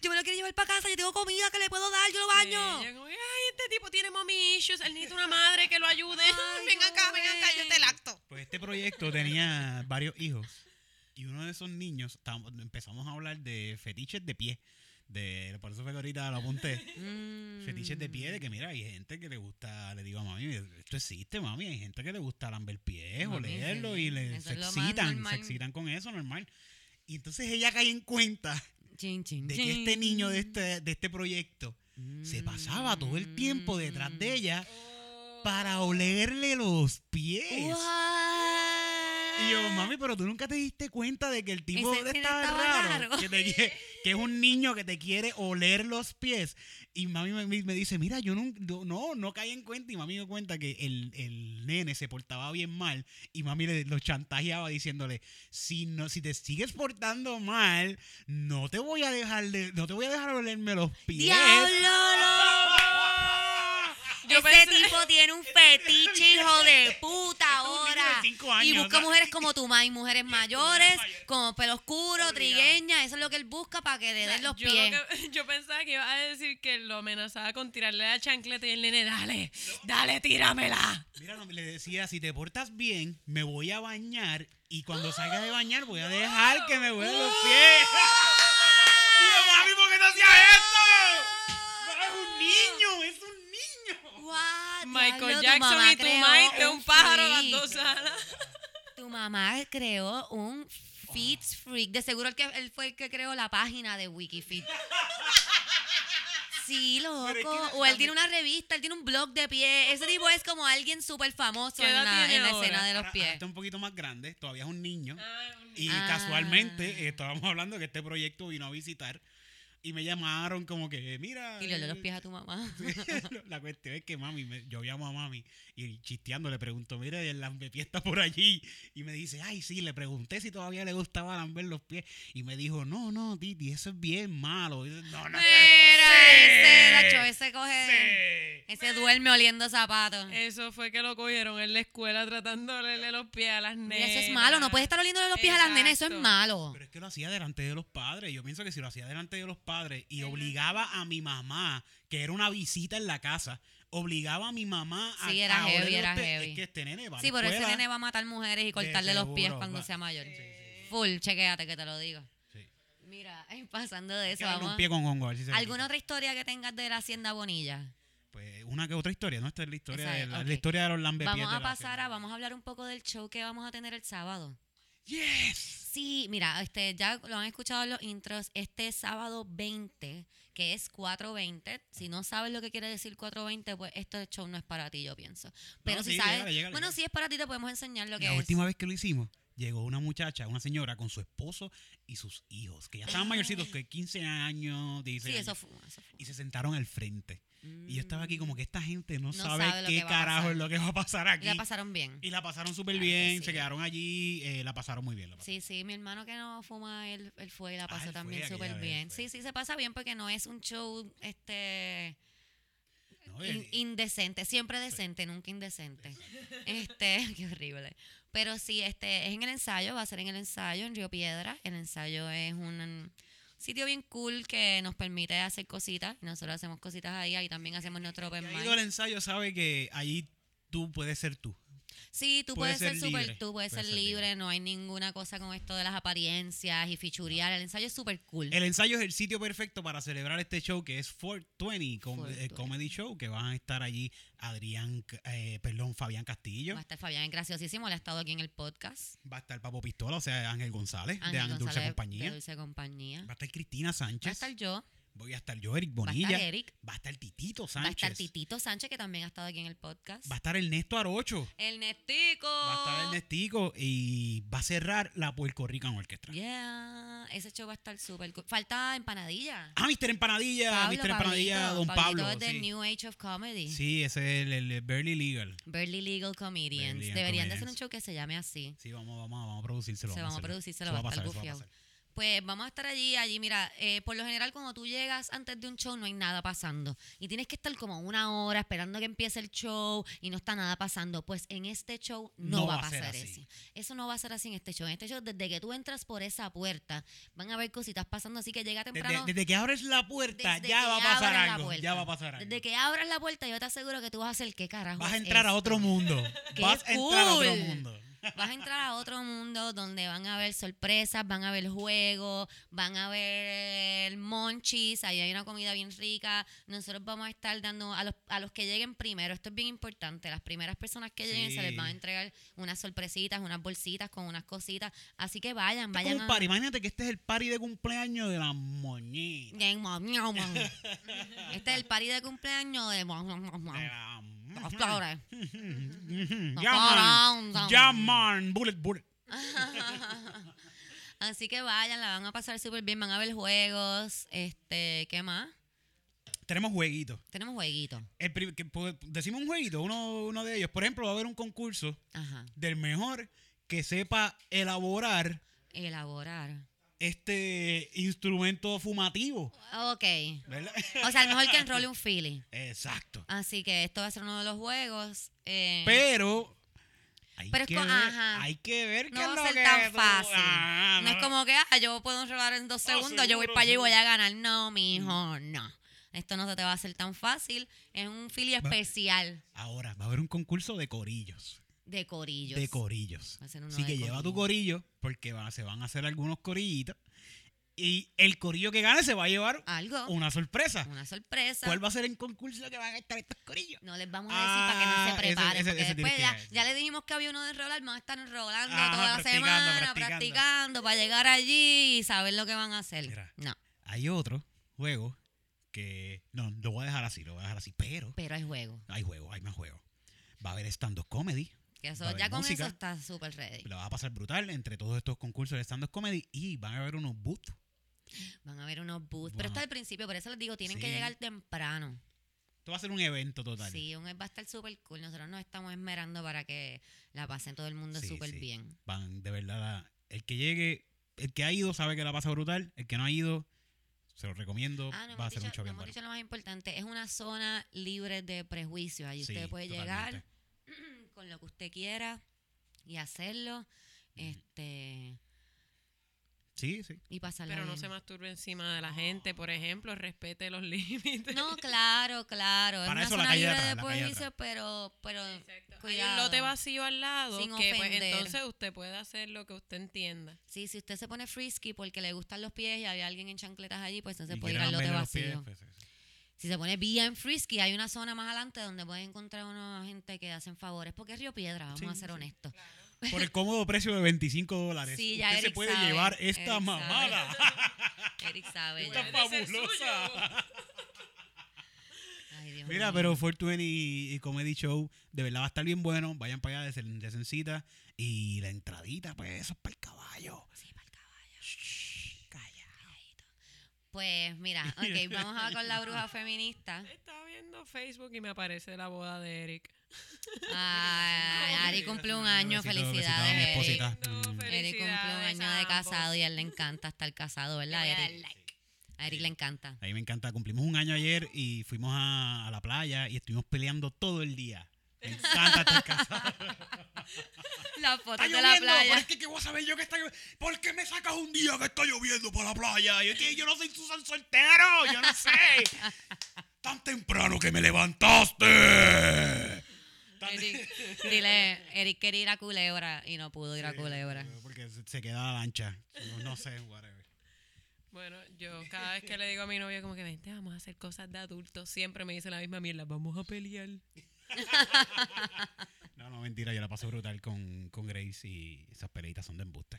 yo me lo quiero llevar para casa, yo tengo comida que le puedo dar, yo lo baño. Sí, yo como, Ay, este tipo tiene mommy issues, él necesita una madre que lo ayude. Ay, *laughs* ven acá, no, ven acá, yo te lacto. Pues este proyecto tenía varios hijos y uno de esos niños, empezamos a hablar de fetiches de pie. De, por eso fue que ahorita lo apunté. *laughs* Mm. Fetiches de pie, de que mira, hay gente que le gusta, le digo a mami, esto existe, mami, hay gente que le gusta lamber pies o leerlo sí, y le, eso se excitan, se excitan con eso, normal. Y entonces ella cae en cuenta Chin, chin, de que este niño de este, de este proyecto se pasaba todo el tiempo detrás de ella para olerle los pies. Y yo, mami, pero tú nunca te diste cuenta de que el tipo Ese estaba, estaba raro. Que, te quie- que es un niño que te quiere oler los pies. Y mami me, me dice, mira, yo no, no, no caí en cuenta. Y mami me cuenta que el, el nene se portaba bien mal. Y mami le, lo chantajeaba diciéndole, si no, si te sigues portando mal, no te voy a dejar de, no te voy a dejar olerme los pies. ¡Diablo, Yo Ese pensé- tipo tiene un *laughs* fetiche, hijo de puta, ahora. Y busca o sea, mujeres como tu May, mujeres *laughs* mayores, como pelo oscuro, Obligado. trigueña. Eso es lo que él busca para que le den los yo, pies. lo que- *laughs* yo pensaba que iba a decir que lo amenazaba con tirarle la chancleta y el nene, dale, dale, tíramela. Mira, no, le decía, si te portas bien, me voy a bañar y cuando salga de bañar voy a dejar que me huelan los pies. Y yo, mami, ¿por qué no hacías esto? No, es un niño, es un niño. What? Michael Diablo, tu Jackson mamá y tu de un pájaro las freak. dos alas. *laughs* Tu mamá creó un Feeds Freak. De seguro el que, él fue el que creó la página de Wikifeed. Sí, loco. Pero es que o él tiene una revista, él tiene un blog de pie. Ese tipo es como alguien súper famoso ¿Qué en la, en escena de los Ahora- ahora pies. está un poquito más grande, todavía es un niño. Y Ah. casualmente eh, estábamos hablando que este proyecto vino a visitar y me llamaron como que, mira. Y le olé los eh, pies a tu mamá. *laughs* La cuestión es que mami, me- yo llamo a mami y chisteando le pregunto, mira, el lambepié está por allí. Y me dice, ay, sí, le pregunté si todavía le gustaba lamber los pies. Y me dijo, no, no, Titi, eso es bien malo. Y yo, no, no. Ese, Nacho, ese coge. Sí. Ese duerme oliendo zapatos. Eso fue que lo cogieron en la escuela tratando de olerle los pies a las nenas. eso es malo, no puedes estar oliéndole los pies a las nenas, eso es malo. Pero es que lo hacía delante de los padres. Yo pienso que si lo hacía delante de los padres y obligaba a mi mamá, que era una visita en la casa, obligaba a mi mamá a Sí, era a heavy, era heavy. Es que este nene va a Sí, la pero ese nene va a matar mujeres y cortarle los pies cuando va. sea mayor. Full, chequéate que te lo digo. Mira, *laughs* pasando de eso, vamos. un pie con hongo, a ver si se le ¿Alguna otra historia que tengas de la Hacienda Bonilla? Pues una que otra historia, ¿no? Esta es la historia, Esa de, la, la historia de los lambepiés Vamos a la pasar a, vamos a hablar un poco del show que vamos a tener el sábado. Yes. Sí, mira, este, ya lo han escuchado en los intros. Este sábado 20, que es 420. Si no sabes lo que quiere decir 420, pues este show no es para ti, yo pienso. Pero No, si sí, sabes. bueno, si es para ti, te podemos enseñar lo que La es. última vez que lo hicimos, llegó una muchacha, una señora con su esposo y sus hijos, que ya estaban mayorcitos, que 15 años, 16 Sí, años, eso fue. Eso fue. y se sentaron al frente. Y yo estaba aquí como que esta gente no, No sabe, qué carajo es lo que va a pasar aquí. Y la pasaron bien. Y la pasaron súper Claro que bien, sí. se quedaron allí, eh, la pasaron muy bien. la pasaron. Sí, sí, mi hermano que no fuma, él, él fue y la Ah, pasó también súper bien. fue. Sí, sí, se pasa bien porque no es un show este No, in- indecente, siempre decente, nunca indecente. Este, *laughs* qué horrible. Pero sí, este es en el ensayo, va a ser en el ensayo en Río Piedra. El ensayo es un sitio bien cool que nos permite hacer cositas. Nosotros hacemos cositas ahí, ahí también hacemos nuestro open mic. ensayo sabe que allí tú puedes ser tú. Sí, tú Puede puedes ser súper libre, tú, puedes puede ser libre, libre. no hay ninguna cosa con esto de las apariencias y fichurear. El ensayo es súper cool. El ensayo es el sitio perfecto para celebrar este show que es 420 com- eh, 420. Comedy Show, que van a estar allí Adrián, eh, perdón, Fabián Castillo. Va a estar Fabián, graciosísimo, él ha estado aquí en el podcast. Va a estar Papo Pistola, o sea, Ángel González, de Ángel Dulce Compañía. de Dulce Compañía. Va a estar Cristina Va Sánchez. a estar yo, Voy a estar yo, Eric va a Bonilla. estar Eric, Va a estar Titito va a Sánchez. estar Titito Sánchez, que también ha estado aquí en el podcast. Va a estar Ernesto Arocho. El Nestico. Va a estar Ernestico y va a cerrar la Puerto Rican Orchestra. Yeah, ese show va a estar súper cool. Falta Empanadilla. Ah, Mr. Empanadilla, Pablo, Mr. Empanadilla, Pablito, Don Pablito Pablo. es Sí. New Age of Comedy. Sí, ese es el, el Barely Legal. Burley Legal Comedians. Deberían de hacer un show que se llame así. Sí, vamos, vamos, vamos a producírselo. se vamos a hacerlo. producir, se lo Eso va a estar pasar, Pues vamos a estar allí, allí, mira, eh, por lo general cuando tú llegas antes de un show no hay nada pasando y tienes que estar como una hora esperando que empiece el show y no está nada pasando. Pues en este show no, va a pasar eso. Eso no va a ser así en este show. En este show, desde que tú entras por esa puerta, van a haber cositas pasando, así que llega temprano. Desde, desde que abres la puerta, ya va a pasar algo. puerta. Ya va a pasar algo. Desde que abras la puerta, yo te aseguro que tú vas a hacer qué carajo. Vas a es entrar a otro mundo. *laughs* ¡Qué Vas a entrar a otro mundo. Vas a entrar a otro mundo donde van a haber sorpresas, van a haber juegos, van a haber monchis, ahí hay una comida bien rica. Nosotros vamos a estar dando a los, a los que lleguen primero, esto es bien importante, las primeras personas que lleguen se les van a entregar unas sorpresitas, unas bolsitas con unas cositas. Así que vayan, vayan como un party. Imagínate que este es el party de cumpleaños de la moñita. Este es el party de cumpleaños de... De la- Flores. *laughs* Llaman, Nos llaman, bullet, bullet. *laughs* Así que vayan, la van a pasar súper bien, van a ver juegos, este, ¿qué más? Tenemos jueguitos. Tenemos jueguitos. Decimos un jueguito, uno, uno de ellos. Por ejemplo, va a haber un concurso Ajá. del mejor que sepa elaborar Elaborar. Este instrumento fumativo. Ok. ¿verdad? O sea, mejor que enrole un *laughs* Philly. Exacto. Así que esto va a ser uno de los juegos. eh, Pero hay, Pero es que con- ver, ajá. hay que ver qué no es va lo a ser que tan tú- fácil. Ah, no es como que, ah, yo puedo enrolar en dos Ah, segundos, yo voy para allá y voy a ganar. No, mijo, no. Esto no se te va a hacer tan fácil. Es un Philly especial Ahora, va a haber un concurso de corillos. De corillos. De corillos. Va a ser uno Así de que lleva tu corillo, porque va- se van a hacer algunos corillitos. Y el corillo que gane se va a llevar Algo. una sorpresa. Una sorpresa. ¿Cuál va a ser el concurso que van a estar estos corillos? No les vamos a decir para que no Ah, se ese- preparen. ese- porque ese después que ya, decir. ya le dijimos que había uno de enrolar, van a estar enrolando Ajá, toda la practicando, semana, practicando. practicando. para llegar allí y saber lo que van a hacer. Mira. No, Hay otro juego que. No, lo voy a dejar así, lo voy a dejar así. Pero pero hay juego. hay juego, hay más juego. Va a haber stand-up comedy. Que eso, ya con música. eso está súper ready. La va a pasar brutal entre todos estos concursos de stand-up comedy. Y van a haber unos booths. Van a haber unos booths. Pero Wow. esto es al principio, por eso les digo, tienen que Sí. llegar temprano. Esto va a ser un evento total. Sí, un, va a estar súper cool. Nosotros nos estamos esmerando para que la pasen todo el mundo Sí, súper sí. bien. Van, de verdad, el que llegue, el que ha ido sabe que la pasa brutal. El que no ha ido, se lo recomiendo. Ah, no va a ser dicho, show no bien hemos bueno. dicho lo más importante. Es una zona libre de prejuicios. Allí Sí, usted puede totalmente. llegar con lo que usted quiera y hacerlo. Este. Sí, sí. Y pasarla Pero no bien. se masturbe encima de la gente, por ejemplo, respete los *laughs* límites. No, claro, claro. Es Para una eso la zona calle de libre atrás, de prejuicios, pero, pero Exacto. Hay un lote vacío al lado Sin que pues, ofender. entonces usted puede hacer lo que usted entienda. Sí, si usted se pone frisky porque le gustan los pies y hay alguien en chancletas allí, pues entonces puede ir al lote pies, vacío. pues, sí, sí. Si se pone bien frisky, hay una zona más adelante donde puede encontrar una gente que hacen favores. Porque es Río Piedra, vamos Sí, a ser sí. honestos. Por el cómodo precio de 25 dólares. Sí, ya Usted se Eric puede sabe, llevar esta Eric sabe. mamada. *laughs* Eric sabe. Ser fabulosa. Ay, Dios Mira, mío. pero 420 y, y Comedy Show, de verdad va a estar bien bueno. Vayan para allá, desen, desencita. Y la entradita, pues eso es para el caballo. Pues mira, *laughs* ok, vamos a con la bruja feminista. Estaba viendo Facebook y me aparece la boda de Eric. Ay, Ari cumple un año, Besito, felicidades, Eric. No, Mm. Eric cumple un felicidades año a de ambos. casado y a él le encanta estar casado, Le ¿verdad, voy a dar Eric? like. A Eric le encanta. A mí me encanta. Cumplimos un año ayer y fuimos a, a la playa y estuvimos peleando todo el día. Me encanta estar casado. Fotos Está de la lloviendo, playa. es que ¿qué voy a saber yo que está lloviendo? ¿Por qué me sacas un día que está lloviendo por la playa? Y es que yo no soy Susan Soltero, yo no sé. Tan temprano que me levantaste. Eric, *laughs* dile, Eric quería ir a Culebra y no pudo ir a Culebra. Porque se- se queda la lancha. No, no sé, whatever. Bueno, yo cada vez que le digo a mi novio como que vente, vamos a hacer cosas de adultos, siempre me dice la misma mierda, vamos a pelear. *laughs* No, no, mentira, yo la paso brutal con, con Grace y esas peleitas son de embuste.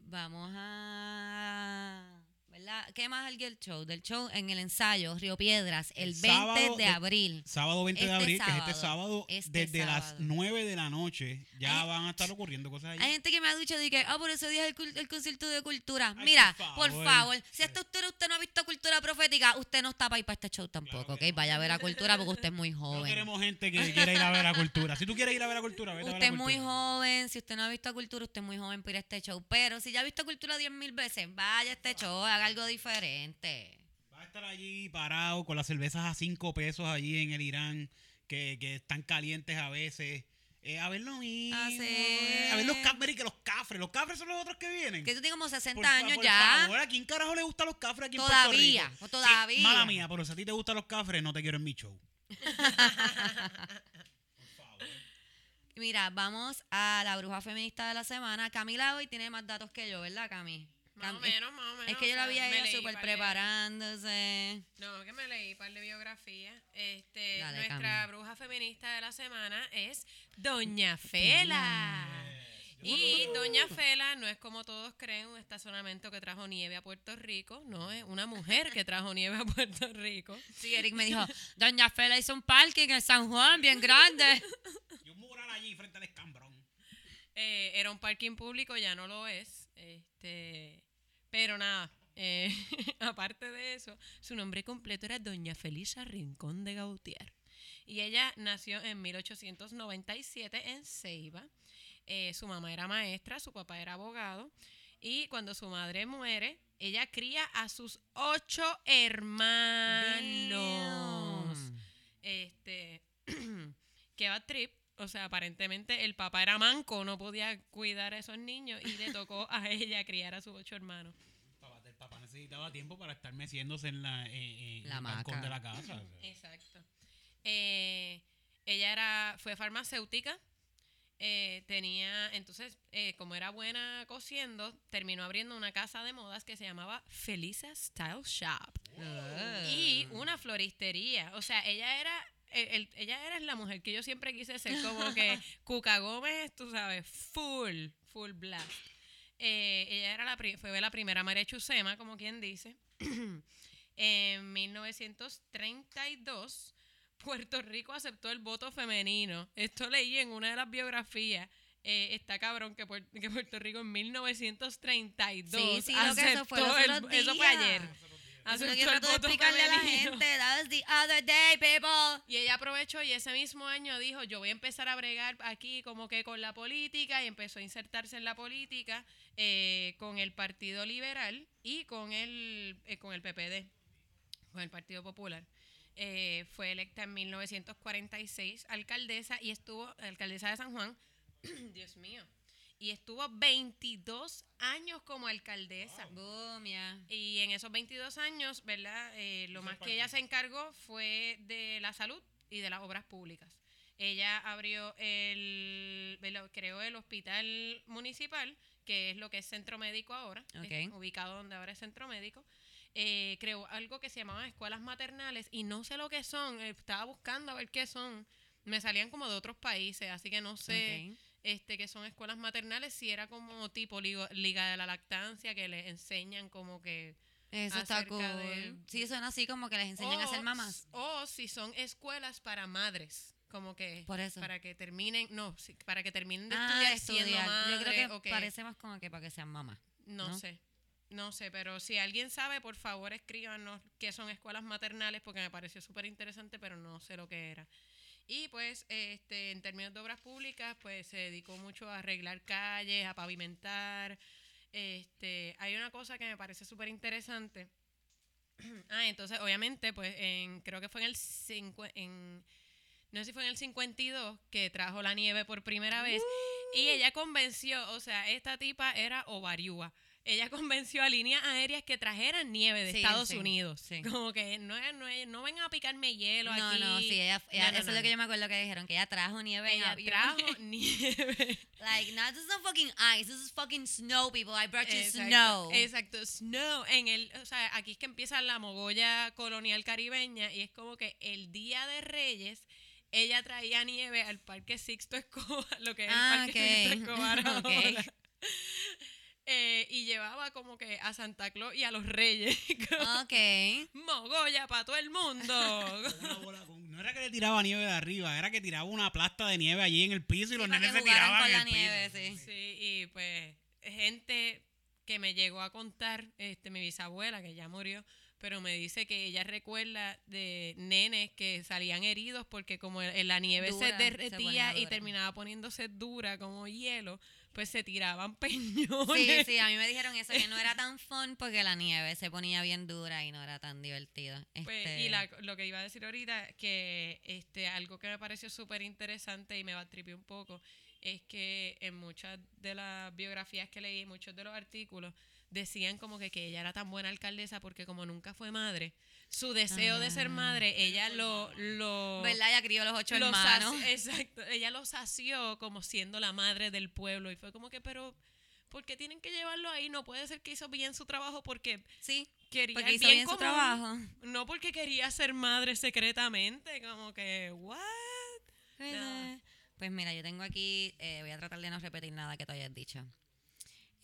Vamos a... ¿Verdad? ¿Qué más hay del show? Del show en el ensayo Río Piedras, el, El 20 sábado de abril. Sábado 20 de Este abril, que es este sábado, este desde las sábado. 9 de la noche, ya Hay- van a estar ocurriendo cosas allí. Hay gente que me ha dicho de que, ah, por ese día es el, el concierto de cultura. Ay, Mira, por por favor. si hasta usted, usted no ha visto cultura profética, usted no está para ir para este show tampoco, ¿ok? Vaya a ver a cultura porque usted es muy *laughs* No joven. queremos gente que quiera ir a ver la cultura. Si tú quieres ir a ver la cultura, vete a ver Usted es muy joven, si usted no ha visto a Cultura, usted es muy joven para ir a este show. Pero si ya ha visto Cultura 10 mil veces, vaya a este show, haga algo diferente. Va a estar allí parado con las cervezas a 5 pesos allí en el Irán, que, que están calientes a veces. Eh, a ver lo mismo. Ah, sí. eh, A ver los Cadbury que los cafres. Los cafres son los otros que vienen. Que tú tienes como 60 Por años por ya. favor, ¿a quién carajo le gustan los cafres aquí en Todavía, Puerto Rico? todavía. Sí, mala mía, pero si a ti te gustan los cafres, no te quiero en mi show. *laughs* Mira, vamos a la bruja feminista de la semana. Camila hoy tiene más datos que yo, ¿verdad, Cami? Más o menos, más o menos. Es que yo la vi a ella súper preparándose. No, que me leí un par de biografías. Este, Dale, nuestra Cami. bruja feminista de la semana es Doña Fela. Y Doña Fela no es como todos creen un estacionamiento que trajo nieve a Puerto Rico, no, es una mujer que trajo nieve a Puerto Rico. Sí, Eric me dijo, Doña Fela hizo un parking en San Juan bien grande. Y un mural allí frente al escambrón. Eh, era un parking público, ya no lo es. Este, pero nada, eh, *laughs* aparte de eso, su nombre completo era Doña Felisa Rincón de Gautier. Y ella nació en 1897 en Ceiba. Eh, su mamá era maestra, su papá era abogado. Y cuando su madre muere, ella cría a sus ocho hermanos. Damn. Este, que va trip. O sea, aparentemente el papá era manco, no podía cuidar a esos niños y le tocó a *laughs* ella criar a sus ocho hermanos. Papá, el papá necesitaba tiempo para estar meciéndose en la, eh, eh, en La el balcón de la casa. o *laughs* sea. Exacto. Eh, ella era, fue farmacéutica. eh, tenía, entonces, eh, como era buena cosiendo, terminó abriendo una casa de modas que se llamaba Felisa Style Shop. y una floristería. O sea, ella era el- el- ella era la mujer que yo siempre quise ser, como que *laughs* Cuca Gómez, tú sabes, full, full black. Eh, ella era la, fue la primera María Chusema, como quien dice. *clears throat* en 1932, Puerto Rico aceptó el voto femenino. Esto leí en una de las biografías. Eh, está cabrón que, Puer- que Puerto Rico en 1932 Sí, sí, lo que eso fue aceptó el- eso fue ayer. Lo Aceptó que trato de explicarle a la gente. That was the other day, people. Y ella aprovechó y ese mismo año dijo, yo voy a empezar a bregar aquí como que con la política y empezó a insertarse en la política eh, con el Partido Liberal y con el, eh, con el PPD, con el Partido Popular. Eh, fue electa en 1946 alcaldesa y estuvo, alcaldesa de San Juan, *clears throat* Dios mío, y estuvo 22 años como alcaldesa. Boom, yeah. Y en esos 22 años, ¿verdad? Eh, lo más que ella se encargó fue de la salud y de las obras públicas. Ella abrió el, ¿verdad? creó el hospital municipal, que es lo que es centro médico ahora, Ok. es ubicado donde ahora es centro médico. Eh, creó algo que se llamaban escuelas maternales y no sé lo que son, eh, estaba buscando a ver qué son. Me salían como de otros países, así que no sé Ok. Este que son escuelas maternales, si era como tipo ligo- liga de la lactancia, que le enseñan como que Eso está cool. de- Sí, son así como que les enseñan a ser mamás. O si son escuelas para madres, como que Por eso. para que terminen, no, para que terminen de Ah, estudiar, siendo estudiar. madre, Yo creo que parece más como que para que sean mamás. no, ¿no? sé. No sé, pero si alguien sabe, por favor escríbanos qué son escuelas maternales porque me pareció súper interesante, pero no sé lo que era. Y pues, este, en términos de obras públicas, pues se dedicó mucho a arreglar calles, a pavimentar. Este, hay una cosa que me parece súper interesante. *clears throat* ah, entonces, obviamente, pues, en, creo que fue en el cincu- en, no sé si fue en el 52 que trajo la nieve por primera vez. Y ella convenció, o sea, esta tipa era ovariúa. Ella *laughs* convenció a líneas aéreas que trajeran nieve de Sí, Estados sí, Unidos. sí. Como que no, no, no vengan a picarme hielo No, aquí. no, sí, ella, ella- No, no, eso es lo que yo me acuerdo que dijeron, que ella trajo nieve Ella trajo *laughs* nieve. Like, no, this is not fucking ice, this is fucking snow, people. I brought you Exacto, snow. Exacto, snow. En el, o sea, aquí es que empieza la mogolla colonial caribeña y es como que el día de Reyes ella traía nieve al Parque Sixto Escobar, lo que es Ah, el Parque Sixto ok. Escobar *laughs* ahora. Eh, y llevaba como que a Santa Claus y a los Reyes. *laughs* Ok. Mogolla para todo el mundo. *laughs* Una bola con- no era que le tiraba nieve de arriba, era que tiraba una plasta de nieve allí en el piso y los para nenes que se jugaran tiraban con en la el piso. nieve, sí. Sí, y pues gente que me llegó a contar, este, mi bisabuela, que ya murió, pero me dice que ella recuerda de nenes que salían heridos porque como el- la nieve Dura, se se derretía y dura. terminaba poniéndose dura como hielo, pues se tiraban *laughs* Sí, peñones. sí, a mí me dijeron eso, que no era tan fun porque la nieve se ponía bien dura y no era tan divertido. Pues, Este, y la- lo que iba a decir ahorita, que este algo que me pareció súper interesante y me tripir un poco, es que en muchas de las biografías que leí, muchos de los artículos, decían como que, que ella era tan buena alcaldesa porque como nunca fue madre, su deseo de ser Ah. madre, ella lo... lo ¿Verdad? Ella crió los ocho hermanos. *laughs* exacto, ella lo sació como siendo la madre del pueblo y fue como que, pero... ¿Por qué tienen que llevarlo ahí? No puede ser que hizo bien su trabajo porque Sí, quería porque hizo bien bien su común. trabajo. No porque quería ser madre secretamente, como que, ¿what? Eh, Pues mira, yo tengo aquí, eh, voy a tratar de no repetir nada que tú hayas dicho.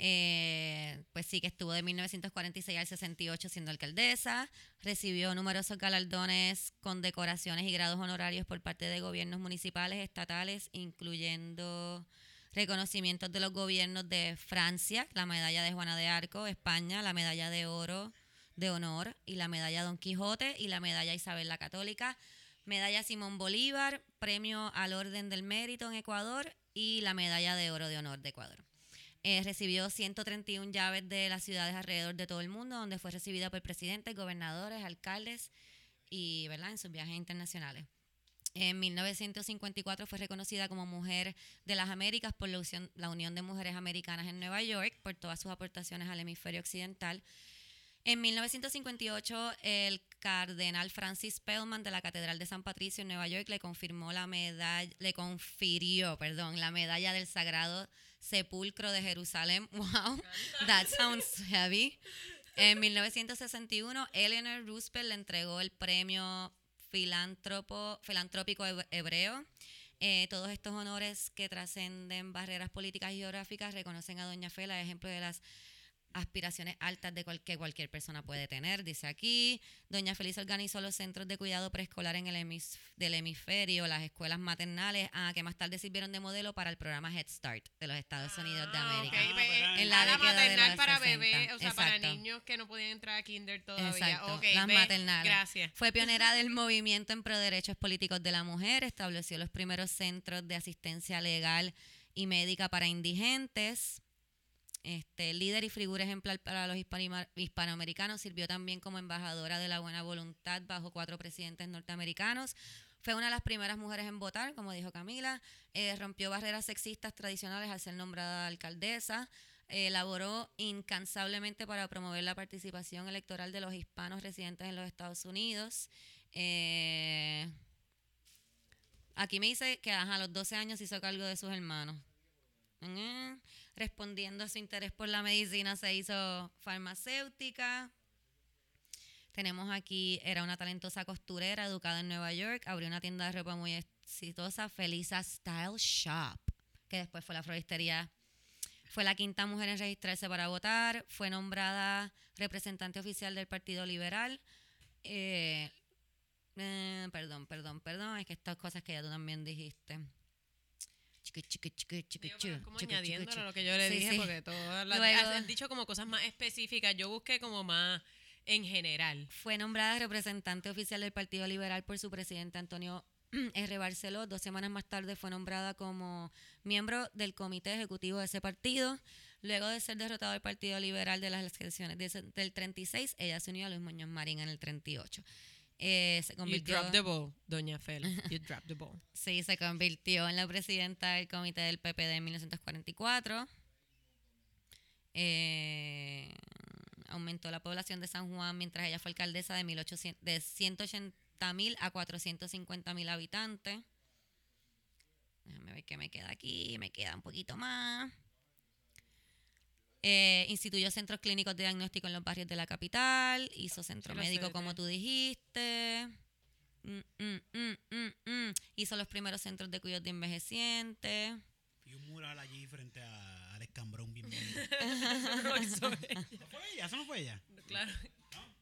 Eh, pues sí, que estuvo de 1946 al 68 siendo alcaldesa, recibió numerosos galardones, condecoraciones y grados honorarios por parte de gobiernos municipales, estatales, incluyendo reconocimientos de los gobiernos de Francia, la medalla de Juana de Arco, España, la medalla de oro de honor y la medalla Don Quijote y la medalla Isabel la Católica, medalla Simón Bolívar, premio al Orden del Mérito en Ecuador y la medalla de oro de honor de Ecuador. Eh, recibió 131 llaves de las ciudades alrededor de todo el mundo, donde fue recibida por presidentes, gobernadores, alcaldes y ¿verdad? en sus viajes internacionales. En 1954 fue reconocida como Mujer de las Américas por la Unión, de Mujeres Americanas en Nueva York por todas sus aportaciones al hemisferio occidental. En 1958, el cardenal Francis Spellman de la Catedral de San Patricio en Nueva York le confirmó la medalla, le confirió, perdón, la medalla del Sagrado Sepulcro de Jerusalén. *laughs* Wow, that sounds heavy. En 1961, Eleanor Roosevelt le entregó el premio filántropo, filantrópico heb- hebreo. Eh, todos estos honores que trascenden barreras políticas y geográficas reconocen a Doña Fela, ejemplo de las aspiraciones altas de cual- que cualquier persona puede tener, dice aquí. Doña Feliz organizó los centros de cuidado preescolar en el hemis- del hemisferio, las escuelas maternales, ah, que más tarde sirvieron de modelo para el programa Head Start de los Estados Unidos de Ah, América. ok, ve- En en la la, maternal para 60, bebés, o sea, para niños que no podían entrar a kinder todavía. Exacto, Ok, las ve, maternales. Gracias. Fue pionera *laughs* del movimiento en pro derechos políticos de la mujer, estableció los primeros centros de asistencia legal y médica para indigentes. Este, líder y figura ejemplar para los hispanoamericanos, sirvió también como embajadora de la buena voluntad bajo cuatro presidentes norteamericanos. Fue una de las primeras mujeres en votar, como dijo Camila. Eh, rompió barreras sexistas tradicionales al ser nombrada alcaldesa. Eh, elaboró incansablemente para promover la participación electoral de los hispanos residentes en los Estados Unidos. Eh, aquí me dice que a los 12 años hizo cargo de sus hermanos. Respondiendo a su interés por la medicina, se hizo farmacéutica. Tenemos aquí, era una talentosa costurera educada en Nueva York, abrió una tienda de ropa muy exitosa, Felisa Style Shop, que después fue la floristería Fue la quinta mujer en registrarse para votar. Fue nombrada representante oficial del Partido Liberal. Eh, eh, perdón, perdón, perdón. Es que estas cosas que ya tú también dijiste. Es como añadiéndolo a lo que yo le dije, porque todas las *laughs* han dicho como cosas más específicas. Yo busqué como más en general. Fue nombrada representante oficial del Partido Liberal por su presidente Antonio *clears throat* R. Barceló. Dos semanas más tarde fue nombrada como miembro del comité ejecutivo de ese partido. Luego de ser derrotado el Partido Liberal de las elecciones del 36, ella se unió a Luis Muñoz Marín en el 38. Eh, se You convirtió, drop the ball, doña Fela. You *laughs* drop the ball. sí, se convirtió en la presidenta del comité del PPD en 1944. Eh, aumentó la población de San Juan mientras ella fue alcaldesa de, 1800, de 180 mil a 450 mil habitantes. Déjame ver qué me queda aquí. Me queda un poquito más. Eh, instituyó centros clínicos de diagnóstico en los barrios de la capital. Hizo centro Sí, lo sé, médico, como tú dijiste. Mm, mm, mm, mm, mm. Hizo los primeros centros de cuidados de envejecientes. Y un mural allí frente a Alex Cambrón bien bonito. *laughs* *laughs* Eso no lo hizo ella. ¿No fue ella? ¿Eso no fue ella? Claro.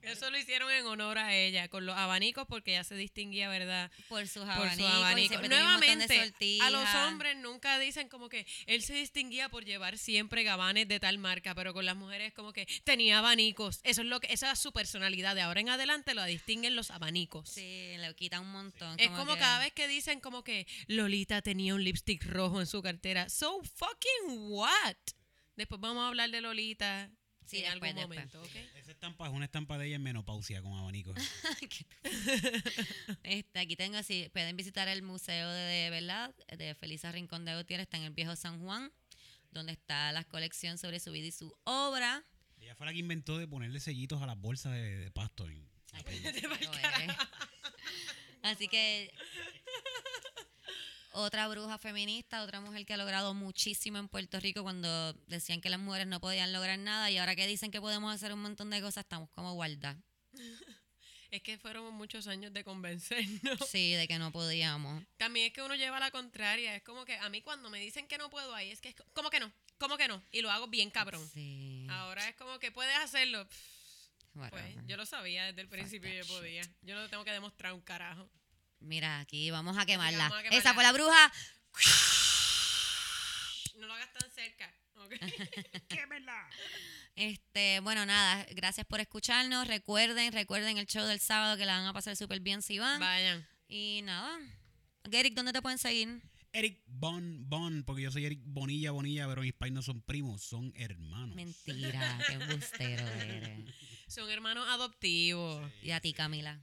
Eso lo hicieron en honor a ella, con los abanicos, porque ella se distinguía, ¿verdad? Por sus Por abanicos. su abanico. Nuevamente, a los hombres nunca dicen como que él se distinguía por llevar siempre gabanes de tal marca, pero con las mujeres como que tenía abanicos. Eso es lo que, esa es su personalidad. De ahora en adelante lo distinguen los abanicos. Sí, le quita un montón. Es como que- cada vez que dicen como que Lolita tenía un lipstick rojo en su cartera. So fucking what? Después vamos a hablar de Lolita Sí, en después, algún después. momento. Esa estampa es una estampa de ella en menopausia con abanico. *laughs* Este, aquí tengo, si pueden visitar el museo de, de verdad de Felisa Rincón de Gutiérrez, está en el viejo San Juan, donde está la colección sobre su vida y su obra. ella fue la que inventó de ponerle sellitos a las bolsas de, de pasto. En, Ay. *laughs* Así que otra bruja feminista, otra mujer que ha logrado muchísimo en Puerto Rico cuando decían que las mujeres no podían lograr nada y ahora que dicen que podemos hacer un montón de cosas, estamos como guardadas. *laughs* Es que fueron muchos años de convencernos. Sí, de que no podíamos. También es que uno lleva la contraria. Es como que a mí cuando me dicen que no puedo ahí, es que es co- como que no, como que no. Y lo hago bien cabrón. Sí. Ahora es como que puedes hacerlo. Pff, Pues yo lo sabía desde el principio y that yo podía. Yo no tengo que demostrar un carajo. Mira, aquí vamos a quemarla. vamos a quemarla. Esa fue la bruja. No lo hagas tan cerca. ¿ok? *laughs* Este, bueno, nada, gracias por escucharnos. Recuerden, recuerden el show del sábado que la van a pasar súper bien si van. Vayan. Y nada. Geric, ¿dónde te pueden seguir? Eric Bon Bon, porque yo soy Eric Bonilla Bonilla, pero mis pais no son primos, son hermanos. Mentira, qué bustero eres. Son hermanos adoptivos. Y a ti, Camila.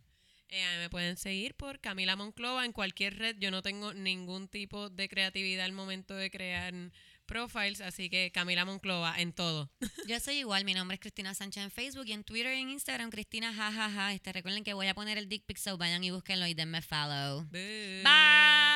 Eh, a mí me pueden seguir por Camila Monclova en cualquier red. Yo no tengo ningún tipo de creatividad al momento de crear profiles, así que Camila Monclova en todo. *laughs* Yo soy igual, mi nombre es Cristina Sánchez en Facebook y en Twitter y en Instagram, Cristina jajaja. Este, recuerden que voy a poner el dick pic, so vayan y búsquenlo y denme follow. Bye. Bye.